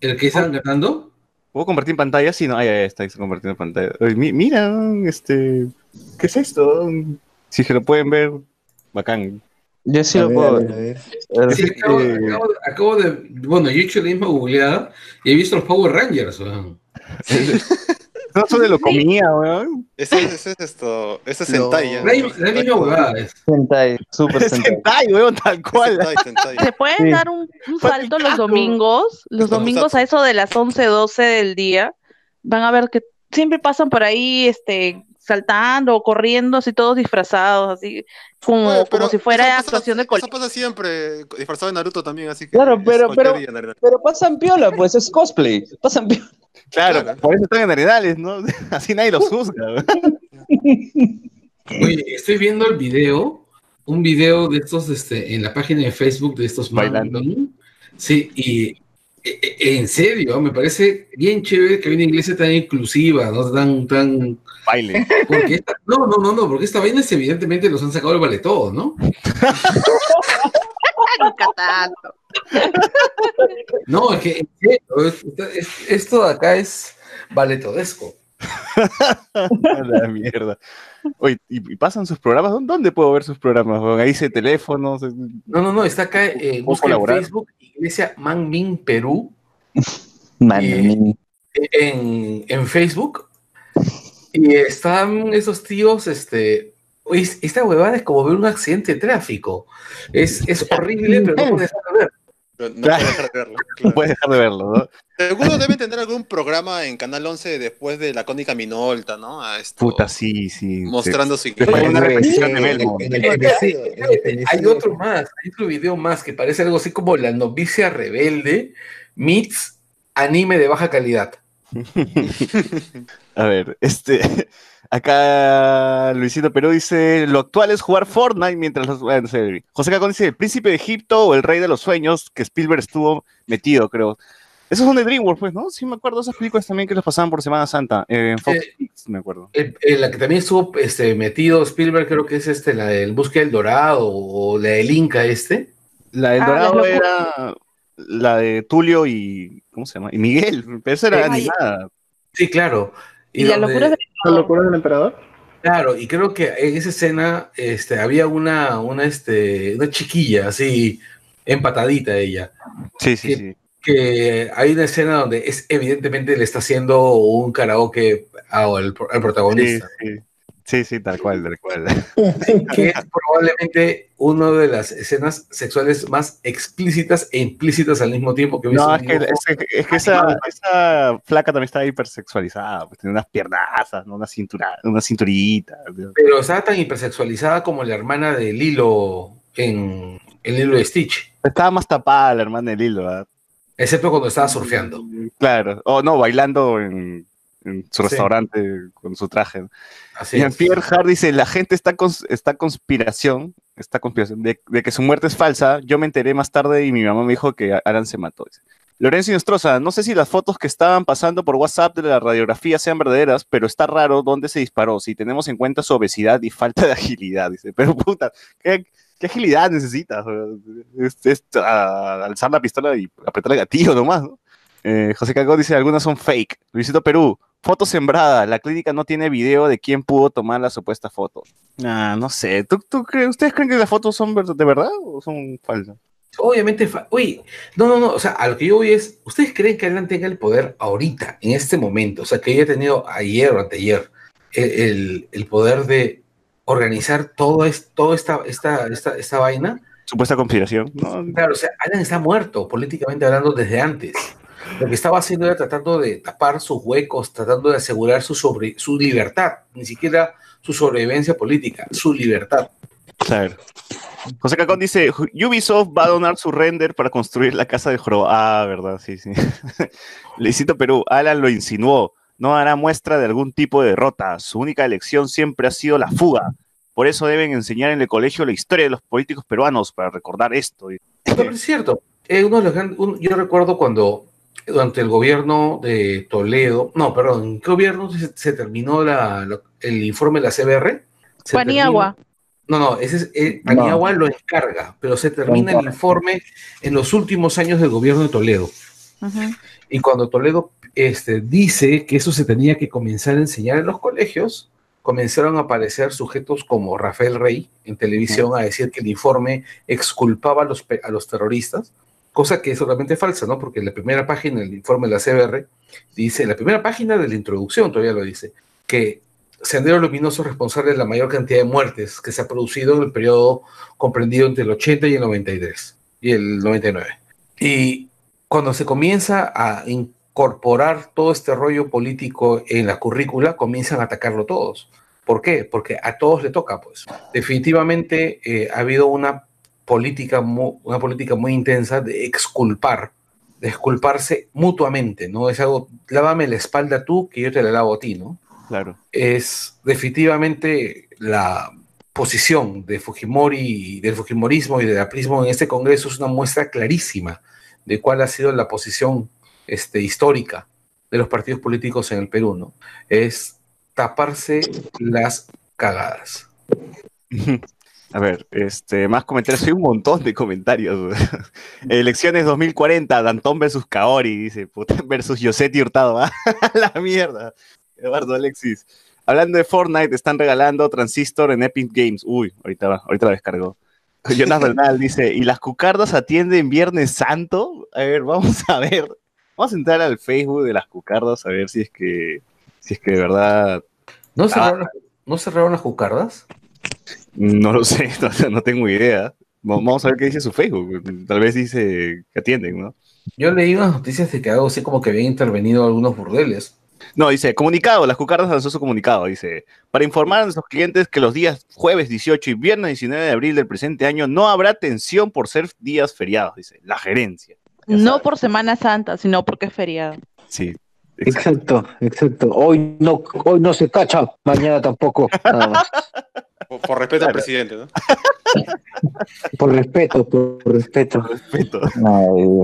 ¿El que estaban cantando? ¿Puedo compartir pantalla? Sí, no, ahí está, está compartiendo pantalla. Oye, mi- mira, este, ¿qué es esto? Si se lo pueden ver, bacán. Yo sí A lo ver, puedo a ver. a Sí, acabo, eh, acabo- acabo de. Bueno, yo he hecho la misma googleada y he visto los Power Rangers. weón. *laughs* no de lo comía, weón. Ese, ese es esto, ese es Sentai. ya. La, la misma huevada es. Sentai, super Sentai. Sentai, weón, tal cual. Sentai, Sentai. Se pueden Sí. dar un, un salto los domingos, los domingos a eso de las 11, 12 del día, van a ver que siempre pasan por ahí, este, saltando o corriendo, así todos disfrazados, así como, como si fuera eso pasa- actuación de Eso colegio. pasa siempre, disfrazado de Naruto también, así que. Claro, pero- pero- día. Pero pasan piola, pues es cosplay. Pasan piola. Claro, Claro. por eso están en Arenales, ¿no? *laughs* Así nadie los juzga. Oye, estoy viendo el video, un video de estos este, en la página de Facebook de estos man- Bailando. Sí, y en serio, me parece bien chévere que una iglesia tan inclusiva, no tan, tan. Baile. Porque esta- no, no, no, no, porque esta vaina es evidentemente los han sacado del vale todo, ¿no? *laughs* Nunca tanto. No, es que en serio, es- es- esto de acá es valetodesco. *laughs* A la mierda. Oye, ¿y, y pasan sus programas? ¿Dó- ¿Dónde puedo ver sus programas? weón? Ahí dice teléfonos. No, no, no, está acá, eh, busca en? Facebook, Iglesia Manmin Perú, *laughs* Man, Eh, en, en Facebook, y están esos tíos, este, esta huevada es como ver un accidente de tráfico. Es, es horrible, pero no *laughs* puedes dejar Pero no Claro. puedo dejar de verlo. *laughs* No claro. puedes dejar de verlo, ¿no? Seguro deben tener algún programa en Canal 11 después de la cónica Minolta, ¿no? A esto, Puta, sí, sí. Mostrando su Después hay una repetición de el- Belmo. Hay otro más, hay otro video más que parece algo así como La novicia rebelde meets anime de baja calidad. *laughs* A ver, este. Acá Luisito Perú dice: Lo actual es jugar Fortnite mientras los. bueno, no sé, José Cacón dice: El príncipe de Egipto o el rey de los sueños, que Spielberg estuvo metido, creo. Esos son de DreamWorks, pues, ¿no? Sí, me acuerdo de esas películas también que las pasaban por Semana Santa. eh, en Fox Eh, me acuerdo. El- el- la que también estuvo este, metido Spielberg, creo que es este, la del Búsqueda del Dorado o la del Inca este. La del Ah, Dorado era la de Tulio y. ¿Cómo se llama? Y Miguel. Pero esa era animada. Sí, claro. Y la donde- locura de ¿La locura del emperador? Claro, y creo que en esa escena este, había una, una, este, una chiquilla así, empatadita ella, Sí, sí, que- sí. que hay una escena donde es evidentemente le está haciendo un karaoke al, protagonista, sí. Sí, sí, tal cual, tal cual. que *laughs* es probablemente una de las escenas sexuales más explícitas e implícitas al mismo tiempo que No, es que, es que- es que esa, esa flaca también está hipersexualizada, pues tiene unas piernazas, ¿no? una cintura, una cinturita. Pero estaba tan hipersexualizada como la hermana de Lilo en, en Lilo de Stitch, Estaba más tapada la hermana de Lilo, ¿verdad? excepto cuando estaba surfeando. Claro. O no, bailando en, en su Sí. restaurante con su traje. Así y es. Pierre Hart dice, la gente está, cons- está conspiración, está conspiración de, de que su muerte es falsa. Yo me enteré más tarde y mi mamá me dijo que Alan se mató. dice. Lorenzo Nostroza, no sé si las fotos que estaban pasando por WhatsApp de la radiografía sean verdaderas, pero está raro dónde se disparó, si tenemos en cuenta su obesidad y falta de agilidad. Dice, pero puta, ¿qué, qué agilidad necesitas? Es, es, ah, alzar la pistola y apretar el gatillo nomás, ¿no? Eh, José Cagó dice, algunas son fake. Luisito Perú, foto sembrada. La clínica no tiene video de quién pudo tomar la supuesta foto. Ah, no sé. ¿Tú, tú crees- ¿Ustedes creen que las fotos son de verdad o son falsas? Obviamente, fa- uy, no, no, no, o sea, a lo que yo voy es, ¿ustedes creen que Alan tenga el poder ahorita, en este momento? O sea, que haya tenido ayer o anteayer el, el- el poder de organizar todo es, toda esta, esta, esta, esta vaina. Supuesta conspiración. No, Claro, o sea, Alan está muerto, políticamente hablando, desde antes. Lo que estaba haciendo era tratando de tapar sus huecos, tratando de asegurar su, sobre, su libertad, ni siquiera su sobrevivencia política, su libertad. Claro. José Cacón dice, Ubisoft va a donar su render para construir la casa de Joro. Ah, verdad, sí, sí. *laughs* Luisito Perú, Alan lo insinuó. No hará muestra de algún tipo de derrota. Su única elección siempre ha sido la fuga. Por eso deben enseñar en el colegio la historia de los políticos peruanos para recordar esto. No, pero es cierto. Eh, uno de los gran- un- yo recuerdo cuando durante el gobierno de Toledo, no, perdón, ¿en qué gobierno se, se terminó la- el informe de la CBR? Se Paniagua. No, no, ese es, eh, Paniagua lo encarga, pero se termina el informe en los últimos años del gobierno de Toledo. Y cuando Toledo este, dice que eso se tenía que comenzar a enseñar en los colegios, comenzaron a aparecer sujetos como Rafael Rey en televisión a decir que el informe exculpaba a los, pe- a los terroristas, cosa que es totalmente falsa, ¿no? Porque la primera página del informe de la CBR dice, la primera página de la introducción todavía lo dice, que Sendero Luminoso es responsable de la mayor cantidad de muertes que se ha producido en el periodo comprendido entre el 80 y el 93 y el 99. Y cuando se comienza a incorporar todo este rollo político en la currícula, comienzan a atacarlo todos. ¿Por qué? Porque a todos le toca, pues. Definitivamente eh, ha habido una política, mu- una política muy intensa de exculpar, de exculparse mutuamente, ¿no? Es algo, lávame la espalda tú, que yo te la lavo a ti, ¿no? Claro. es definitivamente la posición de Fujimori, del Fujimorismo y del aprismo en este Congreso es una muestra clarísima de cuál ha sido la posición este, histórica de los partidos políticos en el Perú, ¿no? Es taparse las cagadas. A ver, este, más comentarios. Hay un montón de comentarios. *laughs* Elecciones 2040, Dantón versus Kaori, dice, puta, *laughs* versus Yosetti Hurtado. ¿ah? *laughs* la mierda. Eduardo Alexis. Hablando de Fortnite, están regalando Transistor en Epic Games. Uy, ahorita va, ahorita la descargó. Jonas Bernal dice, ¿y las cucardas atienden Viernes Santo? A ver, vamos a ver. Vamos a entrar al Facebook de las cucardas a ver si es que, si es que de verdad... ¿No Ah, cerraron, ¿no cerraron las cucardas? No lo *laughs* sé, no, no tengo idea. Va- Vamos a ver qué dice su Facebook. Tal vez dice que atienden, ¿no? Yo leí unas noticias de que algo así como que habían intervenido algunos burdeles. No, dice, comunicado, las cucardas lanzó su comunicado, dice, para informar a nuestros clientes que los días jueves 18 y viernes 19 de abril del presente año no habrá atención por ser días feriados, dice, la gerencia. No por Semana Santa, sino porque es feriado. Sí. Exacto, exacto. Hoy no, hoy no se cacha, mañana tampoco. Nada más. *laughs* Por, por respeto al presidente, ¿no? *laughs* Por respeto, por, por respeto.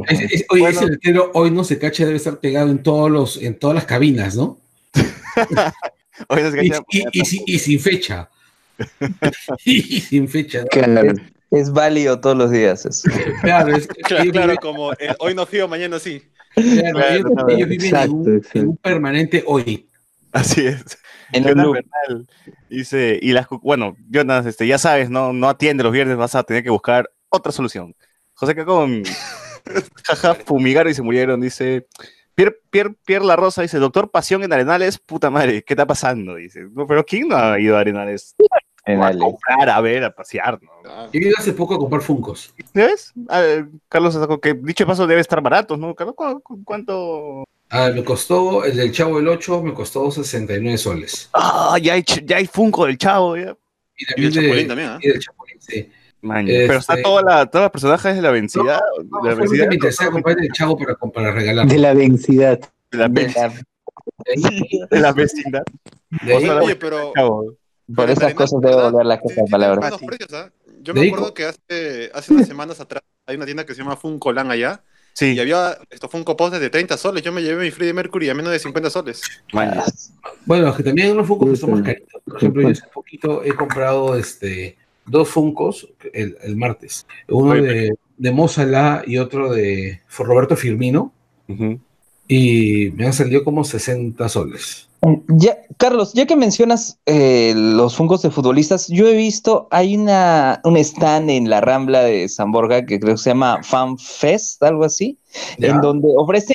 Es- es- oye, ese letrero hoy no se cacha, debe estar pegado en todos los, en todas las cabinas, ¿no? *laughs* Hoy no se y, cacha, y- y si- y sin fecha. *laughs* y sin fecha. ¿no? Es, es válido todos los días. eso. Claro, es- Claro, claro, como el hoy no fío, mañana sí. claro, Claro, ellos, claro. ellos viven en un, en un permanente hoy. Así es. En Jonas. Bernal dice, y las, bueno, Jonas, este, ya sabes, no, no atiende los viernes, vas a tener que buscar otra solución. José Cacón, *laughs* jaja, fumigaron y se murieron, dice, Pierre, Pierre, Pierre La Rosa dice, doctor Pasión en Arenales, puta madre, ¿qué está pasando? Dice, no, pero ¿quién no ha ido a Arenales? a comprar, a ver, a pasear, ¿no? Yo he ido hace poco a comprar Funcos. ¿Ves? Ver, Carlos, que dicho paso debe estar baratos, ¿no? Carlos, ¿cu- cu- ¿cuánto? Ah, me costó, el del Chavo del 8 me costó 69 soles. Ah, ya hay, ya hay Funko del Chavo, ya. Y también del de- Chapulín también, ¿ah? y del Chapulín, sí. Man, Pero está Este- toda la, todos los personajes de la vencida. No, de la vencida me interesaba comprar el Chavo para, para regalar. De la densidad. de la la de la vecindad. De ahí- Oye, pero Por esas cosas debo volver la cosa palabra. unos precios, ¿ah? Yo me acuerdo que hace, hace unas semanas atrás hay una tienda que se llama Funcolan allá. Y había estos Funko Pops de 30 soles. Yo me llevé mi Freddie Mercury a menos de 50 soles. Bueno, es que también hay unos Funkos que son más caritos. Por ejemplo, yo hace poquito he comprado este dos Funkos el, el martes. Uno de, de Mo Salah y otro de Roberto Firmino. Y me han salido como 60 soles. Ya, Carlos, ya que mencionas eh, los fungos de futbolistas, yo he visto, hay una, un stand en la Rambla de San Borja que creo que se llama Fan Fest, algo así, Ya. en donde ofrece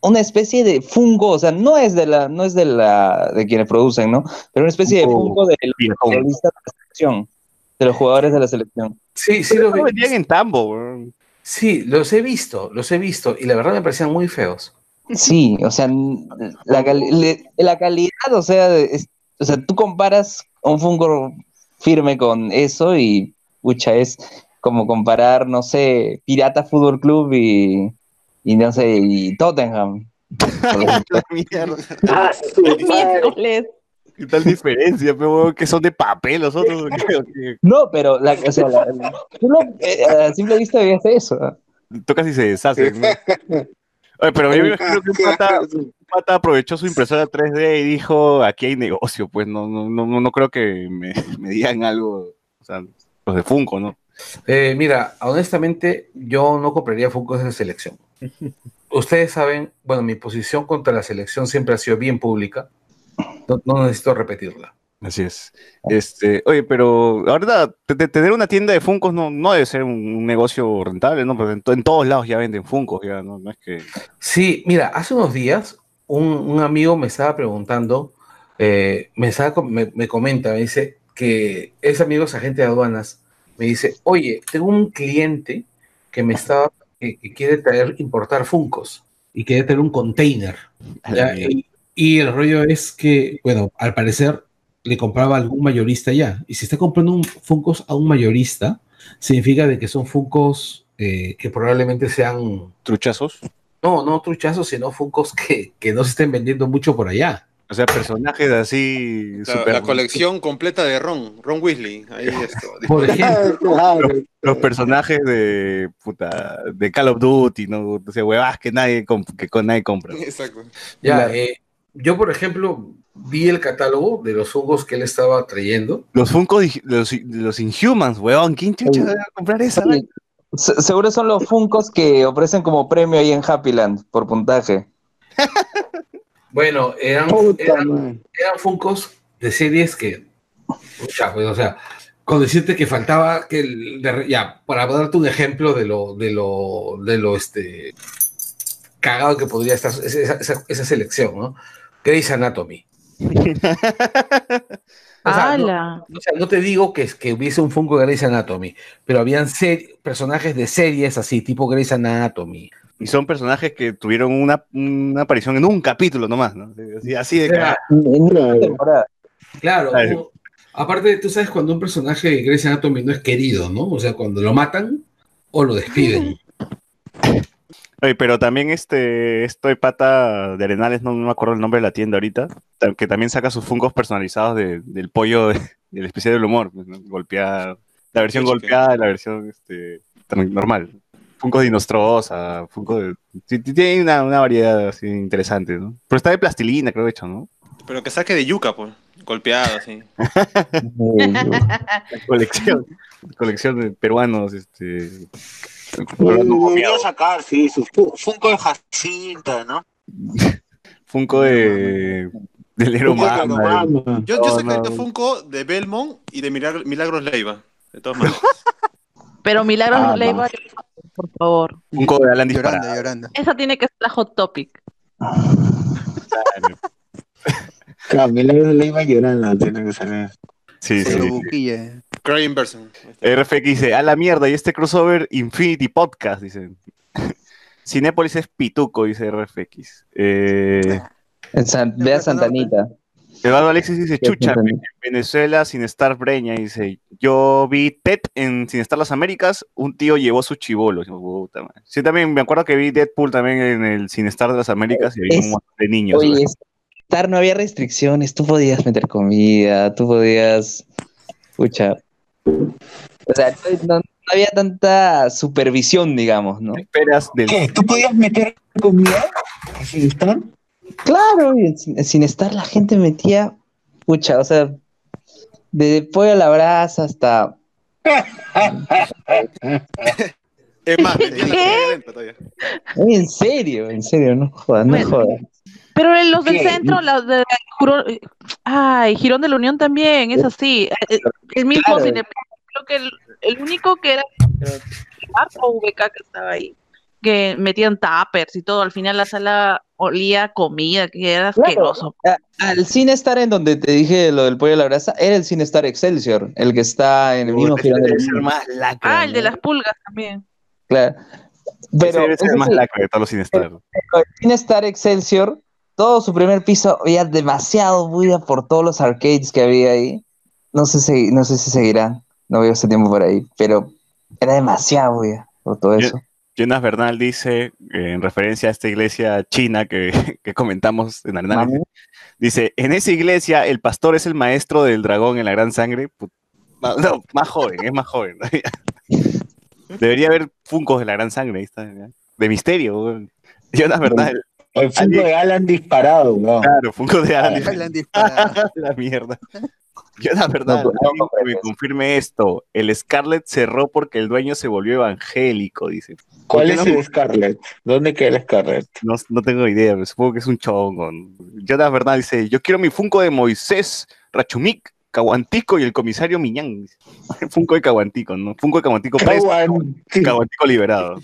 una especie de fungo, o sea, no es de la, no es de la, de quienes producen, ¿no? Pero una especie de fungo de los futbolistas de la selección, de los jugadores de la selección. Sí, sí, los Lo vendían en Tambo. Sí, los he visto, los he visto. Y la verdad me parecían muy feos. Sí, o sea, la, le- la calidad, o sea, es- o sea, tú comparas un Funko firme con eso y, pucha, es como comparar, no sé, Pirata Fútbol Club y, y no sé, y Tottenham. *laughs* Ah, *laughs* Miércoles. ¿Qué tal diferencia, pero que son de papel los otros? No, pero la, o sea, la- la- tú no, eh, a simple vista veías eso. Tocas y se deshacen. ¿no? *laughs* Oye, pero yo me imagino que un pata, un pata aprovechó su impresora 3D y dijo, aquí hay negocio, pues no, no, no, no creo que me, *laughs* me digan algo, o sea, los de Funko, ¿no? Eh, mira, honestamente, yo no compraría Funkos de selección. *laughs* Ustedes saben, bueno, mi posición contra la selección siempre ha sido bien pública. No, no necesito repetirla. Así es. Este, oye, pero ahorita te- te- tener una tienda de Funkos no, no debe ser un, negocio rentable, ¿no? Porque en, to- en todos lados ya venden Funkos, ya, ¿no? No es que... Sí, mira, hace unos días un, un amigo me estaba preguntando, eh, me, estaba me, me comenta, me dice que es amigo, es agente de aduanas, me dice, oye, tengo un cliente que me estaba, que, que quiere traer, importar Funcos y quiere tener un container. y el rollo es que, bueno, al parecer le compraba a algún mayorista ya. Y si está comprando un Funkos a un mayorista, significa de que son Funkos eh, que probablemente sean... ¿Truchazos? No, no truchazos, sino Funkos que, que no se estén vendiendo mucho por allá. O sea, personajes así... La, super- la colección completa de Ron, Ron Weasley. Ahí *laughs* esto. Por ejemplo. *laughs* los, los personajes de puta, de Call of Duty, ¿no? O sea, huevas que nadie, comp- que con nadie compra. *laughs* Exacto. Ya, eh, yo, por ejemplo, vi el catálogo de los Funkos que él estaba trayendo. Los Funko de los, los Inhumans, huevón, ¿quién chucha va a comprar esa? Sí. Se- seguro son los Funcos que ofrecen como premio ahí en Happyland por puntaje. *laughs* Bueno, eran, eran, eran Funkos de series que, pucha, pues, o sea, con decirte que faltaba que, el- de- ya, para darte un ejemplo de lo, de lo, de lo, este, cagado que podría estar esa, esa- esa selección, ¿no? Grey's Anatomy. *laughs* O sea, no- ¡Hala! O sea, no te digo que, que hubiese un Funko de Grey's Anatomy, pero habían personajes de series así, tipo Grey's Anatomy. Y son personajes que tuvieron una, una aparición en un capítulo nomás, ¿no? Así, así de. Claro, Claro. aparte, tú sabes cuando un personaje de Grey's Anatomy no es querido, ¿no? O sea, cuando lo matan o lo despiden. *laughs* Oye, pero también este, estoy pata de Arenales, no, no me acuerdo el nombre de la tienda ahorita, ta- que también saca sus Funkos personalizados de- del pollo de- del especial del humor, ¿no? golpeada, la versión golpeada y la versión este, normal. Funko de Nostrosa, Funko de... sí, sí, Tiene una, una variedad así interesante, ¿no? Pero está de plastilina, creo, hecho, ¿no? Pero que saque de yuca, pues. Golpeado, así. *laughs* La colección, colección de peruanos, este... Debería sacar, sí, Funko de Jacinta, ¿no? *laughs* Funko de... Del Hero Yo, yo Oh, sacaría no. Funko de Belmont y de Milag- Milagros Leiva. De todas maneras. *laughs* Pero Milagros Ah, Leiva, por favor. Funko de Alan Llorando, llorando. Esa tiene que ser la hot topic. *laughs* Claro, Milagros le iba llorando, tiene que salir. Sí, sí. Pero sí. Buquilla. Crying Person. RFX dice, a la mierda, y este crossover Infinity Podcast, dice. *laughs* Cinépolis es pituco, dice RFX. Eh, San- ve a Santanita. Eduardo Alexis dice, chucha, en Venezuela sin estar Breña, dice, yo vi TED en Sin estar las Américas, un tío llevó su chivolo. Sí, también me acuerdo que vi Deadpool también en el Sin estar de las Américas y había Es- un montón de niños. Oye, es- no había restricciones, tú podías meter comida, tú podías... Pucha. O sea, no, no había tanta supervisión, digamos, ¿no? Esperas del... ¿Qué? ¿Tú podías meter comida? ¿Así está? Claro, sin estar la gente metía, pucha, o sea, de pollo a la brasa hasta... *laughs* Es más. Ay, En serio, en serio, no jodas, no Bueno. jodas. Pero en los del ¿Qué? centro, los de Juro- ay, Girón de la Unión también, es así. El, el mismo Claro. cine, creo que el, el único que era o VK que estaba ahí, que metían tuppers y todo, al final la sala olía comida, que era asqueroso. Al cine estar en donde te dije lo del pollo a la brasa, era el cine Star Excelsior, el que está en el mismo girón de la debe ser Unión. más lacra, Ah, el de las pulgas también. Claro. Ese Pero debe ser el más sí, lacra de todos los Sinestar. el cine Star Excelsior, todo su primer piso había demasiado bulla por todos los arcades que había ahí. No sé si, no sé si seguirá, no veo ese tiempo por ahí, pero era demasiado bulla por todo eso. Jonas Bernal dice, eh, en referencia a esta iglesia china que, *laughs* que comentamos en análisis, dice, en esa iglesia el pastor es el maestro del dragón en la gran sangre. No, más joven, es más joven. *laughs* Debería haber funcos de la gran sangre, ahí está, de misterio. Jonas Bernal. El funko de Alan disparado, weón. Claro, Funko de Alan. Alan disparado. *laughs* la mierda. No, no alguien que me confirme esto. El Scarlet cerró porque el dueño se volvió evangélico, dice. ¿Por ¿Cuál es no? el Scarlet? ¿Dónde queda el Scarlet? No, no tengo idea, pero supongo que es un chongo. Jonas Bernal dice, yo quiero mi Funko de Moisés, Rachumik, Caguantico y el comisario Miñán. *laughs* Funko de Caguantico, ¿no? Funko de Caguantico preso, Caguantico liberado.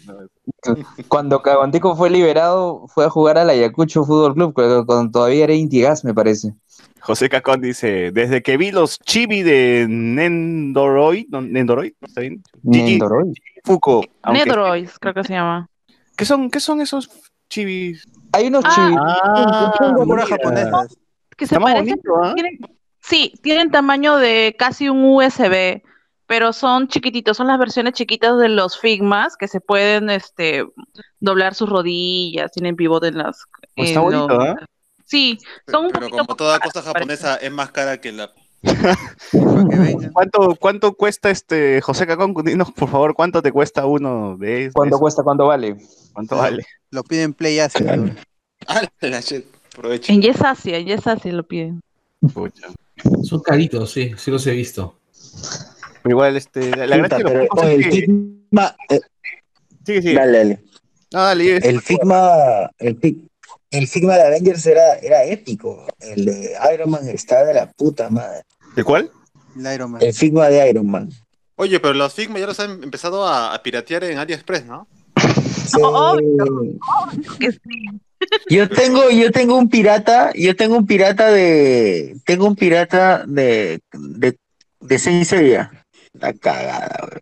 Cuando Caguantico fue liberado, fue a jugar al Ayacucho Fútbol Club, cuando, todavía era Intigas, me parece. José Cacón dice, desde que vi los chibi de Nendoroid, ¿no? Nendoroid, ¿no está bien? Gigi Nendoroid. Fuko, aunque- Nedroids, creo que se llama. ¿Qué son, ¿Qué son esos chibis? Hay unos Ah, chivis. Ah, Figuras japonesas. Que se parecen, bonito, ¿ah? tienen- sí, tienen tamaño de casi un USB, pero son chiquititos, son las versiones chiquitas de los Figmas que se pueden este doblar sus rodillas, tienen pivote en las Pues está en bonito, los- ¿ah? Sí, son un Pero poquito como toda cosa japonesa es más cara que la... *laughs* ¿Cuánto, ¿Cuánto cuesta este José Cacón? Dinos, por favor, ¿cuánto te cuesta uno de esos? ¿Cuánto cuesta? ¿Cuánto vale? ¿Cuánto vale? Lo piden Play Asia. *laughs* Ah, la shit. Aprovecho. En Yes Asia, en Yes Asia lo piden. Son caritos, sí, sí los he visto. Igual, este, la, la gracia pero, oye, el que... Figma... eh, Sigue, sigue. Dale, dale. No, dale, es- El Figma... El, Fig- el Figma de Avengers era, era épico. El de Iron Man está de la puta madre. ¿De cuál? El Iron Man. El Figma de Iron Man. Oye, pero los Figma ya los han empezado a, a piratear en AliExpress, ¿no? *laughs* Yo tengo, yo tengo un pirata, yo tengo un pirata de, tengo un pirata de, de, de Saint Seiya. La cagada, güey.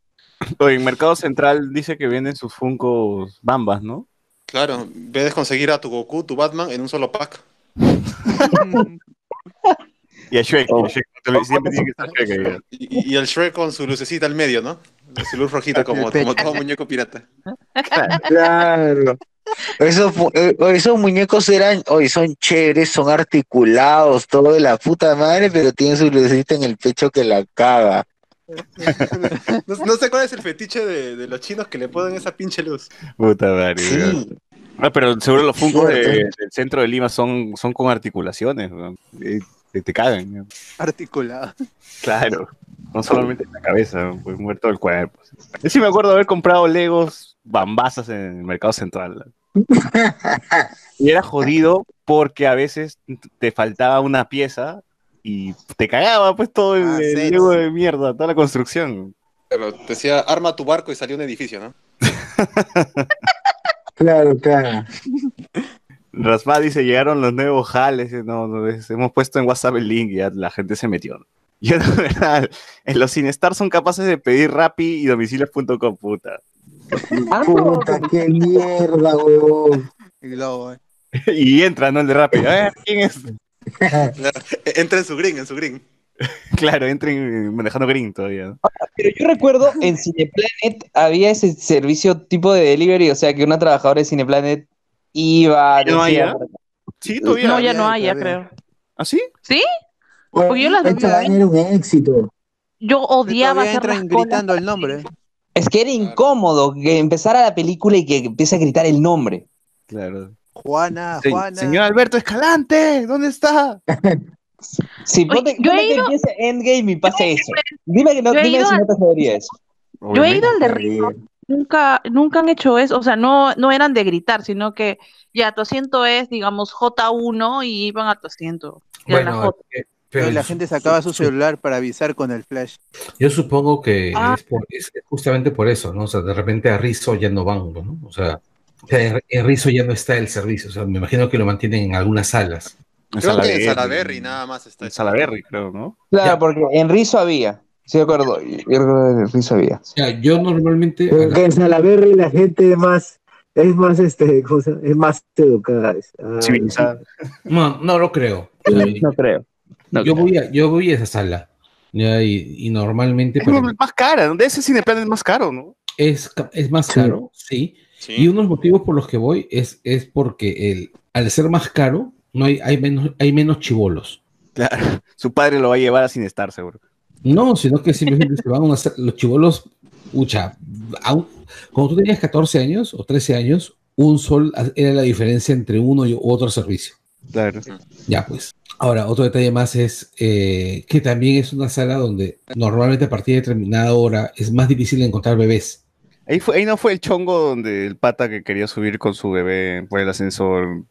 Oye, en Mercado Central dice que venden sus Funkos bambas, ¿no? Claro, puedes conseguir a tu Goku, tu Batman en un solo pack. *laughs* Y a Shrek, y a Shrek, te lo- siempre tiene que estar Shrek. Y, y el Shrek con su lucecita al medio, ¿no? Su luz rojita como, como todo muñeco pirata. *laughs* Claro. Esos, eh, esos muñecos eran, hoy son chéveres, son articulados, todo de la puta madre, pero tienen su lucecita en el pecho que la caga. No, no sé cuál es el fetiche de, de los chinos que le ponen esa pinche luz. Puta madre. Sí. Ah, pero seguro los Funkos de- del centro de Lima son, son con articulaciones. ¿no? Te, te cagan. ¿no? Articulado. Claro. No solamente en la cabeza, pues muerto el cuerpo. Yo sí me acuerdo de haber comprado Legos bambazas en el mercado central. Y era jodido porque a veces te faltaba una pieza y te cagaba pues todo el, Ah, el. Lego de mierda, toda la construcción. Pero te decía, arma tu barco y salió un edificio, ¿no? *laughs* Claro, claro. Raspa dice, llegaron los nuevos jales, no, no, hemos puesto en WhatsApp el link y ya la gente se metió. *laughs* Yo, la verdad, en los Sinestar son capaces de pedir Rappi y domicilios.com, puta. Puta, qué mierda, huevón. Eh. *laughs* y entra, ¿no? El de Rappi. A ver, ¿quién es? *laughs* Claro, Entra en su green, en su green. Claro, entren manejando green todavía. Pero yo recuerdo en Cineplanet había ese servicio tipo de delivery, o sea que una trabajadora de Cineplanet iba, ¿Ya no hay, decía, ah? Sí, No, ya no hay, ya creo. ¿Ah, sí? ¿Sí? Porque yo las vi Esta vaina era un éxito. Yo odiaba Todavía hacer las gritando el nombre. Es que era incómodo que empezara la película y que empiece a gritar el nombre. Claro. Juana, Se- Juana. señor Alberto Escalante, ¿dónde está? *laughs* Sí, ponte, yo he ponte que ido- empiece Endgame y pase eso. Dime que no, dime ido si no te jodería eso. Yo he ido al de Río. Nunca, nunca han hecho eso, o sea, no, no eran de gritar, sino que ya tu asiento es, digamos, J1 y iban a tu asiento. La Bueno, J. eh, Pero pero la gente sacaba su celular para avisar con el flash. yo supongo que Ah. es, por- es justamente por eso, ¿no? O sea, de repente a Rizzo ya no van, ¿no? O sea, en en Rizzo ya no está el servicio. O sea, me imagino que lo mantienen en algunas salas. Creo que en Salaberry nada más está. En Salaberry, creo, ¿no? Claro, porque en Rizo había. Sí, de acuerdo. Yo que en Rizo había. Ya, yo normalmente. Porque en Salaberry la gente es más, es más, este, ¿cómo se llama? es más educada. es- ah, Civilizada. No, no lo creo. No creo. yo, voy a, yo voy a esa sala. ya, y, y normalmente Es para- más cara, ¿no? ese cineplan es más caro, ¿no? es, es más caro, sí. Y uno de los motivos por los que voy es, es porque el, al ser más caro, no hay, hay menos, hay menos chivolos. Claro. Su padre lo va a llevar a sin estar, seguro. No, sino que simplemente se van a hacer los chivolos, ucha, aún- cuando tú tenías 14 años o 13 años, un sol era la diferencia entre uno y otro servicio. Claro. Ya pues. Ahora, otro detalle más es eh, que también es una sala donde normalmente a partir de determinada hora es más difícil encontrar bebés. Ahí, fue, ahí no fue el chongo donde el pata que quería subir con su bebé por el ascensor.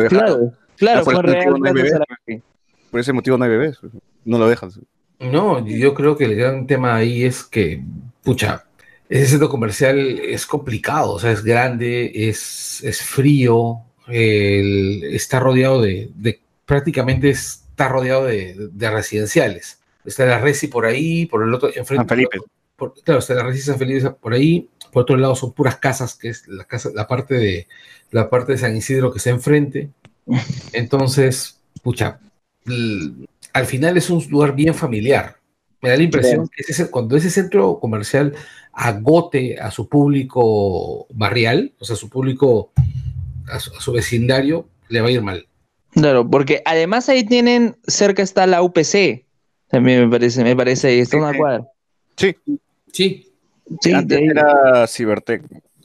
deja- Claro, claro, Ah, por, no pues. por ese motivo no hay bebés. pues. No lo dejan. No, yo creo que el gran tema ahí es que, pucha, ese centro comercial es complicado, o sea, es grande, es, es frío, el- está rodeado de, de- prácticamente está rodeado de, de residenciales. Está la Resi por ahí, por el otro, enfrente. San Felipe. por- claro, está la Resi San Felipe por ahí, por otro lado son puras casas, que es la casa, la parte de la parte de San Isidro que está enfrente. *laughs* Entonces, pucha, al final es un lugar bien familiar. Me da la impresión que ese- cuando ese centro comercial agote a su público barrial, o sea, a su público, a su, a su vecindario, le va a ir mal. Claro, porque además ahí tienen, cerca está la UPC. También me parece, me parece, ahí está una cuadra. Sí. Sí. Sí, Antes de era Cibertec.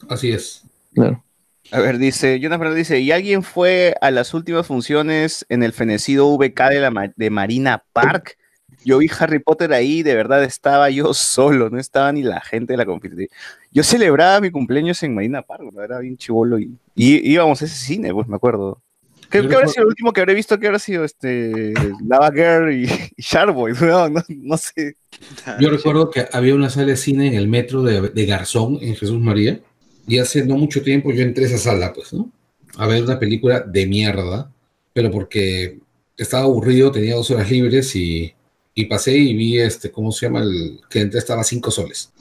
Así es. Claro. A ver, dice, Jonas Fernández dice, ¿y alguien fue a las últimas funciones en el fenecido VK de, la de Marina Park? Yo vi Harry Potter ahí, de verdad estaba yo solo, no estaba ni la gente de la conferencia. Yo celebraba mi cumpleaños en Marina Park, ¿no? era bien chivolo y, y íbamos a ese cine, pues me acuerdo. ¿Qué, qué habrá sido el último que habré visto? ¿Qué habrá sido? Este, Lava Girl y, y Sharkboy, *laughs* no, no, no sé. Yo recuerdo que había una sala de cine en el metro de, de Garzón, en Jesús María, y hace no mucho tiempo yo entré a esa sala, pues, ¿no? A ver una película de mierda, pero porque estaba aburrido, tenía dos horas libres y, y pasé y vi, este, ¿cómo se llama? El que entré estaba cinco soles.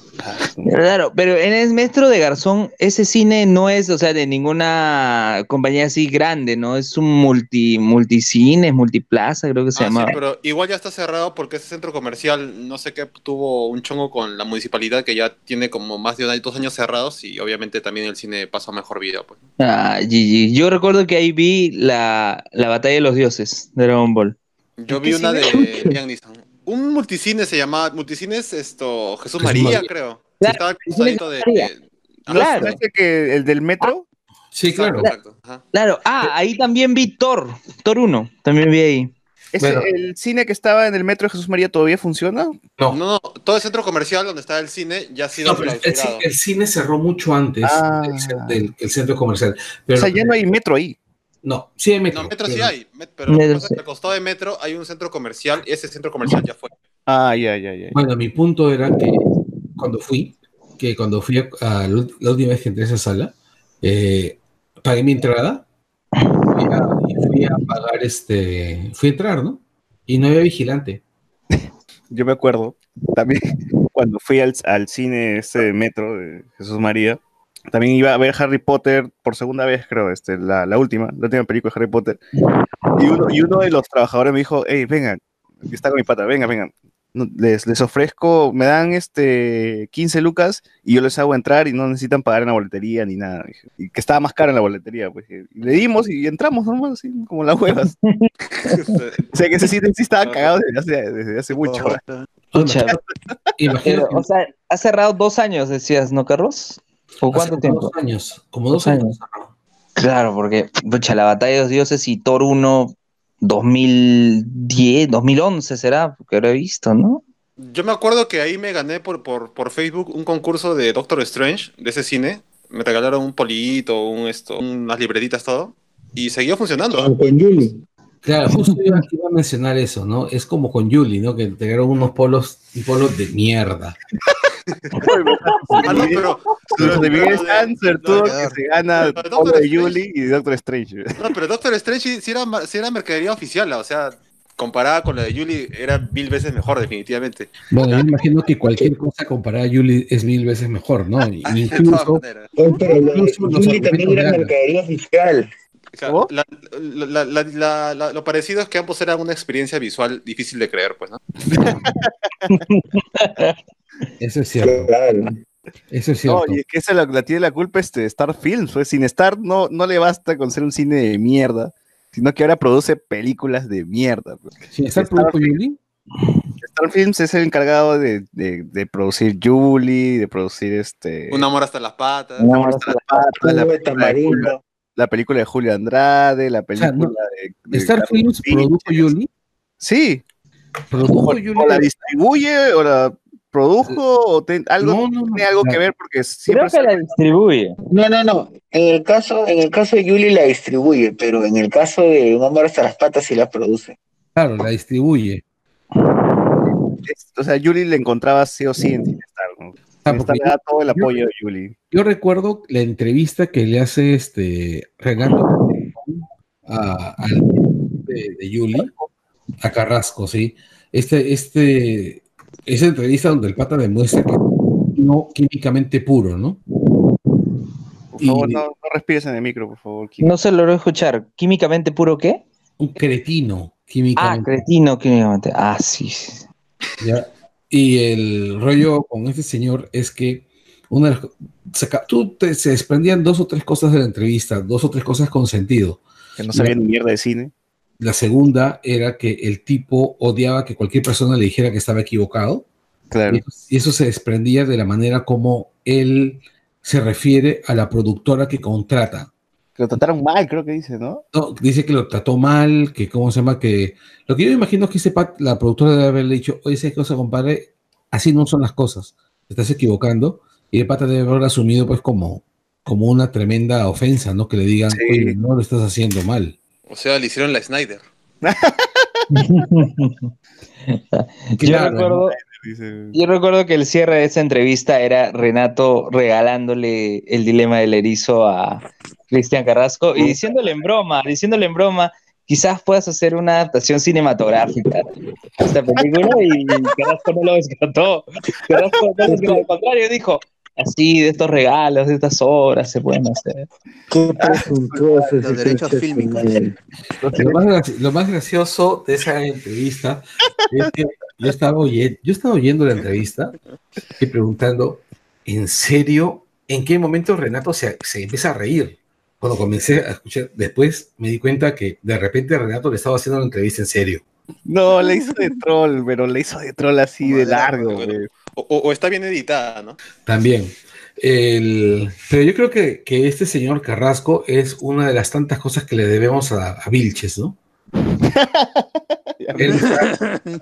Claro, pero en el metro de Garzón, ese cine no es, o sea, de ninguna compañía así grande, ¿no? Es un multi, multicines, multiplaza, creo que se Ah, sí, llama. pero igual ya está cerrado porque ese centro comercial, no sé qué, tuvo un chongo con la municipalidad que ya tiene como más de un- dos años cerrados y obviamente también el cine pasó a mejor vida. Pues. Ah, GG. Yo recuerdo que ahí vi la, la batalla de los dioses de Dragon Ball. Yo vi una de Liam Neeson. Un multicine se llamaba, multicines esto, Jesús, Jesús María, María. creo. Claro, Estaba costadito de... De- Claro. ¿No es el que- el del metro? Sí, claro. Ajá. Claro, ah, ahí también vi Thor, Thor 1, también vi ahí. ¿Ese- Bueno. ¿El cine que estaba en el metro de Jesús María todavía funciona? No, No, no, todo el centro comercial donde está el cine ya ha sido No, pero el, el cine cerró mucho antes Ah. del, ce- del- el centro comercial. O sea, ya no hay metro ahí. No, sí hay metro. No, metro sí hay, pero lo que Metro pasa es sí. que al costado de metro hay un centro comercial y ese centro comercial ya fue. Ah, ya, ya, ya. Bueno, mi punto era que cuando fui, que cuando fui a, a la última vez que entré a esa sala, eh, pagué mi entrada fui a- y fui a pagar este, fui a entrar, ¿no? Y no había vigilante. *laughs* Yo me acuerdo también *laughs* cuando fui al, al cine ese de metro de Jesús María, también iba a ver Harry Potter por segunda vez, creo, este, la, la última, la última película de Harry Potter. Y uno, y uno de los trabajadores me dijo, hey, vengan, estaba con mi pata, venga, vengan, les, les ofrezco, me dan este 15 lucas y yo les hago entrar y no necesitan pagar en la boletería ni nada. dije. Y que estaba más cara en la boletería, pues. Y le dimos y entramos normal, así como las huevas. *laughs* o sea que ese sitio sí estaba cagado desde hace, desde hace mucho. Pucha. Imagino Pero, o sea, ha cerrado dos años, decías, ¿no, Carlos? ¿O cuánto Hace tiempo? Dos años, como dos años. Claro, porque, pucha, la batalla de los dioses y Thor 1, 2010, 2011 será, porque ahora he visto, ¿no? Yo me acuerdo que ahí me gané por, por, por Facebook un concurso de Doctor Strange, de ese cine. Me regalaron un polito, un esto, unas libretitas, todo. Y seguía funcionando. ¿ah? Con Yuli. Claro, justo iba, iba a mencionar eso, ¿no? Es como con Yuli, ¿no? Que te dieron unos polos, un polos de mierda. *laughs* Ah, no, pero, de Miguel todo que se gana Pero Doctor de Strange- Yuli y Doctor Strange. no, pero Doctor Strange sí, era, sí era mercadería oficial, o sea, comparada con la de Yuli, era mil veces mejor, definitivamente. Bueno, yo imagino que cualquier cosa comparada a Yuli es mil veces mejor, ¿no? *laughs* Y- Incluso, pero Yuli también era mercadería oficial. O sea, la- la- la- la- la- lo parecido es que ambos eran una experiencia visual difícil de creer, pues, ¿no? *laughs* Eso es cierto. Eso es cierto. No, y es que esa la, la tiene la culpa este Star Films, pues sin Star no, no le basta con ser un cine de mierda, sino que ahora produce películas de mierda. pues. ¿Sin Star produjo Yuli? Star Films es el encargado de, de- de producir Julie, de producir este Un amor hasta las patas. Un amor hasta las patas, la película de Julio- la película de Julio Andrade, la O sea, película no- de, de ¿Star Carlos Films produjo Yuli? Sí. ¿Produjo o, Yuli? o la distribuye o la produjo o algo No, no, no. tiene algo que ver porque siempre Creo que la distribuye. No, no, no. En el caso, en el caso de Yuli la distribuye, pero en el caso de Un hombre hasta las patas sí la produce. Claro, la distribuye. es- o sea, Yuli le encontraba sí o sí en Cinestar, ¿no? Ah, todo el yo- apoyo de Yuli. Yo recuerdo la entrevista que le hace este Renato a, al de, de Yuli, a Carrasco, sí. Este, este, esa entrevista donde el pata demuestra que no químicamente puro, ¿no? Por favor, no, no respires en el micro, por favor. No se logró escuchar. ¿Químicamente puro qué? Un cretino, Ah, químicamente. cretino, químicamente. Ah, sí. Y el rollo con este señor es que una de las saca- tú te- se desprendían dos o tres cosas de la entrevista, dos o tres cosas con sentido. Que no sabía ni mierda de cine. La segunda era que el tipo odiaba que cualquier persona le dijera que estaba equivocado. Claro. Y eso, y eso se desprendía de la manera como él se refiere a la productora que contrata. Que lo trataron mal, creo que dice, ¿no? No, dice que lo trató mal, que cómo se llama, que lo que yo imagino es que ese pat- la productora debe haberle dicho, oye, esa cosa, compadre, así no son las cosas, te estás equivocando, y el pata debe haber asumido pues como, como una tremenda ofensa, ¿no? Que le digan, oye, no lo estás haciendo mal. O sea, le hicieron la Snyder. *laughs* Yo Claro, recuerdo, Dice, yo recuerdo que el cierre de esa entrevista era Renato regalándole el dilema del erizo a Cristian Carrasco y diciéndole en broma, diciéndole en broma, quizás puedas hacer una adaptación cinematográfica de esta película y Carrasco no lo descartó. Carrasco no lo descartó, al contrario dijo, así de estos regalos, de estas obras se pueden hacer. Qué presuntuoso Los derechos fílmicos. Lo más, lo más gracioso de esa entrevista es que yo estaba, oyendo, yo estaba oyendo la entrevista y preguntando, ¿en serio? ¿En qué momento Renato se, se empieza a reír? Cuando comencé a escuchar, después me di cuenta que de repente Renato le estaba haciendo la entrevista en serio. No, le hizo de troll, pero le hizo de troll así de largo, güey. O, está bien editada, ¿no? También. El- pero yo creo que, que este señor Carrasco es una de las tantas cosas que le debemos a, a Vilches, ¿no? *laughs* Él,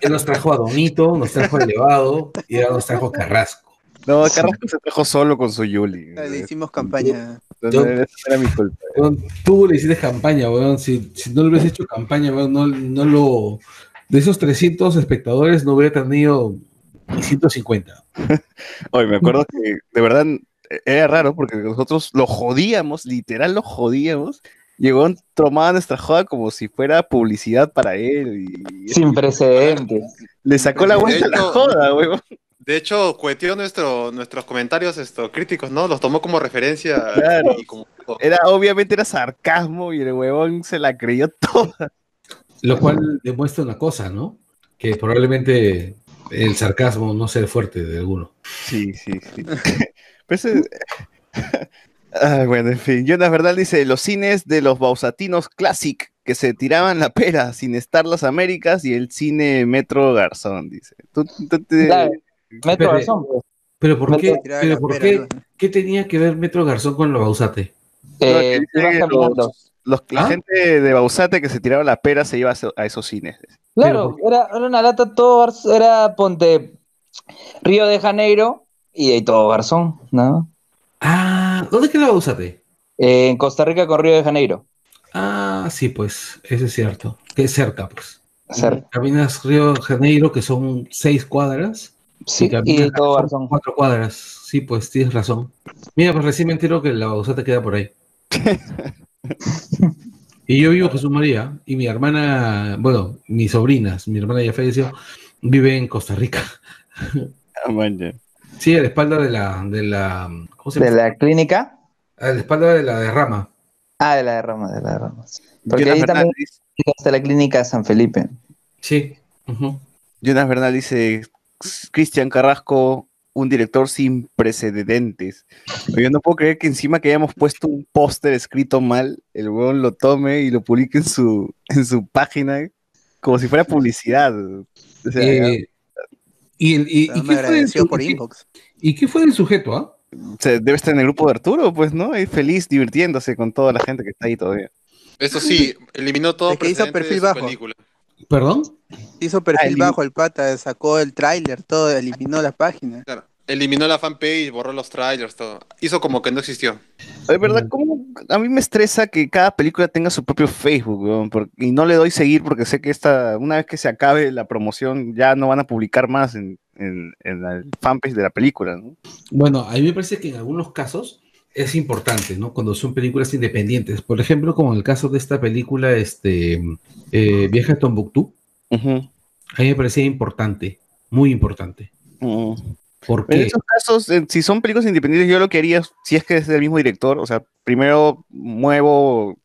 él nos trajo a Donito, nos trajo a Elevado y ahora nos trajo a Carrasco. No, Carrasco se trajo solo con su Yuli. Le hicimos campaña. Yo- era mi culpa. Weón, Tú le hiciste campaña, weón. Si, si no le hubieras hecho campaña, weón, no, no lo. De esos 300 espectadores no hubiera tenido ni 150. *laughs* Oye, me acuerdo que de verdad era raro porque nosotros lo jodíamos, literal lo jodíamos. Llegó, tomaba nuestra joda como si fuera publicidad para él. Y Sin precedentes. le sacó la vuelta a la joda, weón. De hecho, cueteó nuestro, nuestros comentarios esto, críticos, ¿no? Los tomó como referencia Claro. y como... Era, obviamente era sarcasmo y el huevón se la creyó toda. Lo cual demuestra una cosa, ¿no? Que probablemente el sarcasmo no ser fuerte de alguno. Sí, sí, sí. *laughs* Pues, eh, *laughs* ah, bueno, en fin. Jonas Verdal dice, los cines de los Bausatinos Classic, que se tiraban la pera sin estar las Américas y el cine Metro Garzón, dice. Tú- tú te- Claro, Metro Pero- Garzón. pues. Pero ¿por qué? Pero ¿por qué? ¿Qué tenía que ver Metro Garzón con los Bausate? No, que Eh, los- los- la ¿Ah? gente de Bausate que se tiraba la pera se iba a, eso- a esos cines. Claro, era, era una lata todo, era ponte Río de Janeiro y de ahí todo Garzón, ¿no? Ah, ¿dónde queda Bausate? Eh, en Costa Rica con Río de Janeiro. Ah, sí, pues, eso es cierto. Que es cerca, pues. Cerca. Caminas Río de Janeiro, que son seis cuadras. Sí, caminas y todo Garzón, Garzón. cuatro cuadras. Sí, pues tienes razón. Mira, pues recién me entero que la Bausate queda por ahí. *laughs* y yo vivo en Jesús María, y mi hermana, bueno, mis sobrinas, mi hermana ya falleció, vive en Costa Rica. Ah. Sí, a la espalda de la, de la, ¿cómo se ¿De la clínica? A la espalda de la derrama. Ah, de la derrama, de la derrama. Porque Jonas ahí también Fernández. está la clínica San Felipe. Sí. Jonas Bernal dice, Cristian Carrasco, un director sin precedentes. Yo no puedo creer que encima que hayamos puesto un póster escrito mal, el weón lo tome y lo publique en su, en su página como si fuera publicidad. O sea, Eh, y, el- y- y qué fue del agradeció su- por y qué- inbox. ¿Y qué fue del sujeto, ah? debe estar en el grupo de Arturo, pues, ¿no? Ahí feliz, divirtiéndose con toda la gente que está ahí todavía. Eso sí, eliminó todo Es que hizo de perfil su bajo. película. ¿Perdón? Hizo perfil el- bajo el pata, sacó el tráiler, todo, eliminó la página. Claro. Eliminó la fanpage, borró los trailers, todo. Hizo como que no existió. Es verdad, ¿cómo? a mí me estresa que cada película tenga su propio Facebook, weón, y no le doy seguir porque sé que esta, una vez que se acabe la promoción ya no van a publicar más en, en- en la fanpage de la película, ¿no? Bueno, a mí me parece que en algunos casos es importante, ¿no? Cuando son películas independientes. Por ejemplo, como en el caso de esta película, este, eh, Viaje a Tombuctú, a mí me parecía importante, muy importante. ¿Por En qué? esos casos, si son películas independientes, yo lo que haría, si es que es del mismo director, o sea, primero muevo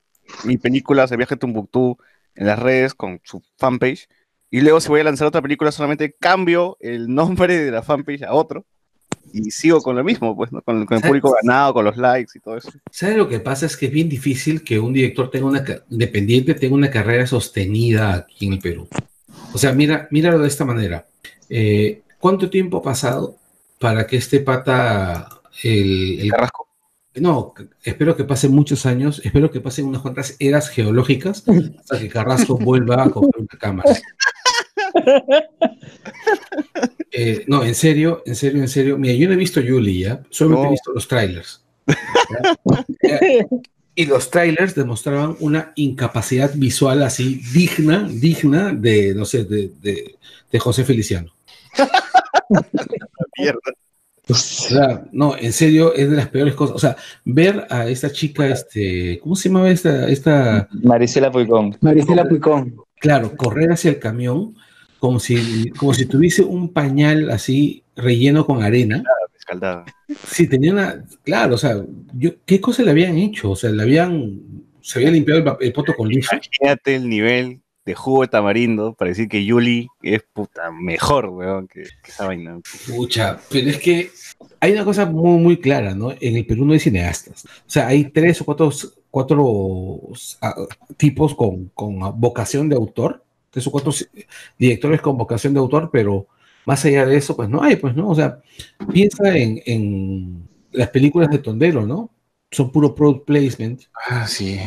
mi película, Se Viaje a Tombuctú, en las redes con su fanpage, y luego si voy a lanzar otra película, solamente cambio el *laughs* nombre de la fanpage a otro, y sigo con lo mismo, pues, ¿no? con, con el público ganado, con los likes y todo eso. ¿Sabes lo que pasa? Es que es bien difícil que un director tenga una independiente tenga una carrera sostenida aquí en el Perú. O sea, mira, míralo de esta manera. Eh, ¿Cuánto tiempo ha pasado para que este pata, el, el Carrasco? No, espero que pasen muchos años, espero que pasen unas cuantas eras geológicas hasta que Carrasco *laughs* vuelva a coger una cámara. Eh, no, en serio, en serio, en serio. Mira, yo no he visto Yuli, ¿ya? Solamente he visto los trailers. *laughs* Y los trailers demostraban una incapacidad visual así digna, digna de, no sé, de, de- de José Feliciano. O sea, no, en serio, es de las peores cosas. O sea, ver a esta chica, este, ¿cómo se llamaba esta? esta... Marisela Puicón. Marisela Puicón. Claro, correr hacia el camión como si, como si tuviese un pañal así relleno con arena. Escaldada. Sí, tenía una, claro, o sea, yo, ¿qué cosa le habían hecho? O sea, le habían, se había limpiado el, el poto con luz. Imagínate el nivel de jugo de tamarindo para decir que Yuli es puta mejor, weón, que, que esa vaina. Pucha, pero es que hay una cosa muy, muy clara, ¿no? En el Perú no hay cineastas. O sea, hay tres o cuatro, cuatro ah, tipos con, con vocación de autor, tres o cuatro directores con vocación de autor, pero más allá de eso, pues no hay, pues, ¿no? O sea, piensa en, en las películas de Tondero, ¿no? Son puro product placement. Ah, sí.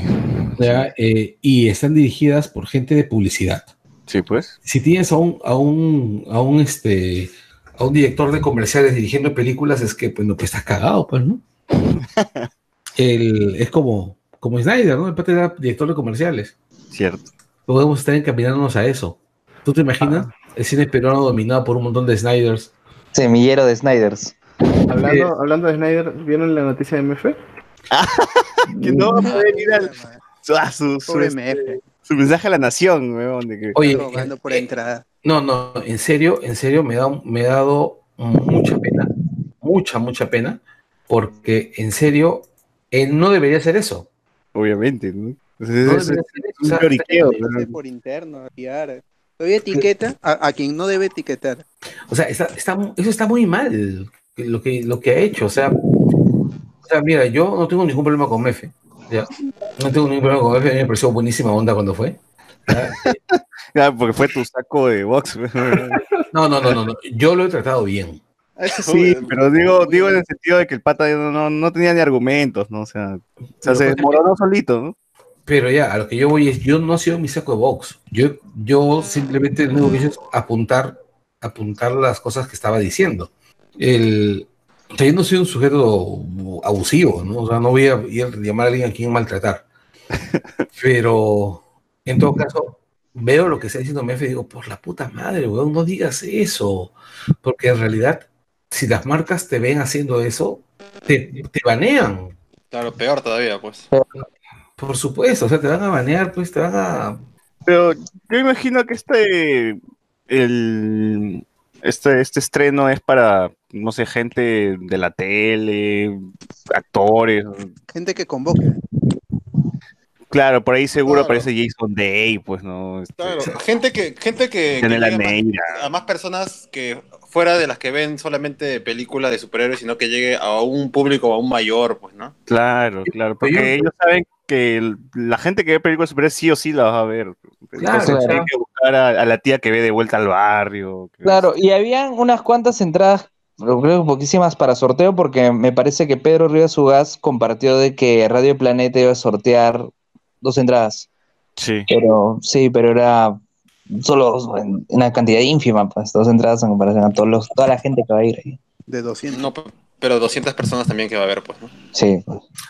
y están dirigidas por gente de publicidad. Sí, pues. Si tienes a un, a un, a un, este, a un director de comerciales dirigiendo películas, es que, pues, no, que estás cagado, pues, ¿no? *laughs* El, es como, como Snyder, ¿no? El pata era director de comerciales. Cierto. Podemos estar encaminándonos a eso. ¿Tú te imaginas? El cine peruano dominado por un montón de Snyders. Semillero de Snyders. Hablando, hablando de Snyder, ¿vieron la noticia de MF? *laughs* que no va a poder ir al, su, a su, su, este, mensaje a la nación, weón. De que, Oye, Rogando por entrada. No, no, en serio, en serio, me, da, me ha dado mucha pena, mucha, mucha pena, porque en serio, él no debería hacer eso. Obviamente, ¿no? Es, No es- es eso, un o sea, lloriqueo, por interno, guiar. Todavía etiqueta a, a quien no debe etiquetar. O sea, está, está, eso está muy mal lo que, lo que ha hecho. O sea, o sea, mira, yo no tengo ningún problema con Mefe. ya. No tengo ningún problema con Mefe. A mí me pareció buenísima onda cuando fue. Ya, *laughs* porque fue tu saco de box. *laughs* No, no, no, no, no. Yo lo he tratado bien. Sí, pero digo, digo en el sentido de que el pata no, no, no tenía ni argumentos, ¿no? O sea, o sea se desmoronó solito, ¿no? Pero ya, a lo que yo voy es, yo no ha sido mi saco de box. Yo, yo simplemente lo único que hice es apuntar, apuntar las cosas que estaba diciendo. El, o sea, yo no soy un sujeto abusivo, ¿no? O sea, no voy a ir a llamar a alguien a quien maltratar. *laughs* Pero, en todo caso, veo lo que está diciendo Mefe y digo, por la puta madre, weón, no digas eso. Porque en realidad, si las marcas te ven haciendo eso, te, te banean. Claro, peor todavía, pues. Por supuesto, o sea, te van a banear, pues te van a... Pero yo imagino que este, el, este, este estreno es para, no sé, gente de la tele, actores. Gente que convoca. Claro, por ahí seguro Claro. aparece Jason Day, pues, ¿no? Este, Claro, gente que, gente que, que llegue a más- Neira. a más personas que fuera de las que ven solamente películas de superhéroes, sino que llegue a un público aún mayor, pues, ¿no? Claro, claro, porque yo- ellos saben que el- la gente que ve películas de superhéroes sí o sí la va a ver. Claro, Entonces claro. hay que buscar a, a la tía que ve de vuelta al barrio. Claro, y habían unas cuantas entradas, pero creo que poquísimas para sorteo, porque me parece que Pedro Rivas Ugaz compartió de que Radio Planeta iba a sortear dos entradas. Sí. Pero, sí, pero era solo una cantidad ínfima, pues, dos entradas en comparación a todos los, toda la gente que va a ir ahí. De 200. No, pe- pero 200 personas también que va a haber, pues, ¿no? Sí.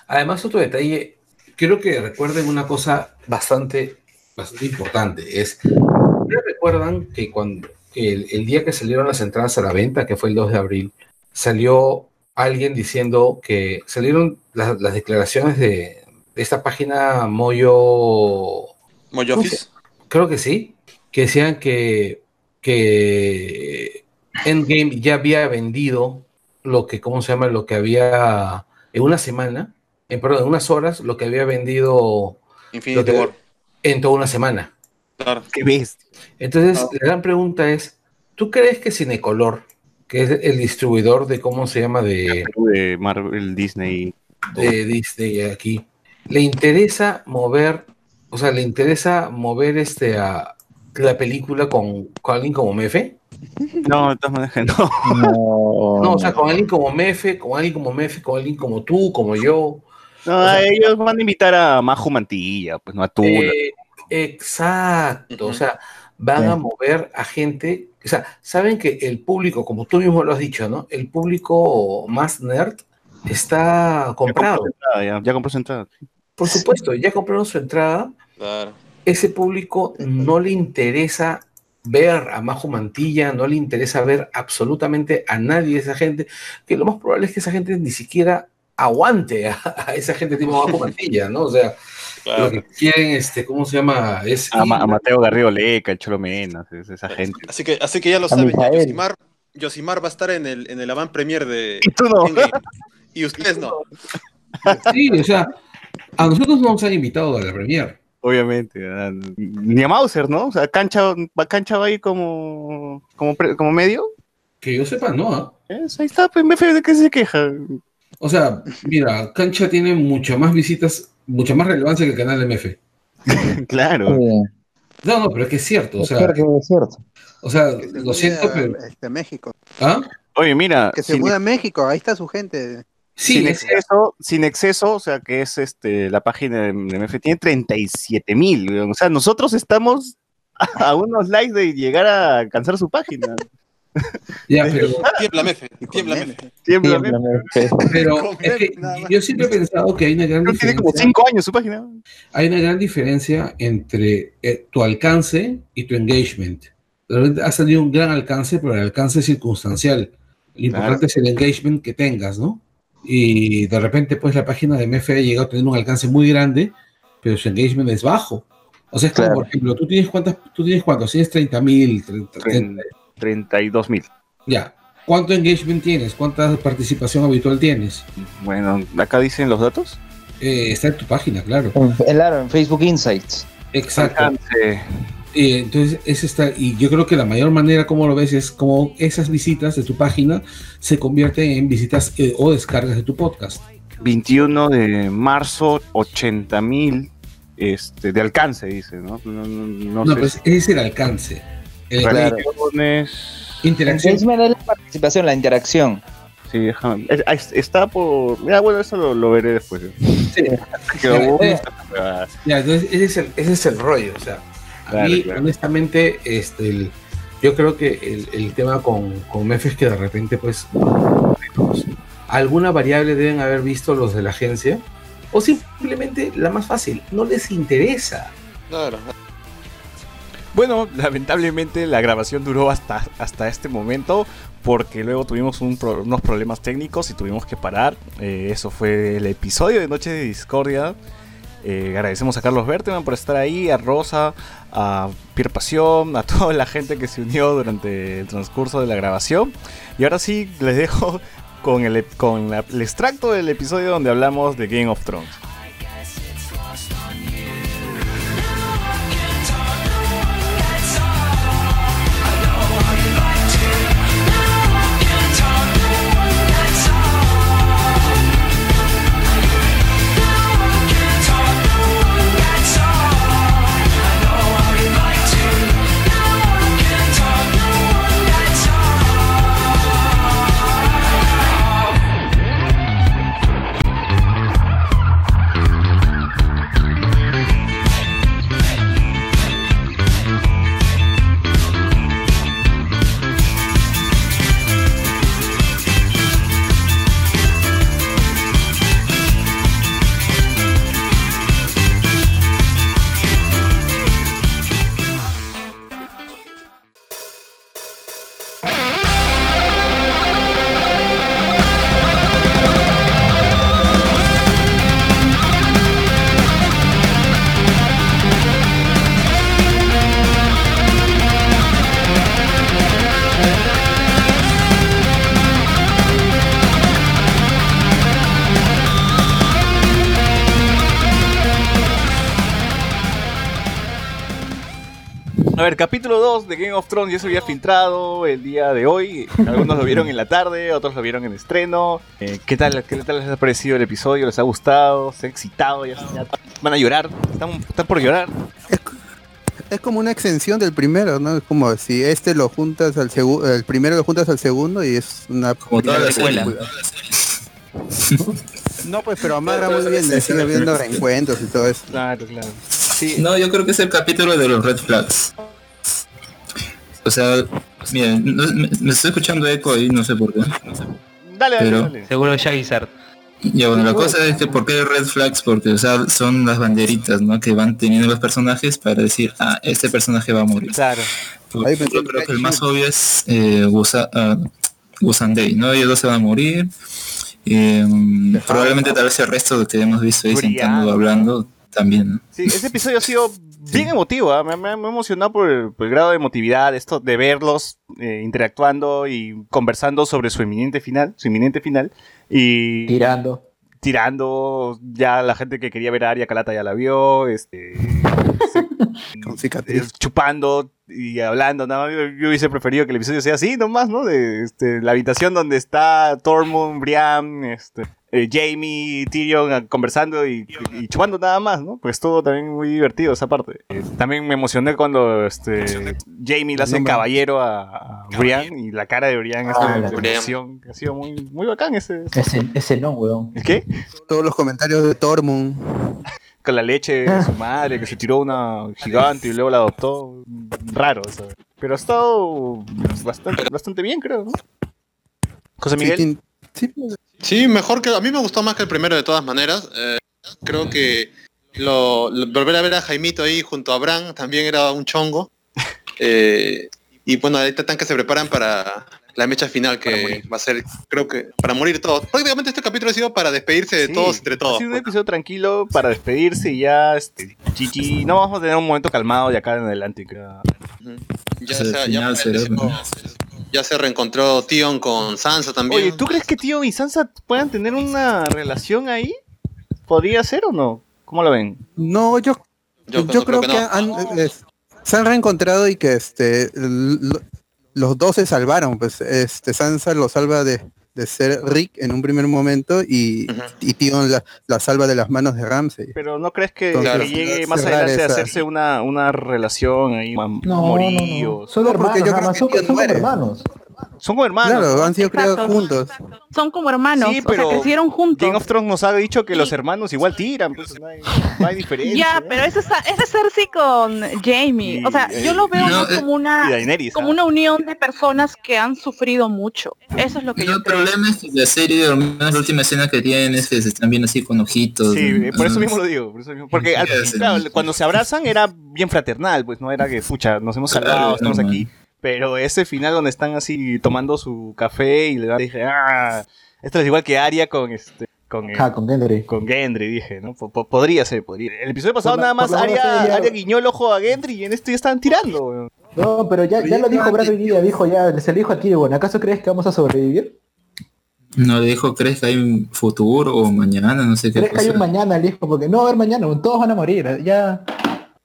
Además, otro detalle, quiero que recuerden una cosa bastante, bastante importante. Es, ¿ustedes recuerdan que cuando el, el día que salieron las entradas a la venta, que fue el 2 de abril, salió alguien diciendo que salieron las, las declaraciones de, de esta página Moyo... Moyofis. Creo que sí, que decían que, que Endgame ya había vendido lo que, ¿cómo se llama? Lo que había en una semana, en, perdón, en unas horas, lo que había vendido Infinity lo que- War. en toda una semana. Claro. ¿Qué ves? Entonces, la gran pregunta es, ¿tú crees que Cinecolor, que es el distribuidor de, ¿cómo se llama? De, de Marvel, Disney. de Disney aquí, le interesa mover, o sea, le interesa mover este a la película con, con alguien como Mefe? No, de todas maneras, no. No, o sea, con alguien como Mefe, con alguien como Mefe, con alguien como tú, como yo. No, ellos van a invitar a Majo Mantilla, pues no a Tula. Eh, exacto, o sea, van a mover a gente, o sea, saben que el público, como tú mismo lo has dicho, ¿no? El público más nerd está comprado. compró su entrada, ya, ya compró su entrada. Por supuesto, ya compraron su entrada, Claro. ese público no le interesa ver a Majo Mantilla, no le interesa ver absolutamente a nadie de esa gente, que lo más probable es que esa gente ni siquiera aguante a, a esa gente tipo Majo Mantilla, ¿no? O sea, Claro. lo que quieren, este, ¿cómo se llama? Es A, Ma- a Mateo Garrido Leca, el Cholo Menas, es- esa gente. Así que, así que ya lo saben, ya. Yosimar, Yosimar va a estar en el, en el avant premier de Y tú no. Y ustedes no. Sí, o sea, a nosotros no nos han invitado a la premier. Obviamente. Ni a Mauser, ¿no? O sea, Cancha, va- Cancha va ahí como, como, como medio. Que yo sepa, no. ¿ah? Es- ahí está, pues, MF, ¿de qué se queja? O sea, mira, Cancha tiene mucho más visitas, mucha más relevancia que el canal de MF. *laughs* claro. No, no, pero es que es cierto, o Es sea, cierto, es cierto. o sea, lo siento, pero... este, México. ¿Ah? Oye, mira, Que se muda a México, ahí está su gente. sin exceso, sin exceso, o sea, que es este la página de, MF, tiene 37 mil. O sea, nosotros estamos a, a unos likes de llegar a alcanzar su página. Ya, pero, Tiembla Mefe, tiembla Mefe. Tiembla, Tiembla, MF. pero es que yo siempre he pensado que hay una gran Creo que tiene como diferencia. 5 años su página. Hay una gran diferencia entre eh, tu alcance y tu engagement. De repente has tenido un gran alcance, pero el alcance es circunstancial. Lo importante es el engagement que tengas, ¿no? Y de repente, pues la página de MF ha llegado a tener un alcance muy grande, pero su engagement es bajo. O sea, es como, Claro. por ejemplo, tú tienes cuántas, tú tienes cuántos, tienes 30 mil, 32 mil. ya. ¿Cuánto engagement tienes? ¿Cuánta participación habitual tienes? Bueno, acá dicen los datos. Eh, está en tu página, claro. En- Claro, en Facebook Insights. Exacto. Entonces es esta, y yo creo que la mayor manera como lo ves es como esas visitas de tu página se convierten en visitas eh, o descargas de tu podcast. 21 de marzo, 80 mil este, de alcance, dice, ¿no? No, no- no No, sé pues si- es el alcance. El Reacciones. Interacción. Es la participación, la interacción. Sí, déjame. es- es- Está por. Mira, bueno, eso lo, lo veré después. ¿eh? Ah, *laughs* Ya, entonces ese es el, ese es el rollo, o sea, a Claro, mí claro. honestamente, este, el- yo creo que el, el tema con, con MEF es que de repente pues alguna variable deben haber visto los de la agencia o simplemente la más fácil, no les interesa. Claro. Bueno, *laughs* lamentablemente la grabación duró hasta, hasta este momento porque luego tuvimos unos problemas técnicos y tuvimos que parar. Eh, eso fue el episodio de Noche de Discordia. Eh, agradecemos a Carlos Berteman por estar ahí, a Rosa, a Pierre Pasión, a *laughs* toda la gente que se unió durante el transcurso de la grabación. Y ahora sí, les dejo con el, con el extracto del episodio donde hablamos de Game of Thrones. Ver, capítulo 2 de Game of Thrones ya se había filtrado el día de hoy. Algunos lo vieron en la tarde, otros lo vieron en estreno. Eh, ¿qué, tal, ¿Qué tal les ha parecido el episodio? ¿Les ha gustado? ¿Se han excitado? ¿Ya, ya van a llorar? ¿Están, están por llorar? Es como una extensión del primero, ¿no? Es como si este lo juntas al segundo, el primero lo juntas al segundo y es una Como toda la película. No, pues pero amarra muy bien, le sigue viendo reencuentros y todo eso. Claro, claro. No, yo creo que es el capítulo de los red flags. O sea, miren, no- me, me estoy escuchando eco ahí, no sé por qué. Dale, Pero- dale. Seguro Shagizard. Ya bueno, la cosa es que ¿por qué red flags? Porque o sea, son las banderitas, ¿no? Que van teniendo los personajes para decir, ah, este personaje va a morir. Claro. Por ejemplo, creo que el más obvio es eh, Gusa- ah, Gusan Day, ¿no? Ellos dos se van a morir. Eh, probablemente tal vez el resto que hemos visto ahí sentando hablando también, ¿no? Sí, ese episodio ha sido bien emotivo, ¿ah? me, me- me ha emocionado por el, por el grado de emotividad, esto de verlos eh, interactuando y conversando sobre su inminente final, su inminente final y Tirando. tirando, ya la gente que quería ver a Aria Calata ya la vio, este *laughs* Con cicatriz. chupando y hablando, nada más, yo, yo hubiese preferido que el episodio sea así nomás, ¿no? De este, la habitación donde está Tormund, Brian, este, eh, Jamie, Tyrion ah, conversando y, y chupando nada más, ¿no? Pues todo también muy divertido esa parte. Eh, también me emocioné cuando este, Jamie le hace No caballero a, a Brian y la cara de Brian es Ah, de emoción, ha sido muy, muy bacán ese. Ese, ese no, weón. ¿Qué? Todos los comentarios de Tormund. Con la leche de su madre, que se tiró una gigante y luego la adoptó. Raro eso. Pero ha estado bastante, bastante bien, creo, ¿no? José Miguel. Sí, mejor que a mí me gustó más que el primero de todas maneras. Eh, creo que lo, lo- volver a ver a Jaimito ahí junto a Bran también era un chongo. *laughs* Eh, y bueno, ahorita están que se preparan para la mecha final que va a ser, creo que, para morir todos. Prácticamente este capítulo ha sido para despedirse de Sí, todos entre Ha todos. sido un episodio tranquilo para despedirse y ya, este, GG. No vamos a tener un momento calmado de acá en adelante, creo. Ya, Al se, ya, final ya se reencontró Tion con Sansa también. Oye, ¿tú crees que Tío y Sansa puedan tener una relación ahí? ¿Podría ser o no? ¿Cómo lo ven? No, yo, Yo yo, creo creo que que, no. han- les, se han reencontrado y que este lo- los dos se salvaron, pues este Sansa lo salva de, de ser Rick en un primer momento y, y Tion la, la salva de las manos de Ramsey. Pero ¿no crees que, Entonces, que llegue más adelante a esa- hacerse una, una relación ahí, No, amoríos? Son No, porque hermanos, yo creo que son, son hermanos. Son como hermanos. Claro, han sido criados Exacto. juntos. Son como hermanos, Sí, o pero sea, crecieron juntos. Game of Thrones nos ha dicho que los hermanos igual tiran, pues no hay, no hay diferencia. Ya, pero ese es, ese es Cersei con Jamie. O sea, Y- yo lo veo No, más eh, como una Daenerys, como ¿ah? una unión de personas que han sufrido mucho. Eso es lo que No, yo el creo. problema es que la serie, al menos la última escena que tienen es que se están viendo así con ojitos. Sí, ¿no? por eso mismo lo digo. por eso mismo. Porque al- Sí, sí. claro, cuando se abrazan era bien fraternal, pues no era que, pucha, nos hemos Claro, salvado, estamos normal. aquí. Pero ese final donde están así tomando su café y le dan- dije, ah, esto es igual que Aria con este. Con, eh, Ah, con Gendry. con Gendry, dije, ¿no? Po- po- podría ser, podría. El episodio pasado la- nada más Aria, guiñó el ojo a Gendry y en esto ya estaban tirando, weón. No, pero ya, ya lo dijo Bradley Lee, ya dijo ya, se le dijo aquí, bueno, ¿acaso crees que vamos a sobrevivir? No, le dijo, ¿crees que hay un futuro o mañana? No sé qué ¿Crees que hay un mañana? Le dijo, porque no va a haber mañana, todos van a morir, ya.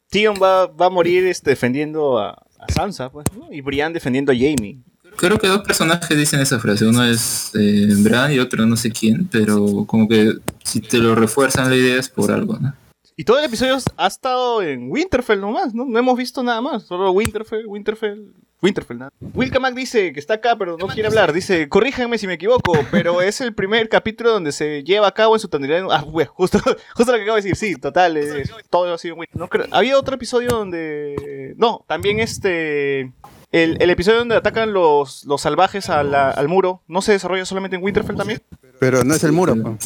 Tion va, va a morir este, defendiendo a, a Sansa, pues, ¿no? Y Brian defendiendo a Jamie. Creo que dos personajes dicen esa frase. Uno es eh, Bran y otro no sé quién, pero como que si te lo refuerzan la idea es por algo, ¿no? Y todo el episodio ha estado en Winterfell nomás, ¿no? No hemos visto nada más. Solo Winterfell, Winterfell, Winterfell, nada. Wilkamack dice que está acá, pero no quiere hablar. Dice, corríjanme si me equivoco, pero es el primer capítulo donde se lleva a cabo en su totalidad. Ah, güey, justo, *laughs* justo lo que acabo de decir. Sí, total, es- todo ha sido en. No Había otro episodio donde... No, también este... El, episodio donde atacan los, salvajes al muro, ¿no se desarrolla solamente en Winterfell también? Pero no es el muro. po.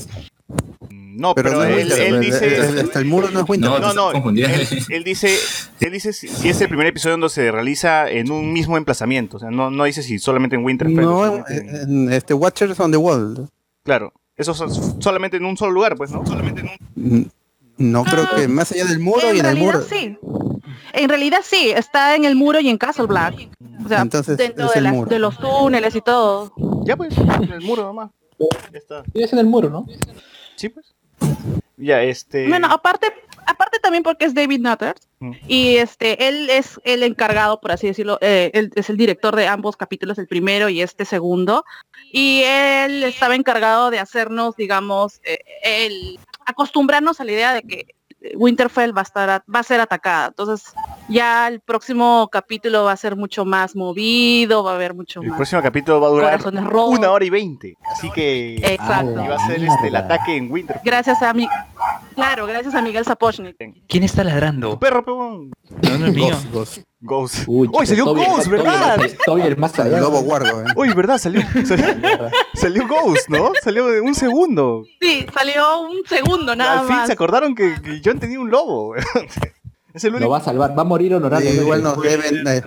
No, pero, no es él, Winterfell, él dice... el- el- hasta el muro no es Winterfell. No, no, confundiendo. él, él dice, él dice si, si es el primer episodio donde se realiza en un mismo emplazamiento, o sea, no, no dice si solamente en Winterfell. No, en- en este Watchers on the Wall. claro, eso es solamente en un solo lugar, pues, ¿no? Solamente en un... Mm, No creo que más allá del muro y En en el realidad muro. sí. En realidad sí, está en el muro y en Castle Black. O sea, Entonces, dentro es de, el las- muro. de los túneles y todo. Ya pues, en el muro nomás. Ya está. Y es en el muro, ¿no? Sí, pues. Ya, este... Bueno, aparte, aparte también porque es David Nutter Mm. y este él es el encargado, por así decirlo, eh, él es el director de ambos capítulos, el primero y este segundo, y él estaba encargado de hacernos, digamos, eh, el acostumbrarnos a la idea de que Winterfell va a estar a- va a ser atacada. Entonces, ya el próximo capítulo va a ser mucho más movido, va a haber mucho El más. próximo capítulo va a durar una hora y veinte, así que... Exacto. Y va a ser este, el ataque en Winterfell. Gracias a mi Claro, gracias a Miguel Sapochnik. ¿Quién está ladrando? Perro, pebón. No, no es mío. Ghost. Uy, Uy, salió Toby- Ghost, ¿verdad? Toby el más allá. lobo guardo, eh. Uy, ¿verdad? Salió, *laughs* salió, salió Ghost, ¿no? Salió de un segundo. Sí, salió un segundo nada Al fin más. se acordaron que, que John tenía un lobo. *laughs* es el Lo va a salvar, va a morir honorablemente. Sí, igual nos deben, eh,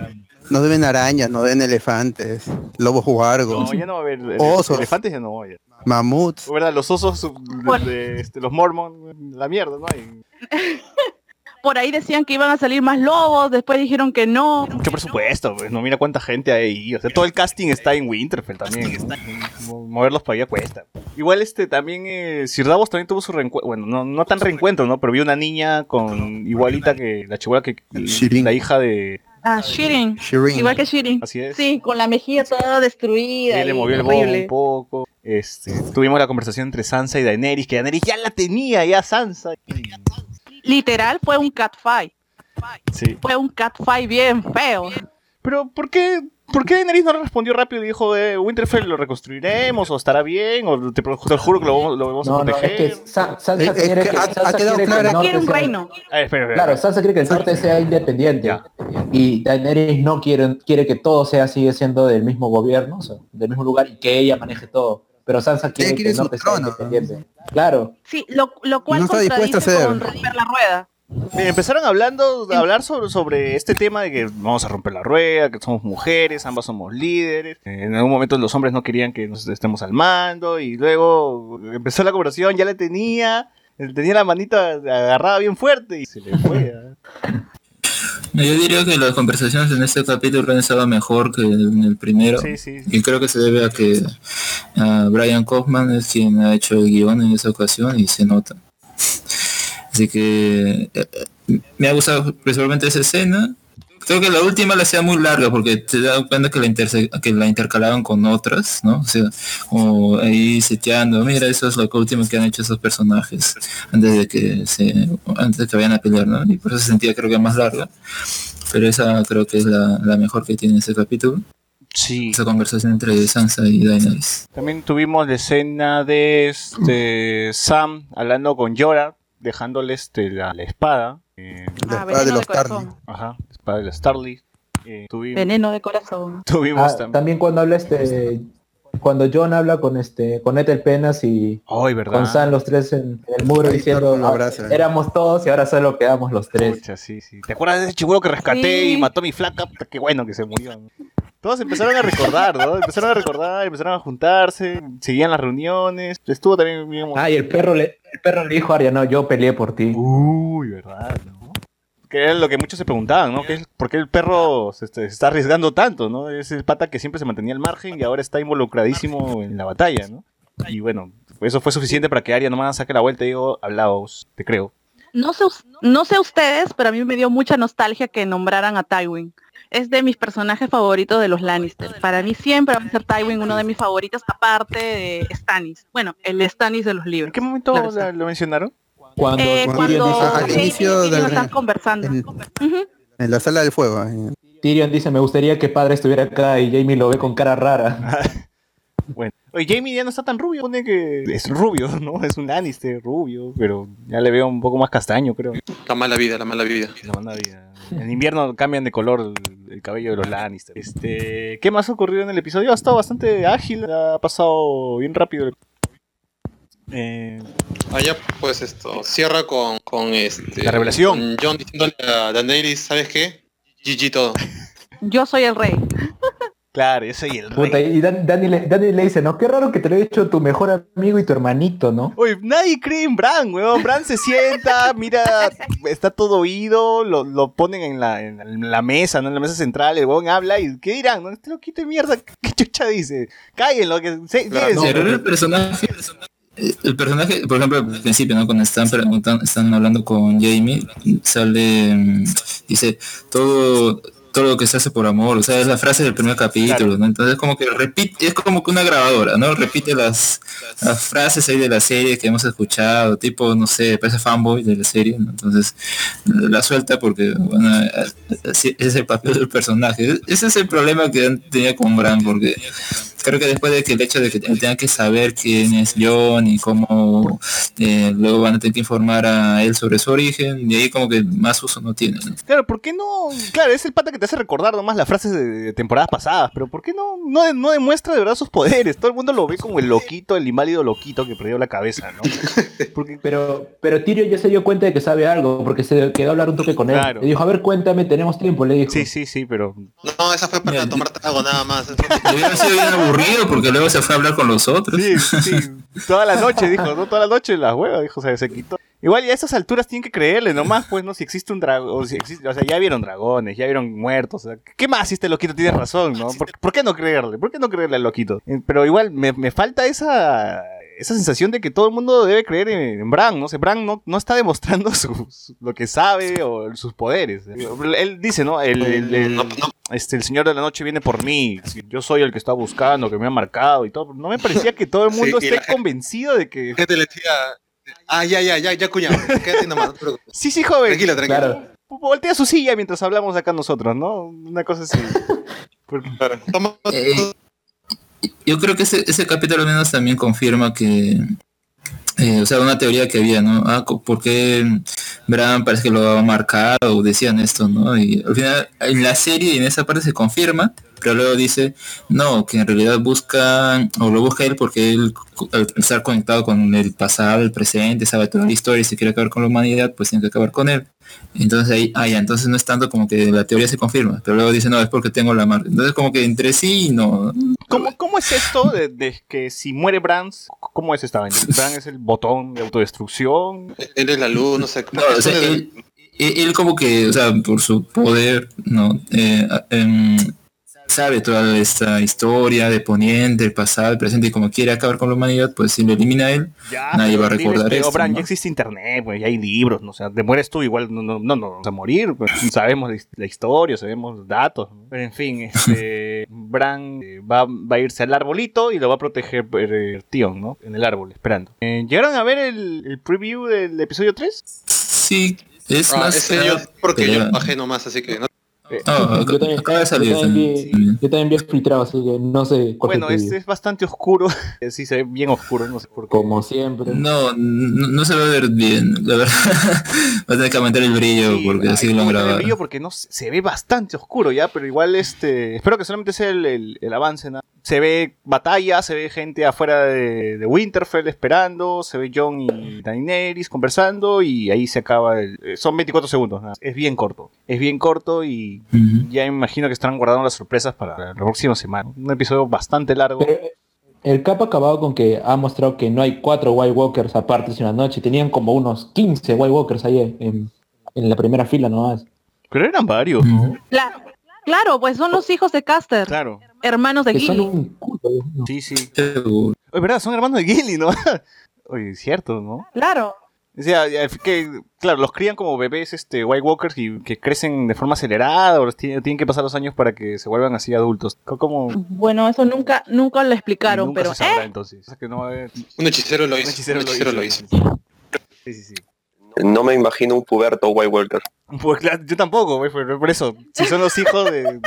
nos deben arañas, nos deben elefantes, lobos guargos, No, ya no va a haber. ele- Osos. Elefantes ya no. Ya. mamuts. ¿Verdad? Los osos de, de, este, los Mormon, la mierda, ¿no? *laughs* Por ahí decían que iban a salir más lobos, después dijeron que no. mucho presupuesto, pues. No mira cuánta gente hay ahí. O sea, todo el casting está en Winterfell también. Moverlos para allá cuesta. Igual este también eh, Sir Davos también tuvo su reencuentro. Bueno, no, no tan reencuentro, ¿no? Pero vi una niña con igualita que la chihuahua que Shirin. la hija de. Ah, Shirin. Shirin. Igual que Shirin. Así es. Sí, con la mejilla toda destruida. Él le y movió el bobo horrible. un poco. Este, tuvimos la conversación entre Sansa y Daenerys, que Daenerys ya la tenía, ya Sansa. Literal fue un catfight. Sí. Fue un catfight bien feo. Pero, ¿por qué, ¿por qué Daenerys no respondió rápido y dijo, eh, Winterfell lo reconstruiremos, o estará bien, o te, juro que lo vamos, lo vamos No, a no, es proteger? que Sa- Sansa Es- es quiere que que, ha- Sansa ha quedado quiere que claro el norte sea- reino. Ah, espera, espera, Claro, Sansa quiere que el norte sea independiente Ya. y Daenerys no quiere, quiere que todo sea sigue siendo del mismo gobierno, o sea, del mismo lugar y que ella maneje todo. Pero Sansa quiere, quiere que el sea independiente. Claro. Sí, lo, lo cual No está dispuesta a contradice con romper la rueda. Eh, Empezaron hablando, a hablar sobre, sobre este tema de que vamos a romper la rueda, que somos mujeres, ambas somos líderes. Eh, En algún momento los hombres no querían que nos estemos al mando y luego empezó la conversación, ya la tenía, eh, tenía la manita agarrada bien fuerte y se le fue. ¿ah? No, Yo diría que las conversaciones en este capítulo han estado mejor que en el primero. Sí, sí. Y creo que se debe a que Brian Kaufman es quien ha hecho el guion en esa ocasión y se nota. Así que eh, eh, me ha gustado principalmente esa escena. Creo que la última la hacía muy larga porque te das cuenta que la, que la intercalaban con otras, ¿no? O sea, como ahí seteando, mira, eso es lo que último que han hecho esos personajes antes de que se antes de que vayan a pelear, ¿no? Y por eso se sentía creo que más larga. Pero esa creo que es la, la mejor que tiene ese capítulo. Sí. Esa conversación entre Sansa y Daenerys. También tuvimos la escena de este Sam hablando con Yora, dejándole este, la, la espada. eh, Ah, espada de los. Tarly. Ajá, de los Starly. Eh, tuvimos, Veneno de corazón. *laughs* tuvimos Ah, también. también cuando habla este cuando John habla con este con Ethel Penas y con Sam los tres en, en el muro Ahí diciendo Thor lo "Ah, abraza. éramos todos y ahora solo quedamos los tres. Pucha, sí, sí. ¿Te acuerdas de ese chihuahua que rescaté Sí. y mató a mi flaca? Qué bueno que se murió. Todos empezaron a recordar, ¿no? Empezaron a recordar, empezaron a juntarse, seguían las reuniones. Estuvo también bien Ah, y el perro le el perro le dijo a Arya, no, yo peleé por ti. Uy, verdad, ¿no? Que era lo que muchos se preguntaban, ¿no? ¿Qué es- ¿Por qué el perro se, este, se está arriesgando tanto, no? Es el pata que siempre se mantenía al margen y ahora está involucradísimo en la batalla, ¿no? Y bueno, eso fue suficiente para que Arya nomás saque la vuelta y digo, hablaos, te creo. No sé, no sé ustedes, pero a mí me dio mucha nostalgia que nombraran a Tywin. Es de mis personajes favoritos de los Lannister. Para mí siempre va a ser Tywin uno de mis favoritos, aparte de Stannis. Bueno, el Stannis de los libros. ¿En qué momento Claro lo mencionaron? Cuando Eh, cuando dice, al inicio Tyrion del- están conversando. en- la sala del fuego. Tyrion dice, me gustaría que padre estuviera acá y Jamie lo ve con cara rara. *laughs* Bueno, oye, Jamie ya no está tan rubio, pone que es rubio, ¿no? *laughs* Es un Lannister rubio, pero ya le veo un poco más castaño, creo. La mala vida, la mala vida. La mala vida. En invierno cambian de color el, el cabello de los Lannister. Este, ¿qué más ha ocurrido en el episodio? Ha estado bastante ágil, ha pasado bien rápido. Eh, Allá pues esto, cierra con, con este La revelación. con John diciéndole a Daenerys, ¿sabes qué? GG todo. *laughs* Yo soy el rey. *laughs* claro, yo soy el rey. Y Dan- Dani, le, Dani le dice, no, qué raro que te lo he hecho tu mejor amigo y tu hermanito, ¿no? Oye, nadie cree en Bran, weón. Bran se sienta, *laughs* mira, está todo oído, lo, lo ponen en la, en la mesa, ¿no? En la mesa central, el weón habla y ¿qué dirán? ¿No? Este loquito de mierda, ¿qué chucha dice? Cállenlo, que se, Claro, llévense. pero el personaje, el personaje, por ejemplo, al principio, ¿no? Cuando están preguntando, están hablando con Jamie, sale, mm, dice, todo, todo lo que se hace por amor, o sea, es la frase del primer capítulo, ¿no? Entonces como que repite, es como que una grabadora, ¿no? Repite las, las frases ahí de la serie que hemos escuchado, tipo, no sé, parece fanboy de la serie, ¿no? Entonces la suelta porque, bueno, así es el papel del personaje. Ese es el problema que tenía con Bran, porque creo que después de que el hecho de que él tenga que saber quién es John y cómo eh, luego van a tener que informar a él sobre su origen, y ahí como que más uso no tiene. ¿no? Claro, ¿por qué no? Claro, es el pata que te hace recordar nomás las frases de, de temporadas pasadas, pero ¿por qué no, no, no demuestra de verdad sus poderes? Todo el mundo lo ve como el loquito, el inválido loquito que perdió la cabeza, ¿no? *laughs* Pero, pero Tyrion ya se dio cuenta de que sabe algo, porque se quedó a hablar un toque con él. Claro. Le dijo, a ver, cuéntame, tenemos tiempo, le dijo. Sí, sí, sí, pero... No, esa fue para tomar trago nada más. Aburrido porque luego se fue a hablar con los otros. Sí, *laughs* sí, toda la noche, dijo, ¿no? Toda la noche la hueva, dijo, o sea, se quitó. Igual y a estas alturas tienen que creerle nomás, pues, ¿no? Si existe un dragón, o, si existe, o sea, ya vieron dragones, ya vieron muertos, o sea, ¿qué más si este loquito tiene razón, no? ¿Por, por qué no creerle? ¿Por qué no creerle al loquito? Eh, Pero igual me, me falta esa esa sensación de que todo el mundo debe creer en, en Bran, ¿no? O sea, Bran no, no está demostrando *laughs* su- su- lo que sabe o sus poderes. Él dice, ¿no? El, el- el- este, el Señor de la Noche viene por mí. Yo soy el que está buscando, que me ha marcado y todo. No me parecía que todo el mundo esté la- convencido de que... gente le decía, ah, ya, ya, ya, ya, cuñado, quédate nomás, no te preocupes. Sí, sí, joven. Tranquilo, tranquilo. Claro. Voltea su silla mientras hablamos acá nosotros, ¿no? Una cosa así. *laughs* Porque- Eh, yo creo que ese, ese capítulo al menos también confirma que, eh, o sea, una teoría que había, ¿no? Ah, ¿por qué Bran parece que lo ha marcado o decían esto, ¿no? Y al final en la serie y en esa parte se confirma, pero luego dice, no, que en realidad busca, o lo busca él porque él al estar conectado con el pasado, el presente, sabe toda la historia y si quiere acabar con la humanidad, pues tiene que acabar con él. Entonces ahí, ah, entonces no es tanto como que la teoría se confirma, pero luego dice, no, es porque tengo la marca. Entonces como que entre sí no, ¿Cómo, ¿Cómo es esto de, de que si muere Bran, cómo es esta vaina? ¿Bran es el botón de autodestrucción? Él es la luz, no sé. No, o sea, él, como que, o sea, por su poder, no, eh, em, sabe toda esta historia de Poniente, el pasado, el presente y como quiere acabar con la humanidad, pues si lo elimina él, nadie va a Pero recordar pero, esto. Bran, ¿no? ya existe internet, pues, ya hay libros, ¿no? o sea, te mueres tú igual, no, no, no, no vas a morir, pues, *laughs* sabemos la his- la historia, sabemos datos, ¿no? pero en fin, *laughs* este, Bran eh, va, va a irse al arbolito y lo va a proteger eh, Tion, ¿no? En el árbol, esperando. Eh, ¿Llegaron a ver el, el preview del episodio 3? Sí, es Ah, más... ese yo, porque pelea. yo bajé nomás, así que no. Ah, yo también, acaba de salir yo también también. vi, yo también vi filtrado, así que no sé cuál Bueno, fue el este es bastante oscuro, *laughs* Eh, sí se ve bien oscuro, no sé por qué. Como siempre. No, no, no se va a ver bien, la verdad. *laughs* va a tener que aumentar el brillo porque así lo han grabado. brillo porque no se ve bastante oscuro ya, pero igual este espero que solamente sea el, el- el avance. ¿no? Se ve batalla, se ve gente afuera de, de Winterfell esperando, se ve Jon y Daenerys conversando y ahí se acaba el, eh, son 24 segundos, nada. es bien corto, es bien corto y ya me imagino que estarán guardando las sorpresas para la próxima semana. Un episodio bastante largo. El cap ha acabado con que ha mostrado que no hay cuatro White Walkers aparte de una noche. Tenían como unos 15 White Walkers ahí en, en la primera fila nomás. Pero eran varios, claro, pues son los hijos de Caster. Claro. Hermanos de Que son Gilly. Sí, sí. Es verdad, son hermanos de Gilly, ¿no? *laughs* Oye, es cierto, ¿no? Claro. O sea, que, claro, los crían como bebés este, White Walkers y que crecen de forma acelerada o tienen, que pasar los años para que se vuelvan así adultos. Co- Como Bueno, eso nunca, nunca lo explicaron, nunca pero se sabrá ¿eh? entonces. O sea, que no va a haber- Un hechicero lo Un hizo. hechicero un lo hechicero hizo. lo hizo. Sí, sí, sí. No me imagino un puberto White Walker. *laughs* Pues claro, yo tampoco, por eso. Si son los hijos de...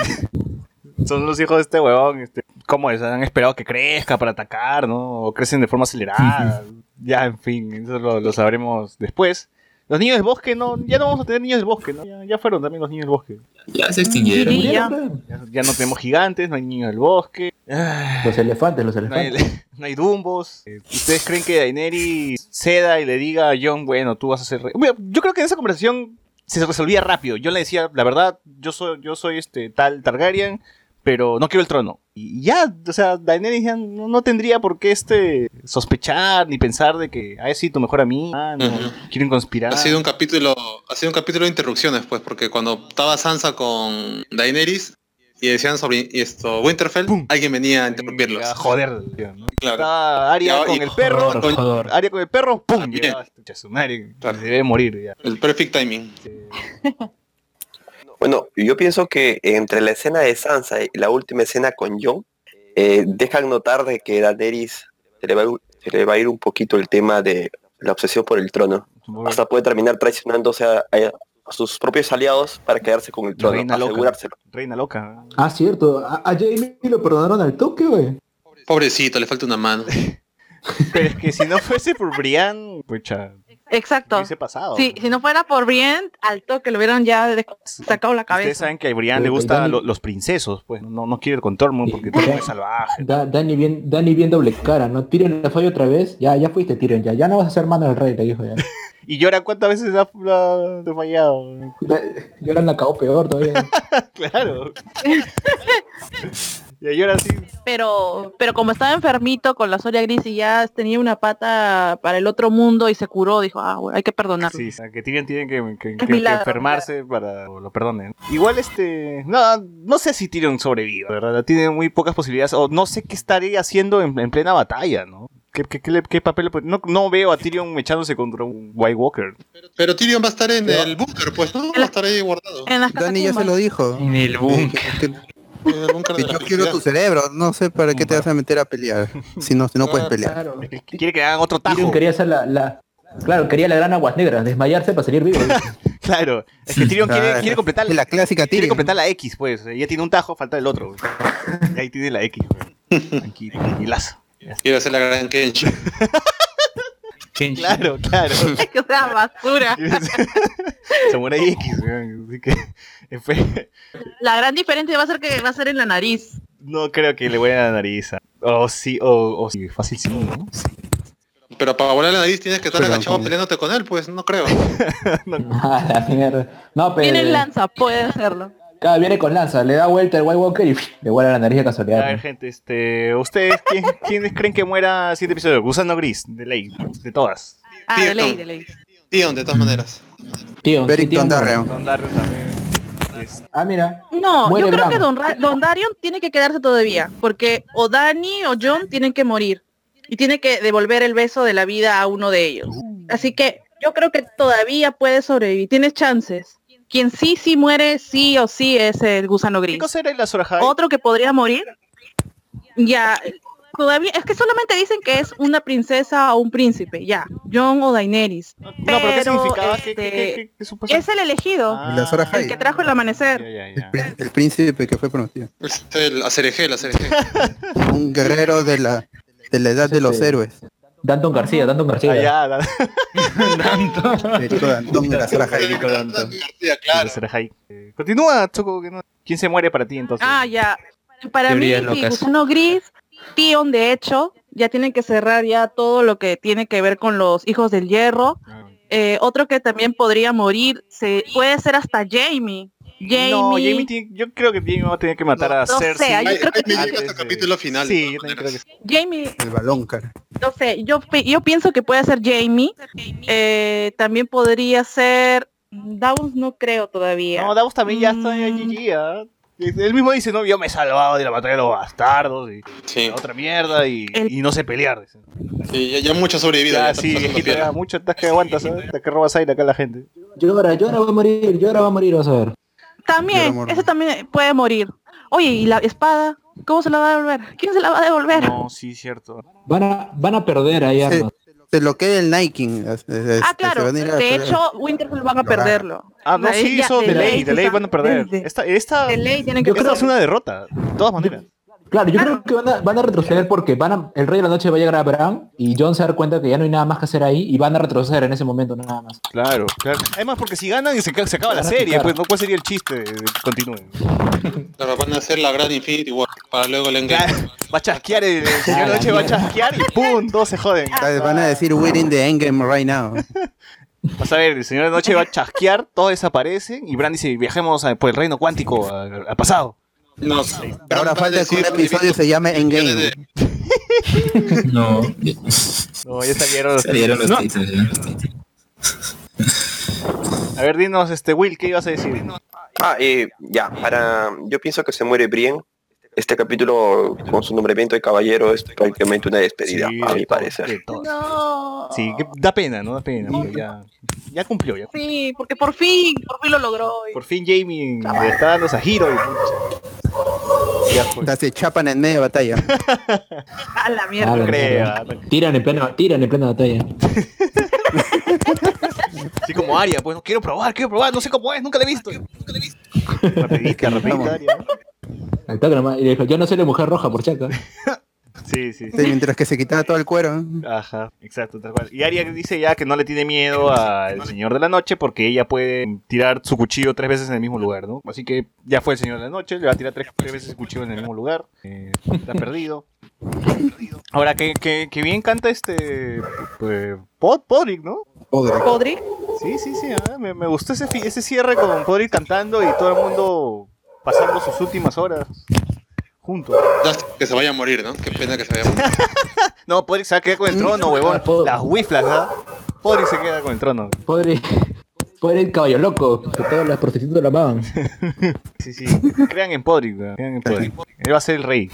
Son los hijos de este huevón, este, ¿cómo es? Han esperado que crezca para atacar, ¿no? O crecen de forma acelerada. *laughs* Ya, en fin, eso lo, lo sabremos después. Los niños del bosque, no, ya no vamos a tener niños del bosque, ¿no? Ya, ya fueron también los niños del bosque. Ya se extinguieron. Sí, ya. Ya, ya no tenemos gigantes, no hay niños del bosque. Los elefantes, los No hay, elefantes. *laughs* no hay dumbos. Eh, ¿Ustedes creen que Daenerys ceda y le diga a Jon, bueno, tú vas a ser rey? Yo creo que en esa conversación se resolvía rápido. Yo le decía, la verdad, yo soy, yo soy este tal Targaryen, pero no quiero el trono. Y ya, o sea, Daenerys ya no, no tendría por qué este sospechar ni pensar de que, ah, sí, tu mejor amigo, ah, no, quieren conspirar. Ha sido un capítulo, ha sido un capítulo de interrupciones, pues, porque cuando estaba Sansa con Daenerys y decían sobre y esto Winterfell, alguien venía a interrumpirlos. A joder, tío, ¿no? Claro. Ya, con y- el perro, Joder, con- joder. Arya con el perro, ¡pum! Llegaba, se debe morir ya. El perfect timing. *laughs* Bueno, yo pienso que entre la escena de Sansa y la última escena con Jon, eh, dejan notar de que Daenerys se le, va a, ir- se le va a ir un poquito el tema de la obsesión por el trono. Hasta puede terminar traicionándose a, a- a sus propios aliados para quedarse con el trono, Reina loca. asegurárselo. Reina loca. Ah, cierto. A, a Jamie lo perdonaron al toque, güey. Pobrecito, le falta una mano. *laughs* Pero es que si no fuese por Brian, pucha, Exacto. hubiese pasado. Sí, si no fuera por bien, al toque le hubieran ya sacado la Ustedes cabeza. saben que a Brian le gustan lo- los princesos, pues no, no quiere con Tormund porque Tormund es salvaje. Da- Dani bien, Dani bien doble cara, ¿no? Tyrion le falla otra vez. Ya, ya fuiste Tyrion, ya. Ya no vas a ser mano del rey, le dijo ya. *laughs* Y llora cuántas veces ha, la- ha fallado. Ahora la acabó peor todavía. *laughs* claro. *laughs* y llora así. Pero, pero como estaba enfermito con la soria gris y ya tenía una pata para el otro mundo y se curó, dijo, ah, bueno, hay que perdonarlo. Sí, o que Tyrion tiene que, que- Es que- que milagro, enfermarse para que lo perdonen. Igual este, no, no sé si Tyrion sobrevive, ¿verdad? Tiene muy pocas posibilidades, o no sé qué estaría haciendo en, en plena batalla, ¿no? ¿Qué, qué- qué le- qué papel le no, no veo a Tyrion echándose contra un White Walker. Pero Tyrion va a estar en el búnker, pues, ¿no? Va a estar ahí guardado. Dani ya se lo dijo. En el búnker. La yo quiero tu cerebro, no sé para qué te vas a meter a pelear si no, si no puedes pelear. Claro. Quiere que hagan otro tajo. Tyrion quería hacer la, la... Claro, quería la gran aguas negras, desmayarse para salir vivo. *laughs* Claro, es que Tyrion quiere, Ah, quiere completar la clásica quiere Tyrion. completar la X, pues. Ya tiene un tajo, falta el otro. Y ahí tiene la X. Tranquilo, tranquilazo. Quiere hacer la gran Kenshi. *laughs* Claro, claro. *laughs* que sea basura. Samurai X, güey. Así que *laughs* fue- La gran diferencia va a ser que va a ser en la nariz. no creo que le vuelen a la nariz. O sí, o, o sí, fácil sí, ¿no? Pero para volar la nariz tienes que estar Pero, agachado ¿cómo? peleándote con él, pues, no creo. *laughs* Ah, *laughs* la mierda. No, pero... Tiene lanza, puede hacerlo. Cada viene con lanza, le da vuelta el White Walker y le vuela la nariz de A casualidad. ver, gente, este, ¿ustedes quién- quiénes creen que muera siguiente episodio? Gusano Gris, de ley, de todas. Ah, de ley, de ley. Tyrion, de todas maneras. Tío, Beric sí, tío, Dondarrion. Don Darren Ah, mira. No, Muere yo creo que Don, Ra- Don Darion tiene que quedarse todavía, porque o Dani o John tienen que morir y tiene que devolver el beso de la vida a uno de ellos. Así que yo creo que todavía puede sobrevivir, tienes chances. Quien sí, sí muere, sí o sí es el gusano gris. ¿Qué cosa era el Azor Ahai? Otro que podría morir, ya, todavía, es que solamente dicen que es una princesa o un príncipe, ya, John o Daenerys. No, pero ¿qué significaba? ¿Qué- este, qué- qué- qué- qué supuesto? es el elegido, Ahai. el que trajo el amanecer. El príncipe que fue conocido. El Acerejé, el Acerejé. *laughs* Un guerrero de la, de la edad de los héroes. Danton García, Danton García. Ah, ya, *laughs* Federico Dantón de la claro. Continúa, Choco. que no- ¿Quién se muere para ti entonces? Ah, ya. Para mí, locas. Gusano Gris, Tion, de hecho, ya tienen que cerrar ya todo lo que tiene que ver con los hijos del hierro. Ah. Eh, otro que también podría morir, se, puede ser hasta Jamie. Jamie. No, Jamie tiene- yo creo que Jamie va a tener que matar a no sé, Cersei. yo creo que sí. llega hasta el capítulo final. Sí, yo creo que sí. Jamie, El balón, cara. no sé, yo, yo pienso que puede ser Jamie. Eh, también podría ser Davos, no creo todavía. No, Davos también ya está Mm. en GG, ¿ah? Él mismo dice, no, yo me he salvado de la batalla de los bastardos y Sí. otra mierda y, y no sé pelear. dice. Sí, ya, ya mucho sobrevivido. Ya, ya sí, viejito, ya, mucho estás que aguantas, ¿sabes? Estás que robas aire acá a la gente. Llora, llora va a morir, llora va a morir, vas a ver. También, ese también puede morir. Oye, ¿y la espada? ¿Cómo se la va a devolver? ¿Quién se la va a devolver? No, sí, cierto. Van a, van a perder ahí armas. Se lo queda el Nike. es- es- Ah, claro. De hecho, Winterfell van a perderlo. Ah, no, La- sí, eso de ley, de ley van a perder. de- Esta, esta, de ley tienen que esta es una derrota, de todas maneras. Claro, yo creo que van a, van a retroceder porque van a, el rey de la noche va a llegar a Bran y John se va a dar cuenta que ya no hay nada más que hacer ahí y van a retroceder en ese momento nada más. Claro, claro. Además, porque si ganan y se, se acaba la serie, pues no cuál sería el chiste de que continúen. Claro, van a hacer la gran Infinity War para luego el Endgame. Claro, va a chasquear el, el señor de la noche, va a chasquear y ¡pum! Todos se joden. Van a decir we're in the endgame right now. *laughs* Vas a ver, el señor de la noche va a chasquear, todos desaparecen y Bran dice, viajemos a- por el reino cuántico al pasado. No, Ahora falta que un episodio se llame Endgame. No, No, ya salieron los salieron los No. títulos. A ver, dinos, este Will, ¿qué ibas a decir? Ah, eh, ya, para. Yo pienso que se muere Brienne. Este capítulo, con su nombramiento de caballero, es prácticamente una despedida, Sí, a de mi parecer. de. No. Sí, da pena, ¿no? Da pena, pero ya, ya cumplió, ya cumplió. Sí, porque por fin, por fin lo logró. y- Por fin Jamie le está dando a Hiro y ya fue. Se chapan en media batalla. *laughs* A la mierda. La creo. Tiran en plena, tiran en plena batalla. *laughs* Así como Aria, pues no quiero probar, quiero probar, no sé cómo es, nunca la he visto. Nunca he visto. Rapidita, rapidita, Aria. Al toque nomás, y le dijo, yo no soy la mujer roja por chaca. *laughs* Sí, sí, Sí, mientras que se quitaba todo el cuero. Ajá, exacto, tal cual. Y Arya dice ya que no le tiene miedo al Señor de la Noche porque ella puede tirar su cuchillo tres veces en el mismo lugar, ¿no? Así que ya fue el Señor de la Noche, le va a tirar tres, tres veces el cuchillo en el mismo lugar. Eh, está perdido. Ahora, que, que, que bien canta este pues, Pod, Podrick, ¿no? ¿Podrick? Sí, sí, sí, ah, me, me gustó ese, ese cierre con Podrick cantando y todo el mundo pasando sus últimas horas juntos. Que se vaya a morir, ¿no? Qué pena que se vaya a morir. *laughs* No, Podrick se va a quedar con el trono, huevón. Las wiflas, ¿verdad? Podrick se queda con el trono. Pobre el caballo loco, que todas las prostitutas lo amaban. *laughs* Sí, sí. Crean en Podrick, weón, crean en Podrick. Él va a ser el rey.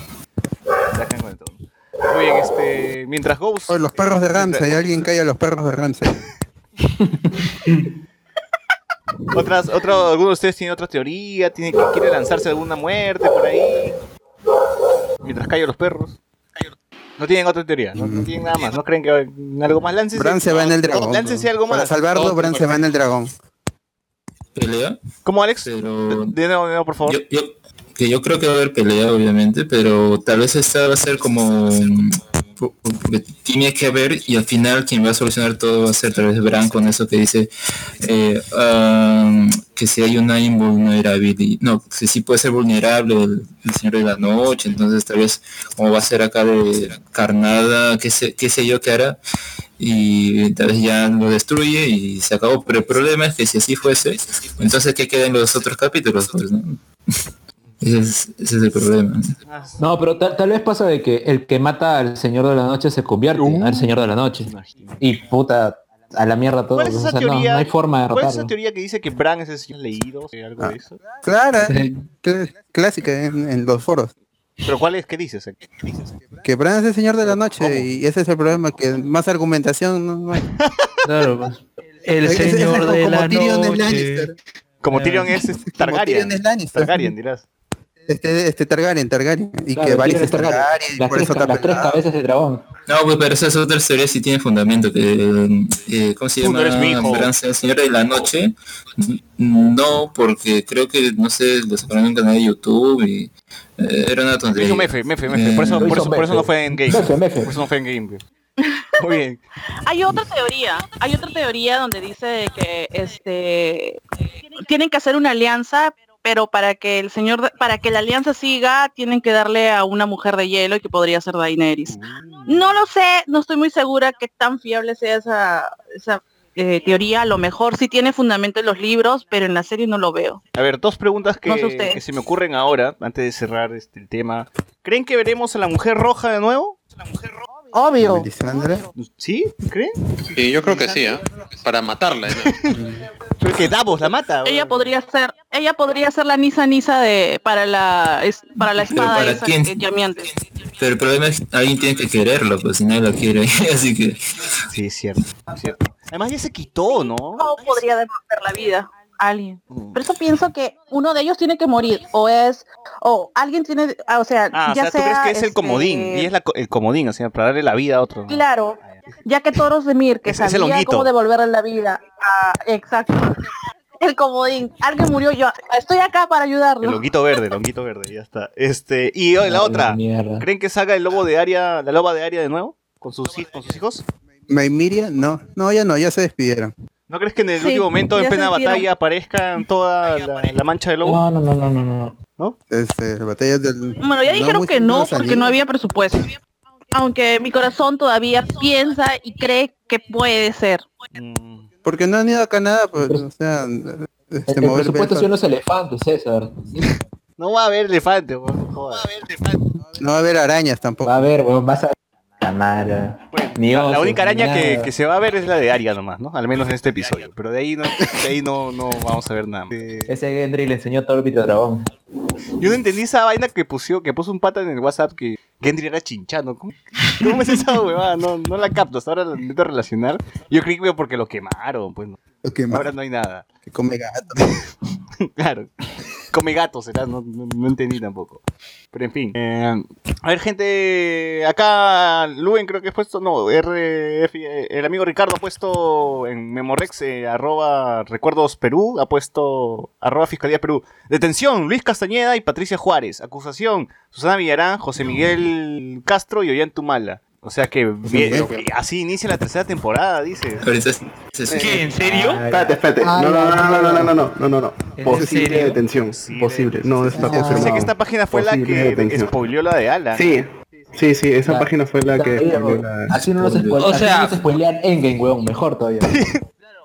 Ya quedan con el trono. Muy bien, este. Mientras Ghost. Oh, los perros de Ramsey, alguien cae a los perros de Ramsey. *laughs* Otras, otro, ¿Alguno de ustedes tiene otra teoría? ¿Tiene, que ¿Quiere lanzarse alguna muerte por ahí? Mientras callan los perros. No tienen otra teoría, no, no tienen nada más. No creen que algo más. Láncense. Bran se va en el dragón. Láncense algo más. Para salvarlo, Bran se va en el dragón. pelea. ¿Cómo, Alex? Pero De nuevo, de nuevo, por favor. yo, yo- que yo creo que va a haber pelea, obviamente, pero tal vez esta va a ser como po- po- porque tiene que haber y al final quien va a solucionar todo va a ser tal vez Bran con eso que dice eh, que si hay una invulnerabilidad, no, que sí puede ser vulnerable el, Señor de la Noche, entonces tal vez como va a ser acá de carnada, qué sé, qué sé yo qué hará, y tal vez ya lo destruye y se acabó, pero el problema es que si así fuese, entonces ¿qué queda en los otros capítulos? Pues. Ese es, ese es el problema. No, pero tal, tal vez pasa de que el que mata al Señor de la Noche se convierte al Señor de la Noche. Y puta, a la mierda todo. ¿Cuál es o esa sea, no- teoría? no, hay forma de ¿Cuál es esa teoría que dice que Bran es el señor leído? o sea, algo de eso? Claro, cl- clásica en, en los foros. ¿Pero cuál es? ¿Qué dices? ¿Qué dices? Que Bran es el señor de la noche y ese es el problema, que más argumentación no, no hay. Claro, pues. El Es- es- es señor como de la Tyrion es noche. Lannister. Como Tyrion es Targaryen. Tyrion es Lannister. Targaryen, dirás. Este, este Targaryen, Targaryen. Y Claro, que Varys es Targaryen. Targaryen, y Las por tres, eso está las tres cabezas de dragón. No, pues, pero esa es otra teoría si tiene fundamento, que eh, ¿cómo se llama? eres mi hijo. Bran sea el Señor de la Noche. No, porque creo que, no sé, lo sacaron en un canal de YouTube y eh, era una tontería. hizo Mefe, Mefe, Mefe. Por eso, Eh, por eso, por eso no fue en game. Mefe, Mefe. Por eso no fue en game. Muy bien. *laughs* Hay otra teoría, hay otra teoría donde dice que este tienen que hacer una alianza, pero para que el señor, de- para que la alianza siga, tienen que darle a una mujer de hielo y que podría ser Daenerys. No lo sé, no estoy muy segura qué tan fiable sea esa, esa eh, teoría. A lo mejor sí tiene fundamento en los libros, pero en la serie no lo veo. A ver, dos preguntas que, No sé usted. que se me ocurren ahora, antes de cerrar este, el tema. ¿Creen que veremos a la mujer roja de nuevo? Obvio. Melisandre. ¿Sí? ¿Creen? Sí, yo creo que sí, ¿ah? Para matarla. ¿no? *laughs* Pero que Davos la mata. Ella podría ser, ella podría ser la Nisa Nisa de para la es- para la Pero espada ¿para esa quién? llameante. Pero el problema es que alguien tiene que quererlo, pues si nadie lo quiere. *laughs* Así que Sí, es cierto, cierto. Además ya se quitó, ¿no? ¿Cómo podría devolver la vida a alguien? Por eso pienso que uno de ellos tiene que morir o es o alguien tiene, ah, o sea, Ah, o ya sea, tú crees que es el este, comodín. Y es la el comodín, o sea, para darle la vida a otro. ¿no? Claro, ya que Toros de Mir que Es- el sabía cómo devolverle la vida. a- exacto. El comodín. Alguien murió yo. Estoy acá para El ayudarlo. honguito verde, el honguito verde, ya está. Este, y oh, la otra. Mierda. ¿Creen que salga el lobo de Aria, la loba de Aria de nuevo? ¿Con sus, hij- con sus hijos? Maimiria, no, no, ya no, ya se despidieron. ¿No crees que en el Sí, último momento, en plena batalla, aparezcan toda la, la mancha de lobo? No, no, no, no, no, no. ¿No? Este, batallas del. Bueno, ya dijeron que no porque no había presupuesto. Aunque mi corazón todavía piensa y cree que puede ser. Mm, Porque no han ido a Canadá, pues, o sea, El, este, el mover presupuesto son los elefantes, César. No va a haber elefante, weón, joda. No va a haber arañas tampoco. Va a ver, weón, vas a Ni La, única ni araña que, se va a ver es la de Aria nomás, ¿no? Al menos en este episodio. Pero de ahí no, de ahí no, no vamos a ver nada. Eh, Ese Gendry le enseñó todo el pito dragón. Yo no entendí esa vaina que puso, que puso un pata en el WhatsApp que Gendry era chinchano. ¿Cómo, cómo es esa huevada? No, no la capto, hasta ahora la intento relacionar. Yo creí que porque lo quemaron, pues no. Lo que más Ahora no hay nada. Come gato. *laughs* claro. Come gato será, no, no, entendí tampoco. Pero en fin. eh, a ver, gente. Acá Luen creo que ha puesto. No, RF. El amigo Ricardo ha puesto en Memorex eh, arroba recuerdos Perú. Ha puesto arroba Fiscalía Perú. Detención, Luis Castañeda y Patricia Juárez. Acusación, Susana Villarán, José Miguel Castro y Ollantumala. O sea que bien- así inicia la tercera temporada, dice. ahorita es- es- ¿Qué? ¿En serio? Espérate, espérate. No, no, no, no, no, no, no, no, no, no, no. ¿En Posible detención. Posible. No está Pensé confirmado. que esta página fue la Posible que detención. spoileó la de Ala. Sí, sí, sí, esa página fue la que... Weón. la- Así no nos spoilean. O sea- no se spoilean Endgame, weón. Mejor todavía.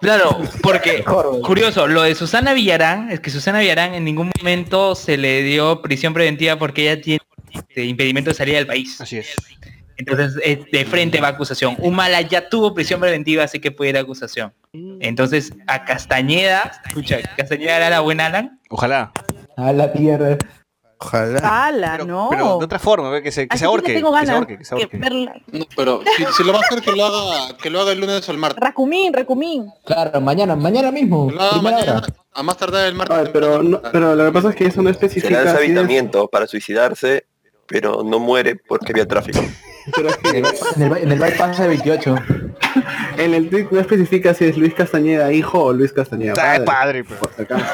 Claro, porque curioso, lo de Susana Villarán es que Susana Villarán en ningún momento se le dio prisión preventiva porque ella tiene este, impedimento de salida del país. Así es. Entonces, eh, de frente va acusación. Humala ya tuvo prisión preventiva, así que puede ir a acusación. Entonces, a Castañeda, escucha, Castañeda era la buena Alan. Ojalá. A la tierra. Ojalá. ¡Hala, Pero, no! pero de otra forma, ve, que se, que se ahorque. tengo Que se ganas ahorque, que se que ahorque. verla. No, pero si, si lo va a hacer, que lo haga, que lo haga el lunes o el martes. Racumín, Racumín. Claro, mañana, mañana mismo. Primera mañana, hora. a más tardar el martes. A ver, pero, no, pero lo que pasa es que eso no Se especifica... lanza si es- para suicidarse, pero no muere porque había tráfico. En el, en el bypass de 28. en el tweet no especifica si es Luis Castañeda hijo o Luis Castañeda padre. padre, pero. Acaso.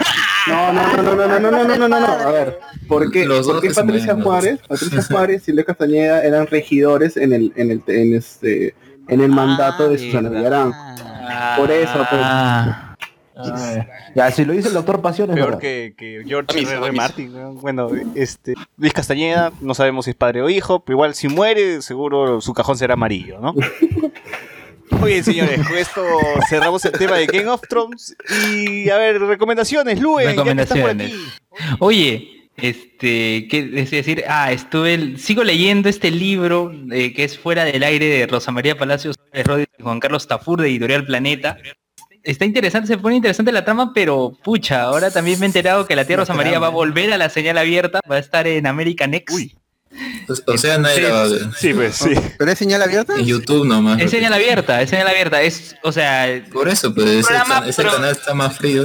No, no, no, no, no, no, no, no, no, no, no, a ver, ¿por qué, Los por qué Patricia Juárez, Patricia Juárez y Luis Castañeda eran regidores en el, en el, en este, en el mandato de Susana Villarán? Por eso, pues. Ah, ya, si lo dice el doctor Pasión es Peor verdad. que, que George R. R. Martin. ¿no? Bueno, este Luis Castañeda, no sabemos si es padre o hijo, pero igual si muere, seguro su cajón será amarillo, ¿no? *laughs* Muy bien, señores, con esto cerramos el tema de Game of Thrones. Y a ver, recomendaciones, Luen, ya que estás por aquí. Recomendaciones. Oye, este, ¿qué es decir? Ah, estuve, sigo leyendo este libro eh, que es Fuera del aire de Rosa María Palacios y Juan Carlos Tafur de Editorial Planeta. Está interesante, se pone interesante la trama, pero pucha, ahora también me he enterado que la Tierra Rosa María va a volver a la señal abierta, va a estar en American X. O, o sea, nadie la va a ver. Sí, pues sí. ¿Pero es señal abierta? En YouTube nomás. Es señal abierta, es señal abierta, es, o sea, Por eso, pues ese, programa ese pro- canal está más frío.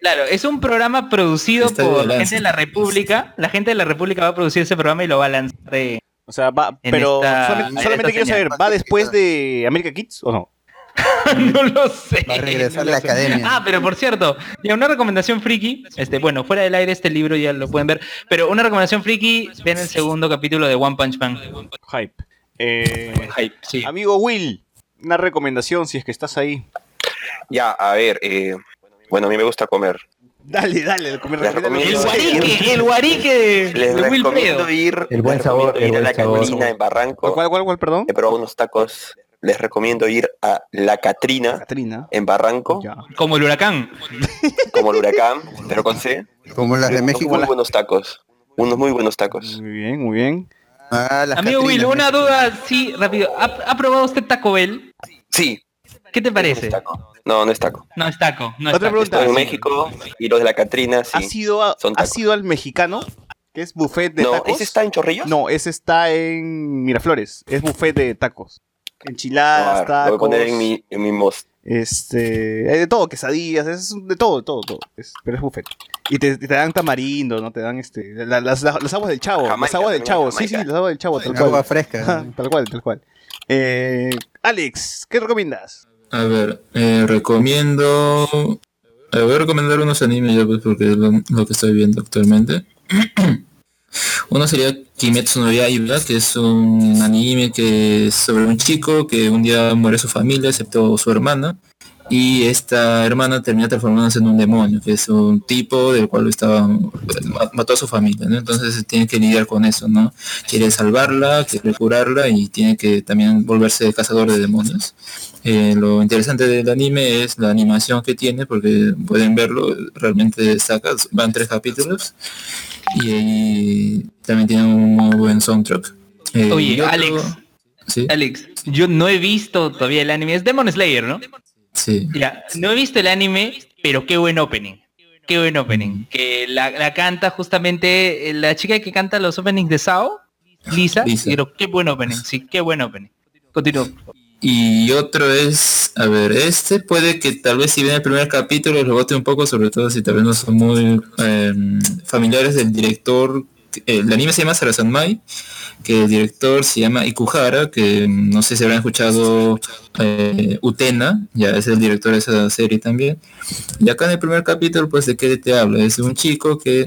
Claro, es un programa producido Está por violento. gente de la República. La gente de la República va a producir ese programa y lo va a lanzar de... O sea, va, pero esta- solamente, quiero señal. saber, ¿va después de America Kids o no? *laughs* no lo sé. Va a regresar a la academia. Ah, pero por cierto, ya una recomendación friki, este, bueno, fuera del aire este libro ya lo pueden ver, pero una recomendación friki, ven el segundo capítulo de One Punch Man. Hype. Eh, Hype, sí. Amigo Will, una recomendación si es que estás ahí. Ya, a ver, eh, bueno, a mí me gusta comer. Dale, dale, el comer Les El guarique, el guarique de, Les de Will recomiendo Fredo. ir, El buen sabor, el ir a buen la sabor. En Barranco. ¿Cuál, cuál, cuál, perdón? He probado unos tacos. Les recomiendo ir a La Catrina Catrina. en Barranco, Ya. Como el huracán. como el huracán, pero con C. Como las de Unos México. muy buenos tacos. Unos muy buenos tacos. Muy bien, muy bien. Ah, las Amigo Will, Catrinas, una duda, sí, rápido. ¿Ha, ha probado usted Taco Bell? Sí, ¿Qué te parece? No, no es taco. No, es taco. No es Otra taco. pregunta. Estoy en. México y los de La Catrina, sí. ¿Has ido, a- son has tacos. ido al mexicano? Que es buffet de no, tacos. ¿ese está en Chorrillos? No, ese está en Miraflores. Es buffet de tacos. Enchiladas, ver, tacos. lo voy a poner en mi, en mi most. Este, hay de todo, quesadillas, es de todo, de todo, todo. Es- pero es buffet. Y te, te dan tamarindo, ¿no? Te dan este, la- las, las- las aguas del chavo, Jamaica, las aguas del chavo, sí, sí, las aguas del chavo, tal Agua cual. fresca. tal cual, tal cual. Eh, Alex, ¿qué recomiendas? A ver, eh, recomiendo... eh, voy a recomendar unos animes ya pues porque es lo, lo que estoy viendo actualmente. *clears throat* Uno sería Kimetsu no Yaiba, que es un anime que es sobre un chico que un día muere su familia, excepto su hermana, y esta hermana termina transformándose en un demonio, que es un tipo del cual estaba ma- mató a su familia, ¿no? Entonces tiene que lidiar con eso, ¿no? Quiere salvarla, quiere curarla y tiene que también volverse cazador de demonios. Eh, lo interesante del anime es la animación que tiene, porque pueden verlo, realmente destaca, van tres capítulos y, también tiene un muy buen soundtrack. Eh, Oye, otro- Alex, Sí, Alex, yo no he visto todavía el anime. Es Demon Slayer, ¿no? sí. Mira, no he visto el anime, pero qué buen opening. Qué buen opening. Que la, la canta justamente eh, la chica que canta los openings de Sao, Lisa. Lisa. Pero qué buen opening, sí, qué buen opening. Continúo. Y otro es, a ver, este puede que tal vez si ven el primer capítulo rebote un poco, sobre todo si tal vez no son muy eh, familiares del director. El anime se llama Sarasanmai, que el director se llama Ikuhara, que mm, no sé si habrán escuchado eh, Utena, ya es el director de esa serie también. Y acá en el primer capítulo, pues de qué te habla, es un chico que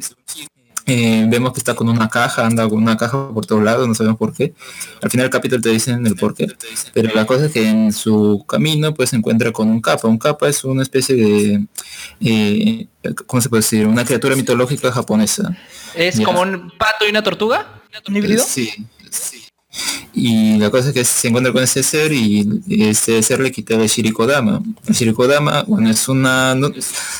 eh, vemos que está con una caja, anda con una caja por todos lados, no sabemos por qué. Al final del capítulo te dicen el por qué. Pero la cosa es que en su camino pues se encuentra con un capa. Un capa es una especie de, eh, ¿cómo se puede decir? Una criatura mitológica japonesa. ¿Es Ya. como un pato y una tortuga? ¿Un híbrido? Sí, sí. Y la cosa es que se encuentra con ese ser y ese ser le quita el Shirikodama. El Shirikodama, bueno, es una... no-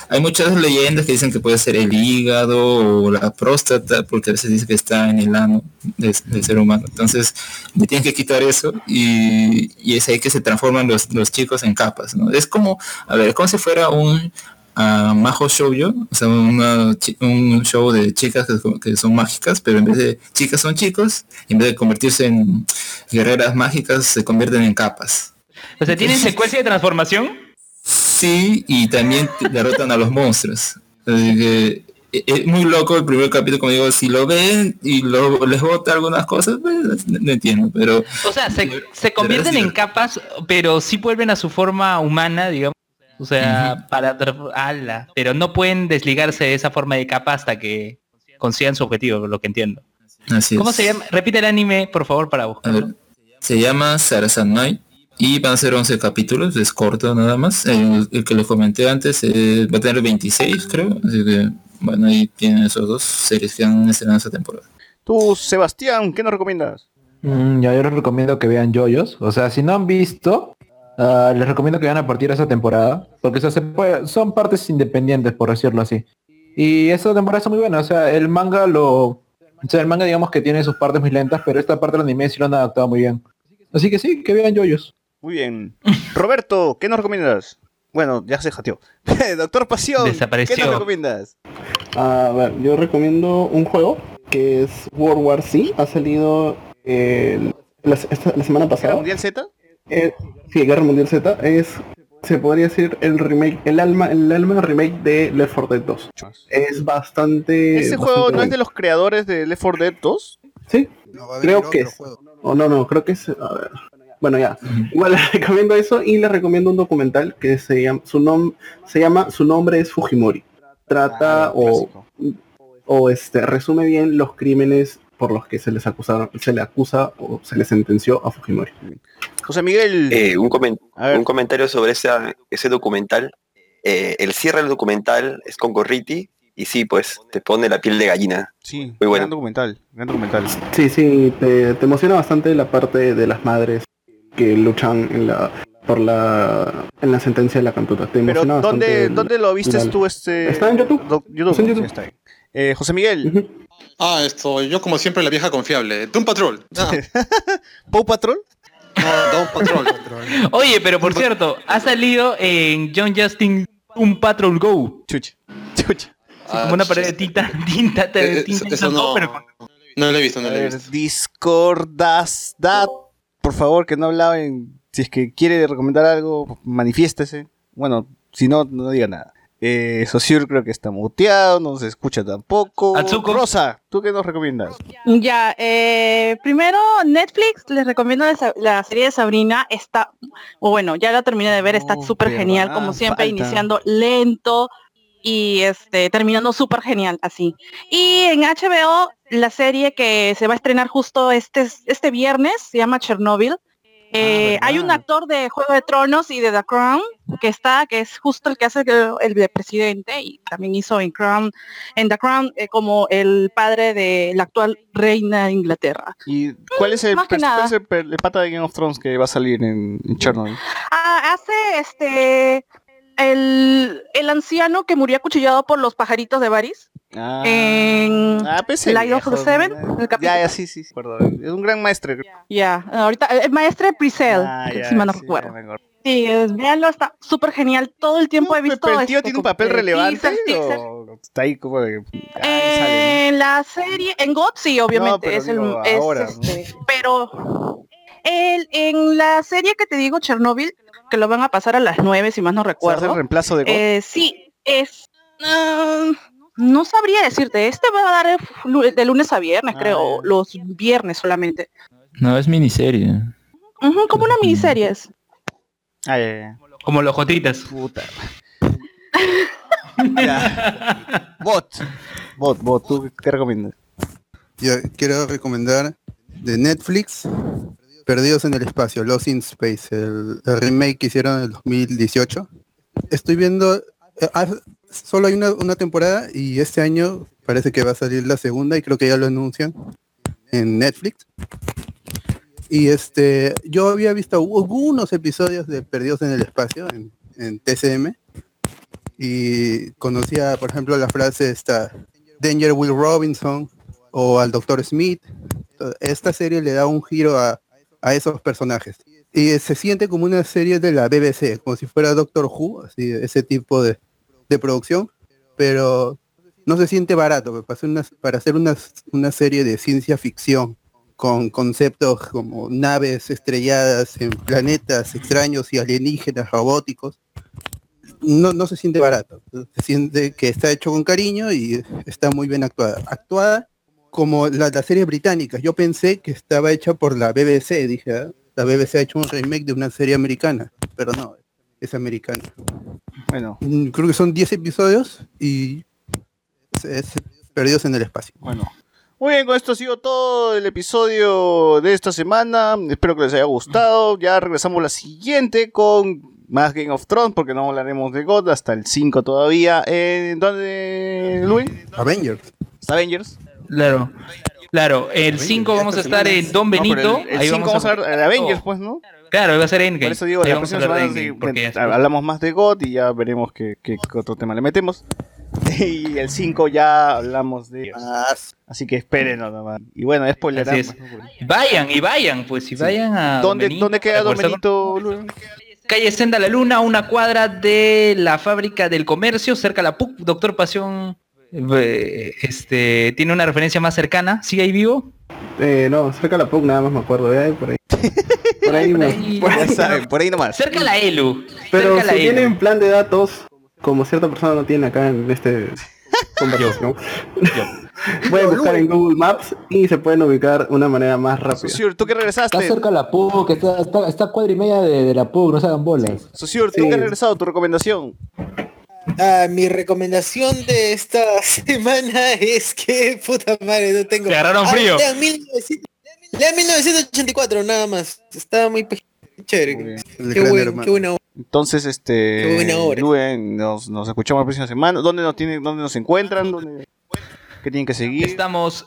hay muchas leyendas que dicen que puede ser el hígado o la próstata, porque a veces dice que está en el ano de- del ser humano. Entonces, le tienen que quitar eso y, es ahí que se transforman los, los chicos en capas, ¿no? Es como, a ver, como si fuera un a Majo Shoujo, o sea, una un show de chicas que, son mágicas, pero en vez de chicas son chicos, y en vez de convertirse en guerreras mágicas, se convierten en capas. O sea, ¿tienen secuencia de transformación? Sí, y también derrotan a los monstruos. Así que e- es muy loco el primer capítulo, como digo, si lo ven y lo, les bota algunas cosas, pues, no, no entiendo, pero O sea, se, se convierten en capas, pero sí vuelven a su forma humana, digamos. O sea, para... tra- ala, pero no pueden desligarse de esa forma de capa hasta que consigan su objetivo, por lo que entiendo. así ¿Cómo es. se llama? Repite el anime, por favor, para A buscarlo. ver, se llama Sarasanmai y van a ser 11 capítulos, es corto nada más. El, el que les comenté antes eh, va a tener 26 creo, así que bueno, ahí tienen esos dos series que han estrenado esta temporada. Tú, Sebastián, ¿qué nos recomiendas? Mm, ya yo les recomiendo que vean Yoyos. O sea, si no han visto, ah, les recomiendo que vean a partir de esa temporada. Porque o sea, se puede- son partes independientes, por decirlo así. Y esa temporada está muy buena. O sea, el manga lo... O sea, el manga digamos que tiene sus partes muy lentas, pero esta parte del anime sí lo han adaptado muy bien. Así que sí, que vean Yoyos. Muy bien. Roberto, ¿qué nos recomiendas? Bueno, ya se jateó. *laughs* Doctor Pasión, ¿qué Desapareció. nos recomiendas? A ver, yo recomiendo un juego que es World War Z. Ha salido eh, la, esta- la semana pasada. ¿Mundial Z? Eh, sí, Guerra Mundial Z. Es, se podría decir, el remake, el alma, el alma remake de Left 4 Dead 2. Es bastante... ¿Ese bastante juego no es de los creadores de Left 4 Dead 2? Sí, creo que es. O no, no, creo que es. A ver. Bueno, ya. Igual *laughs* les recomiendo eso y les recomiendo un documental que se llama su nom se llama Su nombre es Fujimori. Trata o, o este resume bien los crímenes por los que se les acusaron, se le acusa o se le sentenció a Fujimori. José Miguel. Eh, un, un comentario sobre esa- ese documental. Eh, el cierre del documental es con Gorriti y sí, pues te pone la piel de gallina. Sí, Muy bueno. gran documental, gran documental. Sí, sí, te, te emociona bastante la parte de las madres que luchan en la por la en la sentencia de la cantuta. Te Pero emociona ¿dónde, ¿dónde lo viste tú este? Está en YouTube. Do- YouTube, Está en sí, YouTube. está bien. Eh, José Miguel. Ah, esto, yo como siempre la vieja confiable. Doom Patrol. Ah. *laughs* ¿Paw Patrol? No, Doom Patrol. *laughs* Oye, pero por cierto, ha salido en John Justin un Patrol Go. Chucha. Chucha. como una pared de *laughs* tinta, tinta, Ah, Eh, tinta, eso- no, pero no lo he visto, no lo he visto. Discordas dat. Por favor, que no hablaben. Si es que quiere recomendar algo, manifiéstese. Bueno, si no, no diga nada. Eh, Sociur creo que está muteado, no se escucha tampoco. Rosa, ¿tú qué nos recomiendas? Ya, eh, primero Netflix, les recomiendo la, serie de Sabrina, está, o bueno, ya la terminé de ver, está súper verdad, genial, como siempre, falta. iniciando lento y este terminando súper genial, así. Y en HBO, la serie que se va a estrenar justo este, este viernes, se llama Chernobyl. Eh, hay un actor de Juego de Tronos y de The Crown que está, que es justo el que hace el, el de presidente y también hizo en Crown, en The Crown eh, como el padre de la actual reina de Inglaterra. ¿Y cuál es el, más que pers- nada. cuál es el per- el pata de Game of Thrones que va a salir en, en Chernobyl? Ah, hace este el, el anciano que murió acuchillado por los pajaritos de Varys. Ah, en ah, pues el Light of the Seven, el capítulo. Ya, ya, sí, sí, sí, perdón. Es un gran maestro. Ya, ahorita, el maestre Prisel, Ah, si mal no sí, recuerdo. me. Sí, es- véanlo, está súper genial. Todo el tiempo he visto. ¿Pero el tío este, tiene un papel relevante está ahí como de... sale, En la serie, en God sí, obviamente. pero es el, es, ahora, ¿no? este, pero el, en la serie que te digo, Chernobyl, que lo van a pasar a las 9, si más no ¿Se hace recuerdo. el reemplazo de God? Eh, sí, es. ah, no sabría decirte. Este va a dar de lunes a viernes, Ah, creo. o Los viernes solamente. No, es miniserie. Ujú, como una miniserie. es. Ah, ya, ya. Como los jotitas. Puta. *laughs* Ya. Bot. Bot, bot, ¿tú qué recomiendas? Yo quiero recomendar de Netflix Perdidos en el Espacio, Lost in Space, el, remake que hicieron en el 2018. Estoy viendo, eh, ah, solo hay una, una temporada y este año parece que va a salir la segunda y creo que ya lo anuncian en Netflix. Y este, yo había visto algunos episodios de Perdidos en el Espacio en, en TCM y conocía, por ejemplo, la frase esta, Danger Will Robinson o al Dr. Smith. Esta serie le da un giro a, a esos personajes. Y se siente como una serie de la BBC, como si fuera Doctor Who, así, ese tipo de, de producción, pero no se siente barato para hacer una, para hacer una, una serie de ciencia ficción con conceptos como naves estrelladas en planetas extraños y alienígenas robóticos. No, no se siente barato, se siente que está hecho con cariño y está muy bien actuada. Actuada como la, la serie británica. Yo pensé que estaba hecha por la BBC, dije, "Ah, la BBC ha hecho un remake de una serie americana, pero no, es americana. Bueno. Mm, Creo que son 10 episodios y es, es Perdidos en el Espacio. Bueno. Muy bien, con esto ha sido todo el episodio de esta semana. Espero que les haya gustado. Ya regresamos la siguiente con más Game of Thrones, porque no hablaremos de God hasta el 5 todavía. Eh, ¿Dónde, Luis? Avengers. Avengers. Claro. Claro, el 5 vamos a estar en Don No, Benito. el- el ahí 5 vamos a de Avengers, pues, ¿no? Claro, va a ser Endgame. Por eso digo, la vamos a hablar de sí, Endgame, porque hablamos más de God y ya veremos qué, qué- otro tema le metemos. *laughs* y el 5 ya hablamos de ellos. Así que espérenlo nomás. Y bueno, es spoiler. Así es. Vayan y vayan, pues, y vayan a. ¿Dónde, Benito ¿dónde queda Don Benito? Calle Senda La Luna, una cuadra de la fábrica del comercio, cerca a la PUC. Doctor Pasión este, tiene una referencia más cercana. ¿Sigue ahí vivo? Eh, no, cerca de la PUC nada más me acuerdo, de *laughs* ahí por ahí. Por ahí, por Ya ahí. saben, por ahí nomás. Cerca a la ELU. Pero cerca a si la ELU. tienen plan de datos, como cierta persona no tiene acá en este conversación, *laughs* pueden buscar en Google Maps y se pueden ubicar de una manera más rápida. Susur, tú que regresaste. Está cerca de la PUC, está, está, está a cuadra y media de, de la PUC, no se hagan bolas. Susur, tú que has regresado, tu recomendación. Ah, mi recomendación de esta *laughs* semana es que, puta madre, no tengo... Te agarraron Ah, frío. Lean 1900 lean 1984, nada más. Está muy chévere. Qué, buen- qué buena obra. Entonces, este, Qué buena obra. Luen, nos, nos escuchamos la próxima semana. ¿Dónde nos tienen, dónde nos encuentran? ¿Dónde, ¿Qué tienen que seguir? Estamos,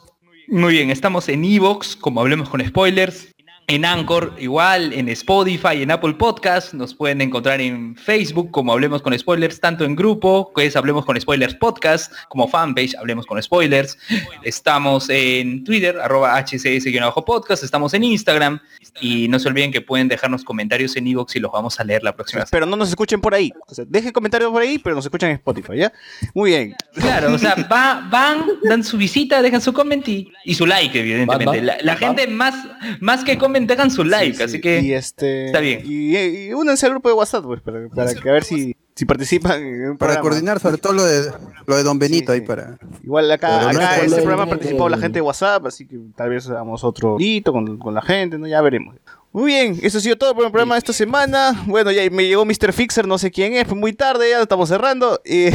muy bien, estamos en Evox, como hablemos con spoilers, en Anchor, igual, en Spotify, en Apple Podcast, nos pueden encontrar en Facebook, como hablemos con spoilers, tanto en grupo, que es Hablemos con Spoilers Podcast, como fanpage, Hablemos con Spoilers. Estamos en Twitter, arroba hcs-podcast, estamos en Instagram, y no se olviden que pueden dejarnos comentarios en Evox y los vamos a leer la próxima Pero no nos escuchen por ahí. O sea, dejen comentarios por ahí, pero nos escuchan en Spotify, ¿ya? Muy bien. Claro, o sea, va- van, dan su visita, dejan su comment y, y su like, evidentemente. Van, van, la la van. gente más, más que comment dejan su like, así que Y este. está bien. Y, y únanse al grupo de WhatsApp, pues, para, para que a ver si, si participan en un Para coordinar sobre todo lo de lo de Don Benito ahí para. Igual acá, en este programa participado la gente de WhatsApp, así que tal vez hagamos otro hito con, con la gente, ¿no? Ya veremos. Muy bien, eso ha sido todo por el programa de esta semana. Bueno, ya me llegó Mr. Fixer, no sé quién es, fue muy tarde, ya estamos cerrando. Eh,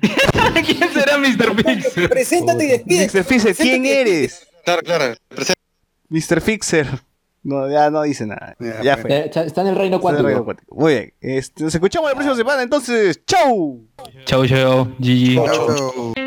*laughs* ¿Quién será Mr. Fixer? Preséntate y despide. Mr. Fixer, ¿quién eres? Claro, claro. Mr. Fixer. No, ya no dice nada. Ya, fue. Eh, Está en el reino cuántico. Muy bien. Este, nos escuchamos la próxima semana, entonces, ¡chau! Chau, chau, GG. Hay